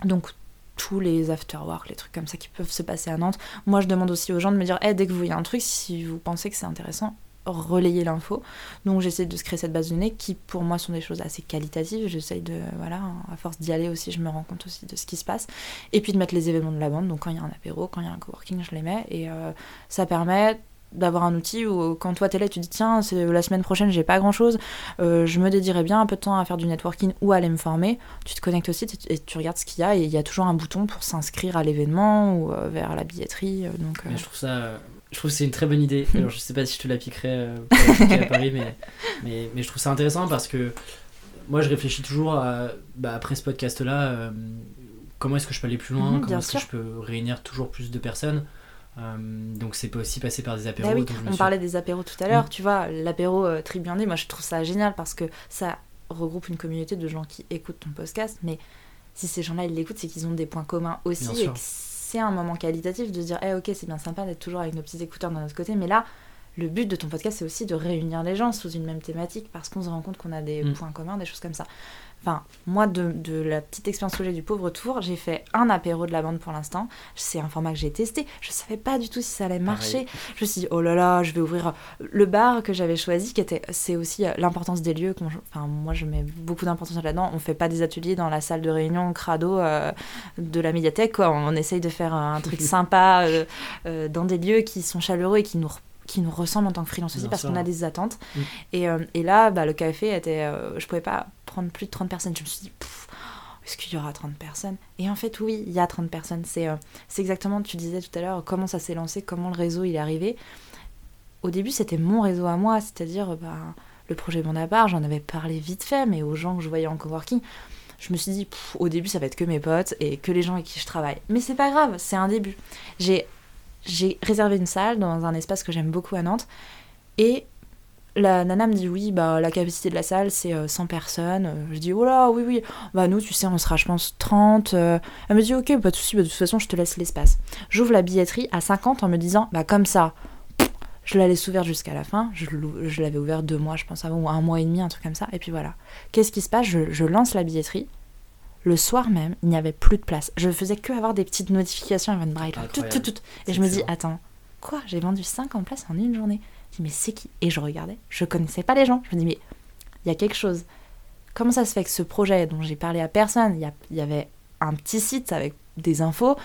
donc tous les after-work, les trucs comme ça qui peuvent se passer à Nantes. Moi, je demande aussi aux gens de me dire, dès que vous voyez un truc, si vous pensez que c'est intéressant, relayez l'info. Donc j'essaie de se créer cette base de données qui pour moi sont des choses assez qualitatives. J'essaye de, voilà, à force d'y aller aussi, je me rends compte aussi de ce qui se passe. Et puis de mettre les événements de la bande. Donc quand il y a un apéro, quand il y a un coworking, je les mets. Et euh, ça permet d'avoir un outil où quand toi t'es là tu dis tiens c'est la semaine prochaine j'ai pas grand chose euh, je me dédierais bien un peu de temps à faire du networking ou à aller me former. Tu te connectes au site et tu regardes ce qu'il y a et il y a toujours un bouton pour s'inscrire à l'événement ou euh, vers la billetterie euh, donc je trouve ça je trouve que c'est une très bonne idée. Alors je sais pas si je te pour à Paris mais, mais, mais je trouve ça intéressant parce que moi je réfléchis toujours à, bah, après ce podcast là comment est-ce que je peux aller plus loin? Mhm, comment est-ce que je peux réunir toujours plus de personnes? Euh, donc c'est aussi passé par des apéros. Bah on parlait des apéros tout à l'heure, mm. tu vois, l'apéro euh, Tribuandé, moi je trouve ça génial parce que ça regroupe une communauté de gens qui écoutent ton podcast, mais si ces gens-là ils l'écoutent, c'est qu'ils ont des points communs aussi et que c'est un moment qualitatif de se dire, eh, ok, c'est bien sympa d'être toujours avec nos petits écouteurs d'un autre côté, mais là, le but de ton podcast, c'est aussi de réunir les gens sous une même thématique parce qu'on se rend compte qu'on a des mm. points communs, des choses comme ça. Enfin, moi, de, de la petite expérience que j'ai du pauvre tour, j'ai fait un apéro de la bande pour l'instant. C'est un format que j'ai testé. Je savais pas du tout si ça allait marcher. Je me suis dit, oh là là, je vais ouvrir le bar que j'avais choisi, qui était, c'est aussi euh, l'importance des lieux. Enfin, moi, je mets beaucoup d'importance là-dedans. On fait pas des ateliers dans la salle de réunion crado euh, de la médiathèque. Quoi. On essaye de faire un truc sympa euh, dans des lieux qui sont chaleureux et qui nous qui nous ressemble en tant que freelance aussi parce qu'on a des attentes. Mm. Et, euh, et, là, bah, le café était. Euh, je pouvais pas prendre plus de 30 personnes. Je me suis dit, est-ce qu'il y aura 30 personnes? Et en fait, oui, il y a 30 personnes. C'est euh, exactement, tu disais tout à l'heure, comment ça s'est lancé, comment le réseau il est arrivé. Au début, c'était mon réseau à moi, c'est-à-dire bah, le projet Mon Appart, j'en avais parlé vite fait, mais aux gens que je voyais en coworking. Je me suis dit, au début, ça va être que mes potes et que les gens avec qui je travaille. Mais c'est pas grave, c'est un début. J'ai réservé une salle dans un espace que j'aime beaucoup à Nantes. Et la nana me dit oui, bah la capacité de la salle c'est 100 euh, personnes. Euh, je dis oh là, oui, oui. Bah nous, tu sais, on sera, je pense, 30. Euh. Elle me dit ok, pas de soucis, bah, de toute façon, je te laisse l'espace. J'ouvre la billetterie à 50 en me disant bah comme ça. Je la laisse ouverte jusqu'à la fin. Je, je l'avais ouverte deux mois, je pense, avant, ou un mois et demi, un truc comme ça. Et puis voilà. Qu'est-ce qui se passe? Je, je lance la billetterie. Le soir même, il n'y avait plus de place. Je faisais que avoir des petites notifications à Braille. Tout, tout, tout. Et je me dis, attends, quoi? J'ai vendu 50 places en une journée. Je dis, mais c'est qui? Et je regardais, je connaissais pas les gens. Je me dis, mais il y a quelque chose. Comment ça se fait que ce projet dont j'ai parlé à personne, il y, avait un petit site avec des infos,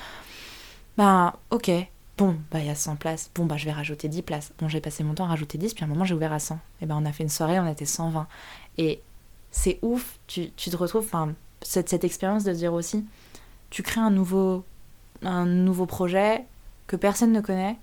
ben ok, bon, bah il y a 100 places, bon, bah je vais rajouter 10 places. Bon, j'ai passé mon temps à rajouter 10, puis à un moment j'ai ouvert à 100. Et ben on a fait une soirée, on était 120. Et c'est ouf, tu, tu te retrouves, enfin, cette, cette expérience de dire aussi, tu crées un nouveau, un nouveau projet que personne ne connaît,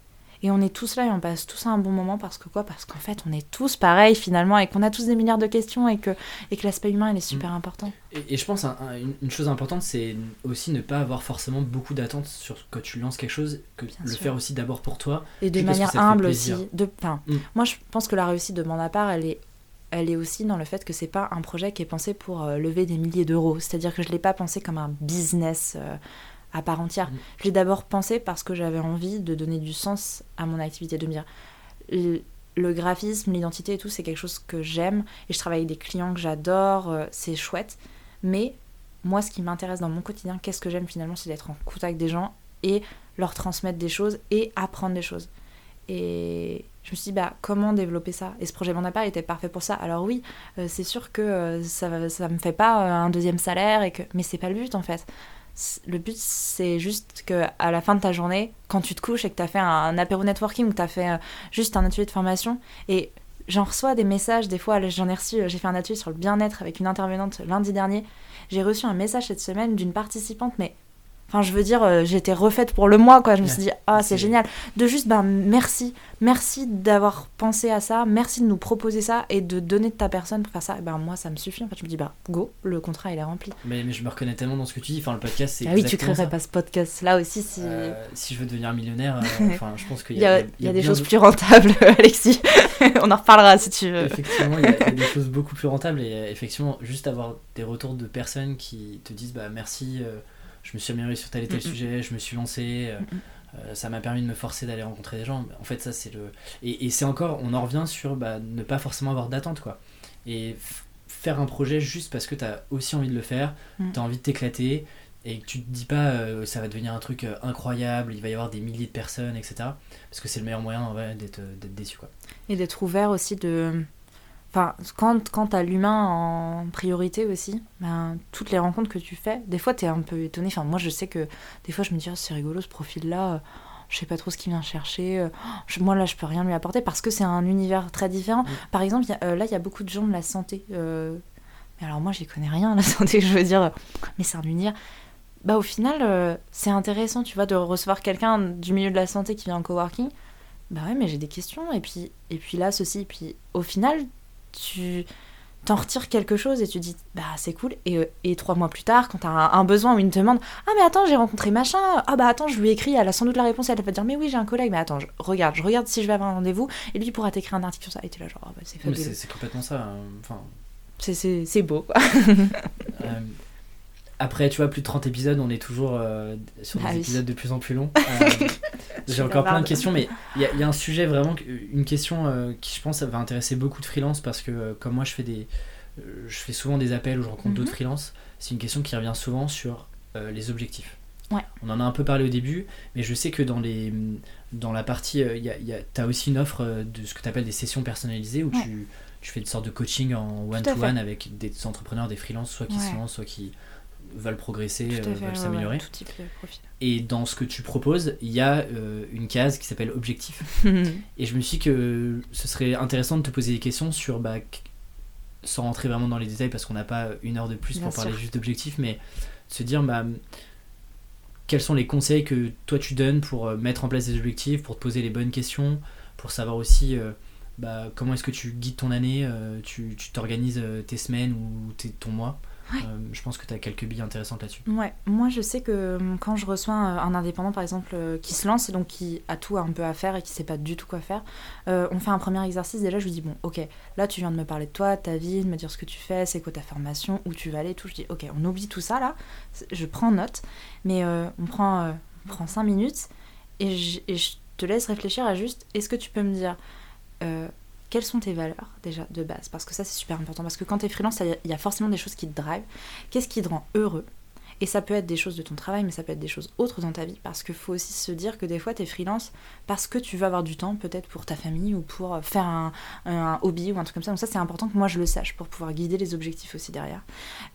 et on est tous là et on passe tous un bon moment parce que quoi? Parce qu'en fait, on est tous pareils finalement et qu'on a tous des milliards de questions et que, et que l'aspect humain, il est super mm. important. Et, je pense une, chose importante, c'est aussi ne pas avoir forcément beaucoup d'attentes sur quand tu lances quelque chose, que le faire aussi d'abord pour toi. Et de manière humble aussi. De, mm. Moi, je pense que la réussite de mon part, elle est elle est aussi dans le fait que c'est pas un projet qui est pensé pour euh, lever des milliers d'euros. C'est-à-dire que je l'ai pas pensé comme un business euh, à part entière. Mm. Je l'ai d'abord pensé parce que j'avais envie de donner du sens à mon activité, de me dire le, graphisme, l'identité et tout, c'est quelque chose que j'aime et je travaille avec des clients que j'adore, euh, c'est chouette. Mais moi, ce qui m'intéresse dans mon quotidien, qu'est-ce que j'aime finalement, c'est d'être en contact avec des gens et leur transmettre des choses et apprendre des choses. Et je me suis dit, bah, comment développer ça? Et ce projet Mon Appart était parfait pour ça. Alors oui, euh, c'est sûr que euh, ça, ça me fait pas euh, un deuxième salaire, et que... mais c'est pas le but en fait. Le but, c'est juste que à la fin de ta journée, quand tu te couches et que tu as fait un, apéro networking ou que tu as fait juste un atelier de formation, et j'en reçois des messages, des fois, j'en ai reçu, j'ai fait un atelier sur le bien-être avec une intervenante lundi dernier. J'ai reçu un message cette semaine d'une participante, mais Enfin, je veux dire, euh, j'étais refaite pour le mois, quoi. Je me suis dit, ah, c'est génial. De juste, ben, merci. Merci d'avoir pensé à ça. Merci de nous proposer ça et de donner de ta personne pour faire ça. Et ben, moi, ça me suffit. En fait, je me dis, bah, go, le contrat, il est rempli. Mais, mais je me reconnais tellement dans ce que tu dis. Enfin, le podcast, c'est. Ah oui, tu créerais pas ce podcast là aussi si. Euh, si je veux devenir millionnaire, euh, enfin, je pense qu'il y, a, il y a, des choses plus rentables, Alexis. On en reparlera si tu veux. Effectivement, il y, a des choses beaucoup plus rentables et effectivement, juste avoir des retours de personnes qui te disent, bah, merci je me suis amélioré sur tel et tel sujet, je me suis lancé. Euh, euh, ça m'a permis de me forcer d'aller rencontrer des gens. En fait, ça, c'est le. Et, c'est encore, on en revient sur bah, ne pas forcément avoir d'attente, quoi. Et faire un projet juste parce que tu as aussi envie de le faire, mm. tu as envie de t'éclater, et que tu te dis pas euh, ça va devenir un truc incroyable, il va y avoir des milliers de personnes, etc. Parce que c'est le meilleur moyen d'être déçu, quoi. Et d'être ouvert aussi de Enfin, quand, quand tu as l'humain en priorité aussi, ben, toutes les rencontres que tu fais, des fois tu es un peu étonné. Enfin, moi je sais que des fois je me dis, oh, c'est rigolo ce profil-là, je sais pas trop ce qu'il vient chercher. Euh, moi là je peux rien lui apporter parce que c'est un univers très différent. Par exemple, euh, là il y a beaucoup de gens de la santé. Euh, mais alors moi j'y connais rien, la santé, je veux dire. Mais c'est un univers. Bah au final, c'est intéressant, tu vois, de recevoir quelqu'un du milieu de la santé qui vient en coworking. Bah ouais, mais j'ai des questions. Et puis, et puis là, ceci. Et puis au final, tu t'en retires quelque chose et tu dis bah c'est cool. Et, euh, et, trois mois plus tard quand t'as un, un besoin ou une demande ah mais attends j'ai rencontré machin. Ah bah attends je lui ai écrit elle a sans doute la réponse et elle va te dire mais oui j'ai un collègue mais attends je, regarde je regarde si je vais avoir un rendez-vous et lui pourra t'écrire un article sur ça. Et tu là genre ah bah, c'est fabuleux. c'est complètement ça hein. enfin c'est beau quoi. Euh, après, tu vois, plus de 30 épisodes, on est toujours euh, sur des ah épisodes de plus en plus longs. Euh, j'ai encore plein de questions, mais il y, a un sujet vraiment, une question euh, qui, je pense, va intéresser beaucoup de freelance parce que, comme moi, je fais, des, je fais souvent des appels où je rencontre d'autres mhm. freelances. C'est une question qui revient souvent sur les objectifs. Ouais. On en a un peu parlé au début, mais je sais que dans, les, dans la partie, tu as aussi une offre de ce que tu appelles des sessions personnalisées où tu, tu, fais une sorte de coaching en one-to-one avec des entrepreneurs, des freelances, soit qui se lancent, soit qui veulent progresser, euh, veulent s'améliorer. et dans ce que tu proposes, il y a euh, une case qui s'appelle objectif. et je me suis dit que ce serait intéressant de te poser des questions sur, bah, sans rentrer vraiment dans les détails parce qu'on n'a pas une heure de plus pour parler juste d'objectifs, mais se dire, bah, quels sont les conseils que toi tu donnes pour euh, mettre en place des objectifs, pour te poser les bonnes questions, pour savoir aussi bah, comment est-ce que tu guides ton année, tu t'organises tes semaines ou tes, ton mois? Euh, je pense que tu as quelques billes intéressantes là-dessus. Ouais, moi je sais que hum, quand je reçois un indépendant par exemple euh, qui se lance et donc qui a tout un peu à faire et qui sait pas du tout quoi faire, euh, on fait un premier exercice. Déjà, je lui dis bon, ok, là tu viens de me parler de toi, de ta vie, de me dire ce que tu fais, c'est quoi ta formation, où tu vas aller, tout. Je dis ok, on oublie tout ça là, je prends note, mais on, prend, on prend 5 minutes et je, et je te laisse réfléchir à juste est-ce que tu peux me dire quelles sont tes valeurs déjà de base? Parce que ça c'est super important. Parce que quand tu es freelance, il y a forcément des choses qui te drivent. Qu'est-ce qui te rend heureux? Et ça peut être des choses de ton travail, mais ça peut être des choses autres dans ta vie. Parce qu'il faut aussi se dire que des fois, tu es freelance parce que tu veux avoir du temps, peut-être pour ta famille ou pour faire un, hobby ou un truc comme ça. Donc, ça, c'est important que moi je le sache pour pouvoir guider les objectifs aussi derrière.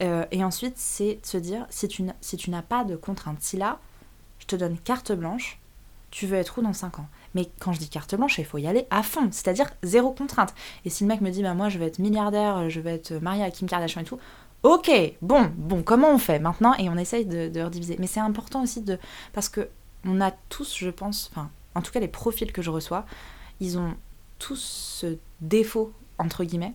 Euh, et ensuite, c'est de se dire si tu, si tu n'as pas de contraintes, si là, je te donne carte blanche, tu veux être où dans 5 ans? Mais quand je dis carte blanche, il faut y aller à fond, c'est-à-dire zéro contrainte. Et si le mec me dit, bah moi je vais être milliardaire, je vais être marié à Kim Kardashian et tout, ok, bon, bon, comment on fait maintenant? Et on essaye de, de rediviser. Mais c'est important aussi de. Parce que on a tous, je pense, enfin, en tout cas les profils que je reçois, ils ont tous ce défaut, entre guillemets,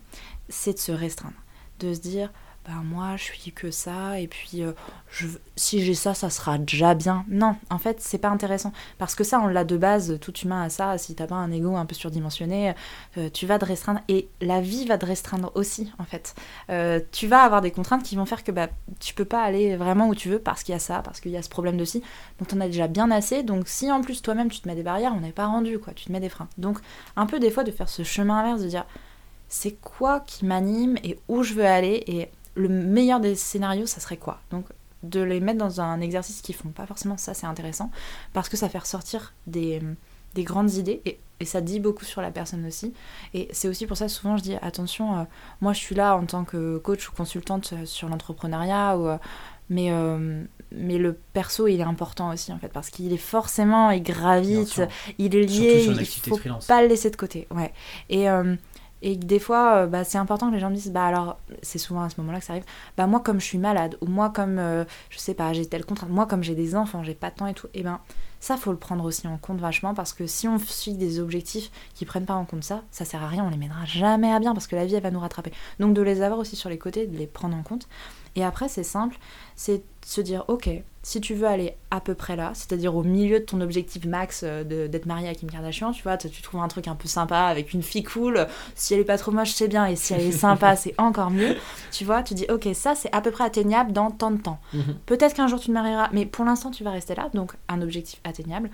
c'est de se restreindre. De se dire, ben moi je suis que ça et puis euh, si j'ai ça ça sera déjà bien. Non en fait c'est pas intéressant. Parce que ça on l'a de base tout humain à ça. Si t'as pas un ego un peu surdimensionné euh, tu vas te restreindre et la vie va te restreindre aussi en fait. Euh, tu vas avoir des contraintes qui vont faire que bah tu peux pas aller vraiment où tu veux parce qu'il y a ça parce qu'il y a ce problème de ci donc on a déjà bien assez. Donc si en plus toi-même tu te mets des barrières on n'est pas rendu quoi. Tu te mets des freins. Donc un peu des fois de faire ce chemin inverse de dire c'est quoi qui m'anime et où je veux aller et le meilleur des scénarios, ça serait quoi? Donc de les mettre dans un exercice qui font pas forcément ça, c'est intéressant, parce que ça fait ressortir des, grandes idées, et, ça dit beaucoup sur la personne aussi. Et c'est aussi pour ça, souvent, je dis, attention, euh, moi je suis là en tant que coach ou consultante euh, sur l'entrepreneuriat, ou, euh, mais, mais le perso, il est important aussi, en fait, parce qu'il est forcément, il gravite, il est lié, il faut pas le laisser de côté. Ouais. Et Et des fois, bah, c'est important que les gens me disent, bah alors, c'est souvent à ce moment-là que ça arrive, bah moi comme je suis malade, ou moi comme, je sais pas, j'ai tel contrat, moi comme j'ai des enfants, j'ai pas de temps et tout, et ben ça, faut le prendre aussi en compte vachement parce que si on suit des objectifs qui prennent pas en compte ça, ça sert à rien, on les mènera jamais à bien parce que la vie, elle va nous rattraper. Donc de les avoir aussi sur les côtés, de les prendre en compte. Et après, c'est simple, c'est se dire, ok, si tu veux aller à peu près là, c'est-à-dire au milieu de ton objectif max euh, d'être marié à Kim Kardashian, tu vois, tu trouves un truc un peu sympa avec une fille cool, si elle est pas trop moche, c'est bien, et si elle est sympa, c'est encore mieux, tu vois, tu dis, ok, ça c'est à peu près atteignable dans tant de temps. Mhm. Peut-être qu'un jour tu te marieras, mais pour l'instant tu vas rester là, donc un objectif atteignable.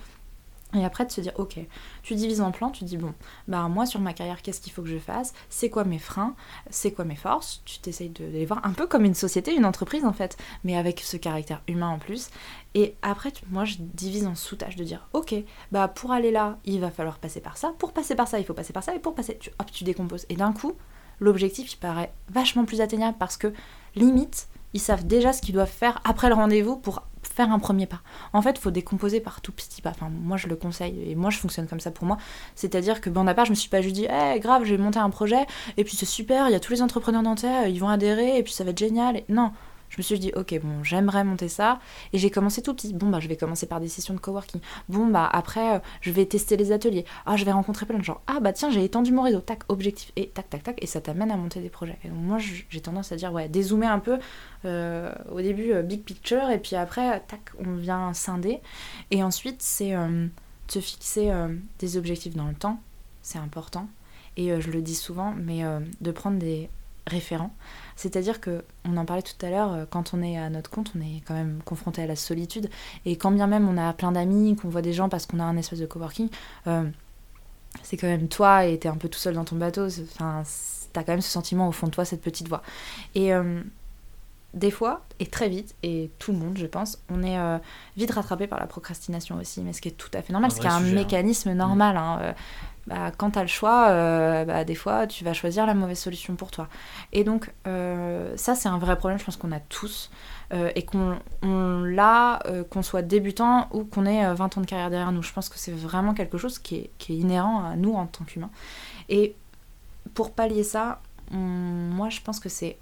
Et après, de se dire, ok, tu divises en plans, tu dis, bon, bah moi sur ma carrière, qu'est-ce qu'il faut que je fasse? C'est quoi mes freins? C'est quoi mes forces? Tu t'essayes de, les voir un peu comme une société, une entreprise en fait, mais avec ce caractère humain en plus. Et après, moi je divise en sous-tâches de dire, ok, bah pour aller là, il va falloir passer par ça. Pour passer par ça, il faut passer par ça. Et pour passer, tu, hop, tu décomposes. Et d'un coup, l'objectif, il paraît vachement plus atteignable parce que limite, ils savent déjà ce qu'ils doivent faire après le rendez-vous pour faire un premier pas. En fait, il faut décomposer par tout petit pas. Enfin, moi, je le conseille et moi, je fonctionne comme ça pour moi. C'est-à-dire que, bon, à part, je me suis pas juste dit, eh, grave, j'ai monté un projet et puis c'est super, il y a tous les entrepreneurs nantais, ils vont adhérer et puis ça va être génial. Non, je me suis dit, ok, bon, j'aimerais monter ça. Et j'ai commencé tout petit. Bon, bah, je vais commencer par des sessions de coworking. Bon, bah, après, euh, je vais tester les ateliers. Ah, je vais rencontrer plein de gens. Ah, bah, tiens, j'ai étendu mon réseau. Tac, objectif. Et tac, tac, tac. Et ça t'amène à monter des projets. Et donc, moi, j'ai tendance à dire, ouais, dézoomer un peu. Euh, au début, euh, big picture. Et puis après, tac, on vient scinder. Et ensuite, c'est se fixer des objectifs dans le temps. C'est important. Et je le dis souvent, mais de prendre des référents. C'est-à-dire que, on en parlait tout à l'heure, euh, quand on est à notre compte, on est quand même confronté à la solitude. Et quand bien même on a plein d'amis, qu'on voit des gens parce qu'on a un espace de coworking, euh, c'est quand même toi et t'es un peu tout seul dans ton bateau. Enfin, t'as quand même ce sentiment au fond de toi, cette petite voix. Et euh, des fois, et très vite, et tout le monde, je pense, on est vite rattrapé par la procrastination aussi, mais ce qui est tout à fait normal, ce qui est un hein. mécanisme normal. Hein, bah, quand tu as le choix, euh, bah, des fois, tu vas choisir la mauvaise solution pour toi. Et donc, euh, ça, c'est un vrai problème, je pense qu'on a tous, euh, et qu'on l'a, qu'on soit débutant ou qu'on ait 20 ans de carrière derrière nous. Je pense que c'est vraiment quelque chose qui est, qui est, inhérent à nous en tant qu'humains. Et pour pallier ça, moi, je pense que c'est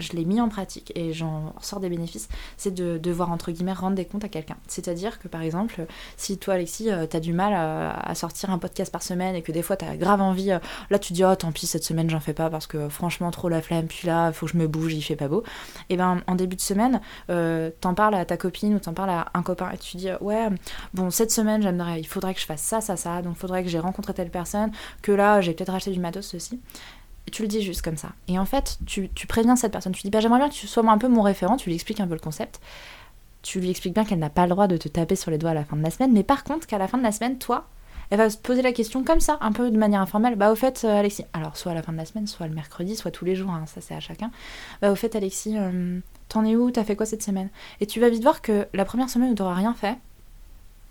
je l'ai mis en pratique et j'en sors des bénéfices, c'est de devoir entre guillemets rendre des comptes à quelqu'un. C'est-à-dire que par exemple, si toi Alexis, euh, t'as du mal à, sortir un podcast par semaine et que des fois t'as grave envie, euh, là tu dis oh tant pis cette semaine j'en fais pas parce que franchement trop la flemme, puis là faut que je me bouge, il fait pas beau. Et ben en début de semaine, euh, t'en parles à ta copine ou t'en parles à un copain et tu dis ouais bon cette semaine j'aimerais, il faudrait que je fasse ça ça ça, donc faudrait que j'ai rencontré telle personne, que là j'ai peut-être acheté du matos ceci tu le dis juste comme ça. Et en fait, tu, préviens cette personne. Tu dis, bah, j'aimerais bien que tu sois un peu mon référent, tu lui expliques un peu le concept. Tu lui expliques bien qu'elle n'a pas le droit de te taper sur les doigts à la fin de la semaine, mais par contre, qu'à la fin de la semaine, toi, elle va se poser la question comme ça, un peu de manière informelle. Bah, au fait, euh, Alexis, alors soit à la fin de la semaine, soit le mercredi, soit tous les jours, hein, ça c'est à chacun. Bah, au fait, Alexis, euh, t'en es où? T'as fait quoi cette semaine? Et tu vas vite voir que la première semaine où t'auras rien fait,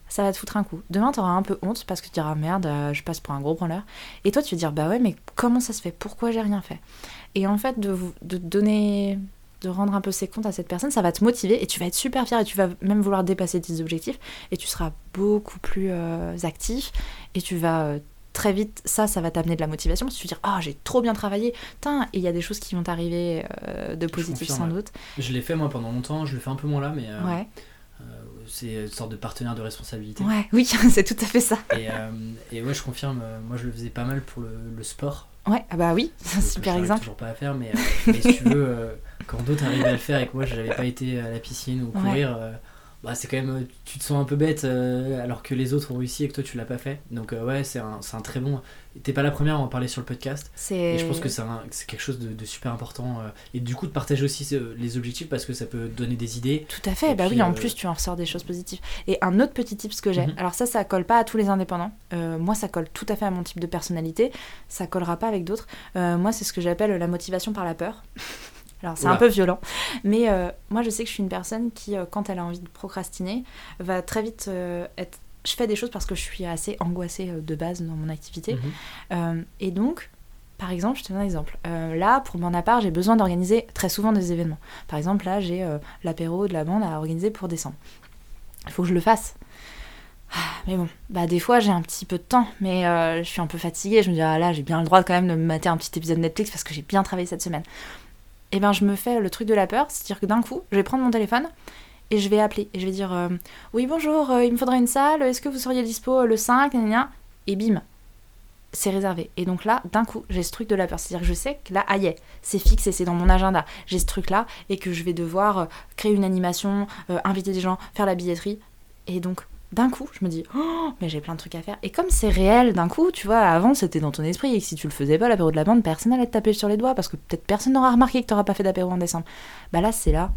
ça va te foutre un coup. Demain, tu auras un peu honte parce que tu diras merde, euh, je passe pour un gros branleur. Et toi, tu vas dire bah ouais, mais comment ça se fait? Pourquoi j'ai rien fait? Et en fait, de, de donner, de rendre un peu ses comptes à cette personne, ça va te motiver et tu vas être super fier et tu vas même vouloir dépasser tes objectifs et tu seras beaucoup plus euh, actif et tu vas. Euh, très vite, ça, ça va t'amener de la motivation parce que tu vas dire Ah, j'ai trop bien travaillé, et il y a des choses qui vont t'arriver de positif sans doute. Je l'ai fait moi pendant longtemps, je le fais un peu moins là, mais ouais c'est une sorte de partenaire de responsabilité. Ouais, oui, c'est tout à fait ça. Et, euh, et ouais, je confirme, euh, moi je le faisais pas mal pour le, sport. Ouais, ah bah oui, c'est un super exemple. toujours pas à faire, mais, euh, mais si tu veux, quand d'autres arrivaient à le faire et que moi j'avais pas été à la piscine ou courir, bah, c'est quand même euh, tu te sens un peu bête euh, alors que les autres ont réussi et que toi tu l'as pas fait. Donc euh, ouais c'est un, un, très bon t'es pas la première à en parler sur le podcast. Et je pense que c'est quelque chose de, super important et du coup de partager aussi les objectifs parce que ça peut donner des idées. Tout à fait. Bah oui en plus tu en ressors des choses positives. Et un autre petit tip que j'ai. Mhm. alors ça ça colle pas à tous les indépendants. Moi ça colle tout à fait à mon type de personnalité. Ça collera pas avec d'autres. Moi c'est ce que j'appelle la motivation par la peur Alors c'est un peu violent, mais euh, moi je sais que je suis une personne qui, euh, quand elle a envie de procrastiner, va très vite euh, être... Je fais des choses parce que je suis assez angoissée de base dans mon activité. Mhm. et donc, par exemple, je te donne un exemple. là, pour mon appart, j'ai besoin d'organiser très souvent des événements. Par exemple, là, j'ai l'apéro de la bande à organiser pour décembre. Il faut que je le fasse. Ah, mais bon, bah des fois j'ai un petit peu de temps, mais je suis un peu fatiguée. Je me dis, ah là, j'ai bien le droit quand même de me mater un petit épisode Netflix parce que j'ai bien travaillé cette semaine. Et eh ben je me fais le truc de la peur, c'est-à-dire que d'un coup, je vais prendre mon téléphone et je vais appeler et je vais dire euh, oui bonjour euh, il me faudrait une salle est-ce que vous seriez dispo le 5 et bim c'est réservé. Et donc là d'un coup j'ai ce truc de la peur. C'est à dire que je sais que là aïe c'est fixe et c'est dans mon agenda. J'ai ce truc là et que je vais devoir euh, créer une animation inviter des gens faire la billetterie. Et donc d'un coup, je me dis, oh, mais j'ai plein de trucs à faire. Et comme c'est réel, d'un coup, tu vois, avant c'était dans ton esprit, et que si tu le faisais pas, l'apéro de la bande, personne n'allait te taper sur les doigts, parce que peut-être personne n'aura remarqué que tu n'auras pas fait d'apéro en décembre. Bah là, c'est là,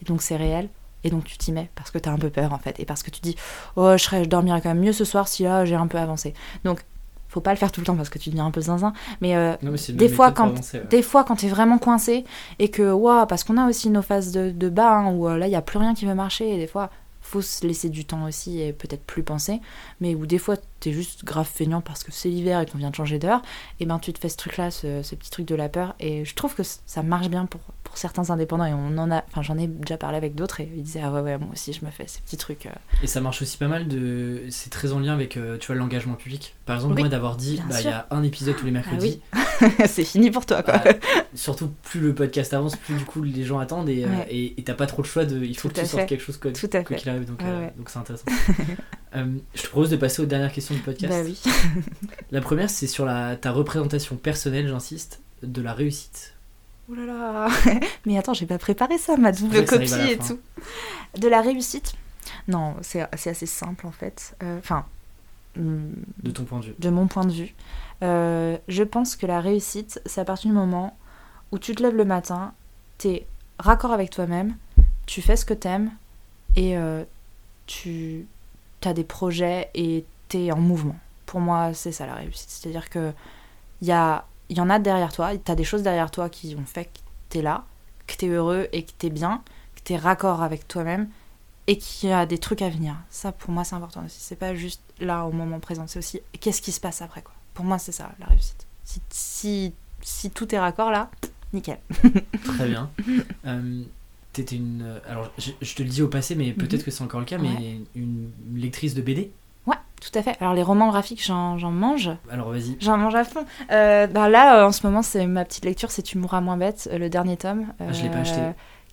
et donc c'est réel, et donc tu t'y mets parce que tu as un peu peur en fait et parce que tu dis oh je, serais, je dormirais quand même mieux ce soir si là j'ai un peu avancé. Donc faut pas le faire tout le temps parce que tu deviens un peu zinzin mais, euh, des, fois, quand, des fois quand tu es vraiment coincé et que waouh parce qu'on a aussi nos phases de, de bas hein, où euh, là il y a plus rien qui veut marcher et des fois faut se laisser du temps aussi et peut-être plus penser mais où des fois tu es juste grave feignant parce que c'est l'hiver et qu'on vient de changer d'heure et ben tu te fais ce truc là ce, ce petit truc de la peur et je trouve que ça marche bien pour certains indépendants et on en a enfin j'en ai déjà parlé avec d'autres et ils disaient ah ouais ouais moi aussi je me fais ces petits trucs euh. et ça marche aussi pas mal de c'est très en lien avec euh, tu vois l'engagement public. Par exemple moi d'avoir dit bah il y a un épisode tous les mercredis. ah c'est fini pour toi quoi. Bah, surtout plus le podcast avance plus du coup les gens attendent et euh, et t'as pas trop le choix de il faut que tu sortes quelque chose quoi qu'il arrive donc donc c'est intéressant. Je te propose de passer aux dernières questions podcast bah oui la première c'est sur la ta représentation personnelle j'insiste de la réussite Oh là là Mais attends, j'ai pas préparé ça, ma double copie et tout. De la réussite Non, c'est assez simple en fait. Euh, enfin. de ton point de vue. De mon point de vue. Euh, je pense que la réussite, c'est à partir du moment où tu te lèves le matin, t'es raccord avec toi-même, tu fais ce que t'aimes et euh, tu as des projets et t'es en mouvement. Pour moi, c'est ça la réussite. C'est-à-dire que il y a il y en a derrière toi, tu as des choses derrière toi qui ont fait que tu es là, que tu es heureux et que tu es bien, que tu es raccord avec toi-même et qu'il y a des trucs à venir. Ça, pour moi, c'est important aussi. C'est pas juste là, au moment présent, c'est aussi qu'est-ce qui se passe après. Quoi. Pour moi, c'est ça, la réussite. Si, si, si, tout est raccord là, nickel. Très bien. Euh, T'étais une. Alors, je, te le dis au passé, mais peut-être mhm. que c'est encore le cas, mais une lectrice de BD tout à fait. Alors les romans graphiques, j'en mange. Alors vas-y. J'en mange à fond. Euh, bah, là, euh, en ce moment, c'est ma petite lecture, c'est Tu mourras moins bête, euh, le dernier tome. ah, je l'ai pas acheté.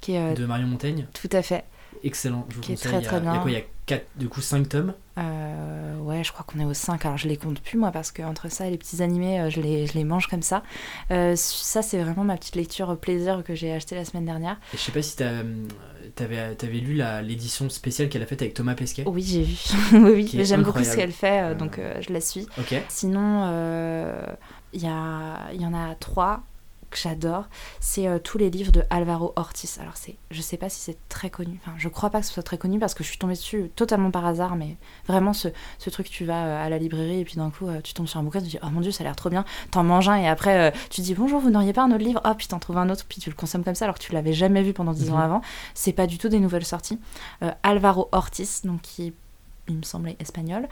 Qui est, de Marion Montaigne? Tout à fait. Excellent. Je vous qui est très très bien. Il y a quoi Il y a 4, du coup 5 tomes Ouais, je crois qu'on est au 5. Alors je les compte plus moi parce que entre ça et les petits animés, je les, je les mange comme ça. ça, c'est vraiment ma petite lecture plaisir que j'ai acheté la semaine dernière. Et je sais pas si tu T'avais avais lu l'édition spéciale qu'elle a faite avec Thomas Pesquet Oui, j'ai vu. oui, oui. J'aime beaucoup ce qu'elle fait, euh, donc euh, je la suis. Sinon, il euh, y, a, y en a trois que j'adore, c'est euh, tous les livres de Alvaro Ortiz. Alors c'est, je sais pas si c'est très connu, enfin je crois pas que ce soit très connu parce que je suis tombée dessus totalement par hasard, mais vraiment ce, ce truc tu vas euh, à la librairie et puis d'un coup euh, tu tombes sur un bouquin, tu te dis oh mon dieu ça a l'air trop bien, t'en manges un et après tu te dis bonjour vous n'auriez pas un autre livre, oh puis t'en trouves un autre puis tu le consommes comme ça alors que tu l'avais jamais vu pendant dix ans mhm. avant. C'est pas du tout des nouvelles sorties. Alvaro Ortiz, donc qui il me semblait espagnol.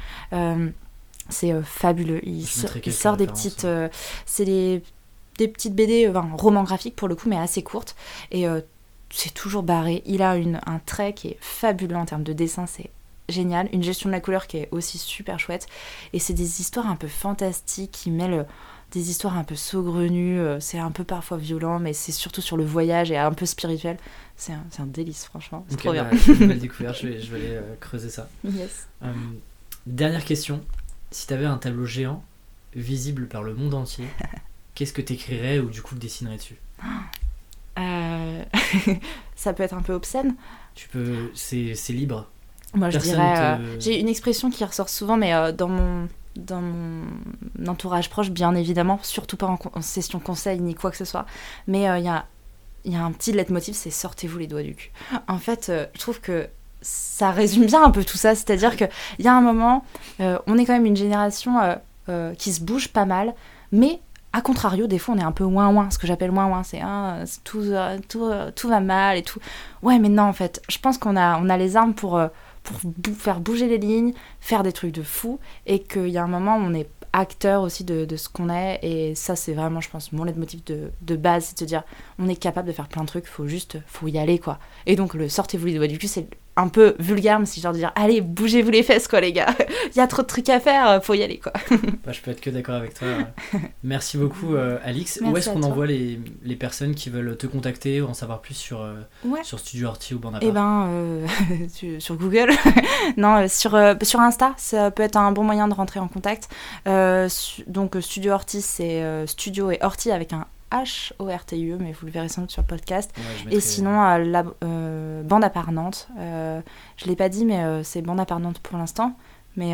c'est fabuleux. Il, il sort des petites. c'est les des petites BD, enfin, romans graphiques pour le coup, mais assez courtes. Et euh, c'est toujours barré. Il a une, un trait qui est fabuleux en termes de dessin, c'est génial. Une gestion de la couleur qui est aussi super chouette. Et c'est des histoires un peu fantastiques qui mêlent euh, des histoires un peu saugrenues. Euh, c'est un peu parfois violent, mais c'est surtout sur le voyage et un peu spirituel. C'est un, un, délice, franchement. C'est trop bien. Bah, une belle découverte, je vais, je vais aller creuser ça. Yes. dernière question. Si tu avais un tableau géant, visible par le monde entier, qu'est-ce que tu écrirais ou du coup dessinerais dessus? Euh, Ça peut être un peu obscène. Tu peux, c'est libre. Moi, je dirais. Euh, j'ai une expression qui ressort souvent, mais euh, dans mon dans mon entourage proche, bien évidemment, surtout pas en, session conseil ni quoi que ce soit. Mais il y a il y a un petit leitmotiv, c'est sortez-vous les doigts du cul. En fait, je trouve que ça résume bien un peu tout ça. C'est-à-dire qu'il y a un moment, on est quand même une génération qui se bouge pas mal, mais a contrario, des fois, on est un peu ouin ouin. Ce que j'appelle ouin ouin, c'est ah, tout, euh, tout, euh, tout va mal et tout. Ouais, mais non, en fait, je pense qu'on a, on a les armes pour, euh, pour faire bouger les lignes, faire des trucs de fou, et qu'il y a un moment où on est acteur aussi de, de ce qu'on est. Et ça, c'est vraiment, je pense, mon leitmotiv de, de base, c'est de se dire, on est capable de faire plein de trucs, faut juste, faut y aller, quoi. Et donc, le sortez-vous les doigts du cul, c'est un peu vulgaire, mais c'est genre de dire allez, bougez-vous les fesses, quoi, les gars. Il y a trop de trucs à faire, faut y aller, quoi. bah, je peux être que d'accord avec toi. Merci beaucoup, euh, Alix. Où est-ce qu'on envoie les, les, personnes qui veulent te contacter ou en savoir plus sur, euh, sur Studio Horty ou Bandapart Eh ben, euh, sur Google. non, sur, sur Insta, ça peut être un bon moyen de rentrer en contact. donc, Studio Horty, c'est Studio et Horty avec un H-O-R-T-I-E, mais vous le verrez sans doute sur le podcast. et sinon, euh, la euh, bande Nantes. Euh, je ne l'ai pas dit, mais c'est bande Nantes pour l'instant. Mais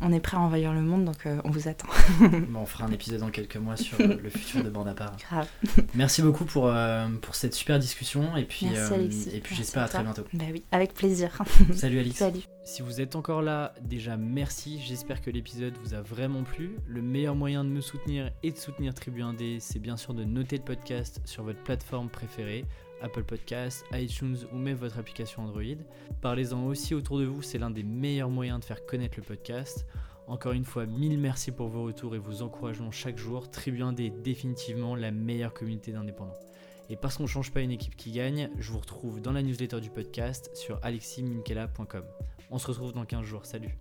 on est prêt à envahir le monde, donc on vous attend. bon, on fera un épisode dans quelques mois sur le futur de bande à part. Grave. Merci beaucoup pour, pour cette super discussion. Et puis, et puis j'espère à, très bientôt. Bah oui, avec plaisir. Salut Alix. Salut. Si vous êtes encore là, déjà merci, j'espère que l'épisode vous a vraiment plu. Le meilleur moyen de me soutenir et de soutenir Tribu 1D, c'est bien sûr de noter le podcast sur votre plateforme préférée, Apple Podcasts, iTunes ou même votre application Android. Parlez-en aussi autour de vous, c'est l'un des meilleurs moyens de faire connaître le podcast. Encore une fois, mille merci pour vos retours et vos encouragements chaque jour. Tribu 1D est définitivement la meilleure communauté d'indépendants. Et parce qu'on ne change pas une équipe qui gagne, je vous retrouve dans la newsletter du podcast sur aleximinkela.com. On se retrouve dans 15 jours. Salut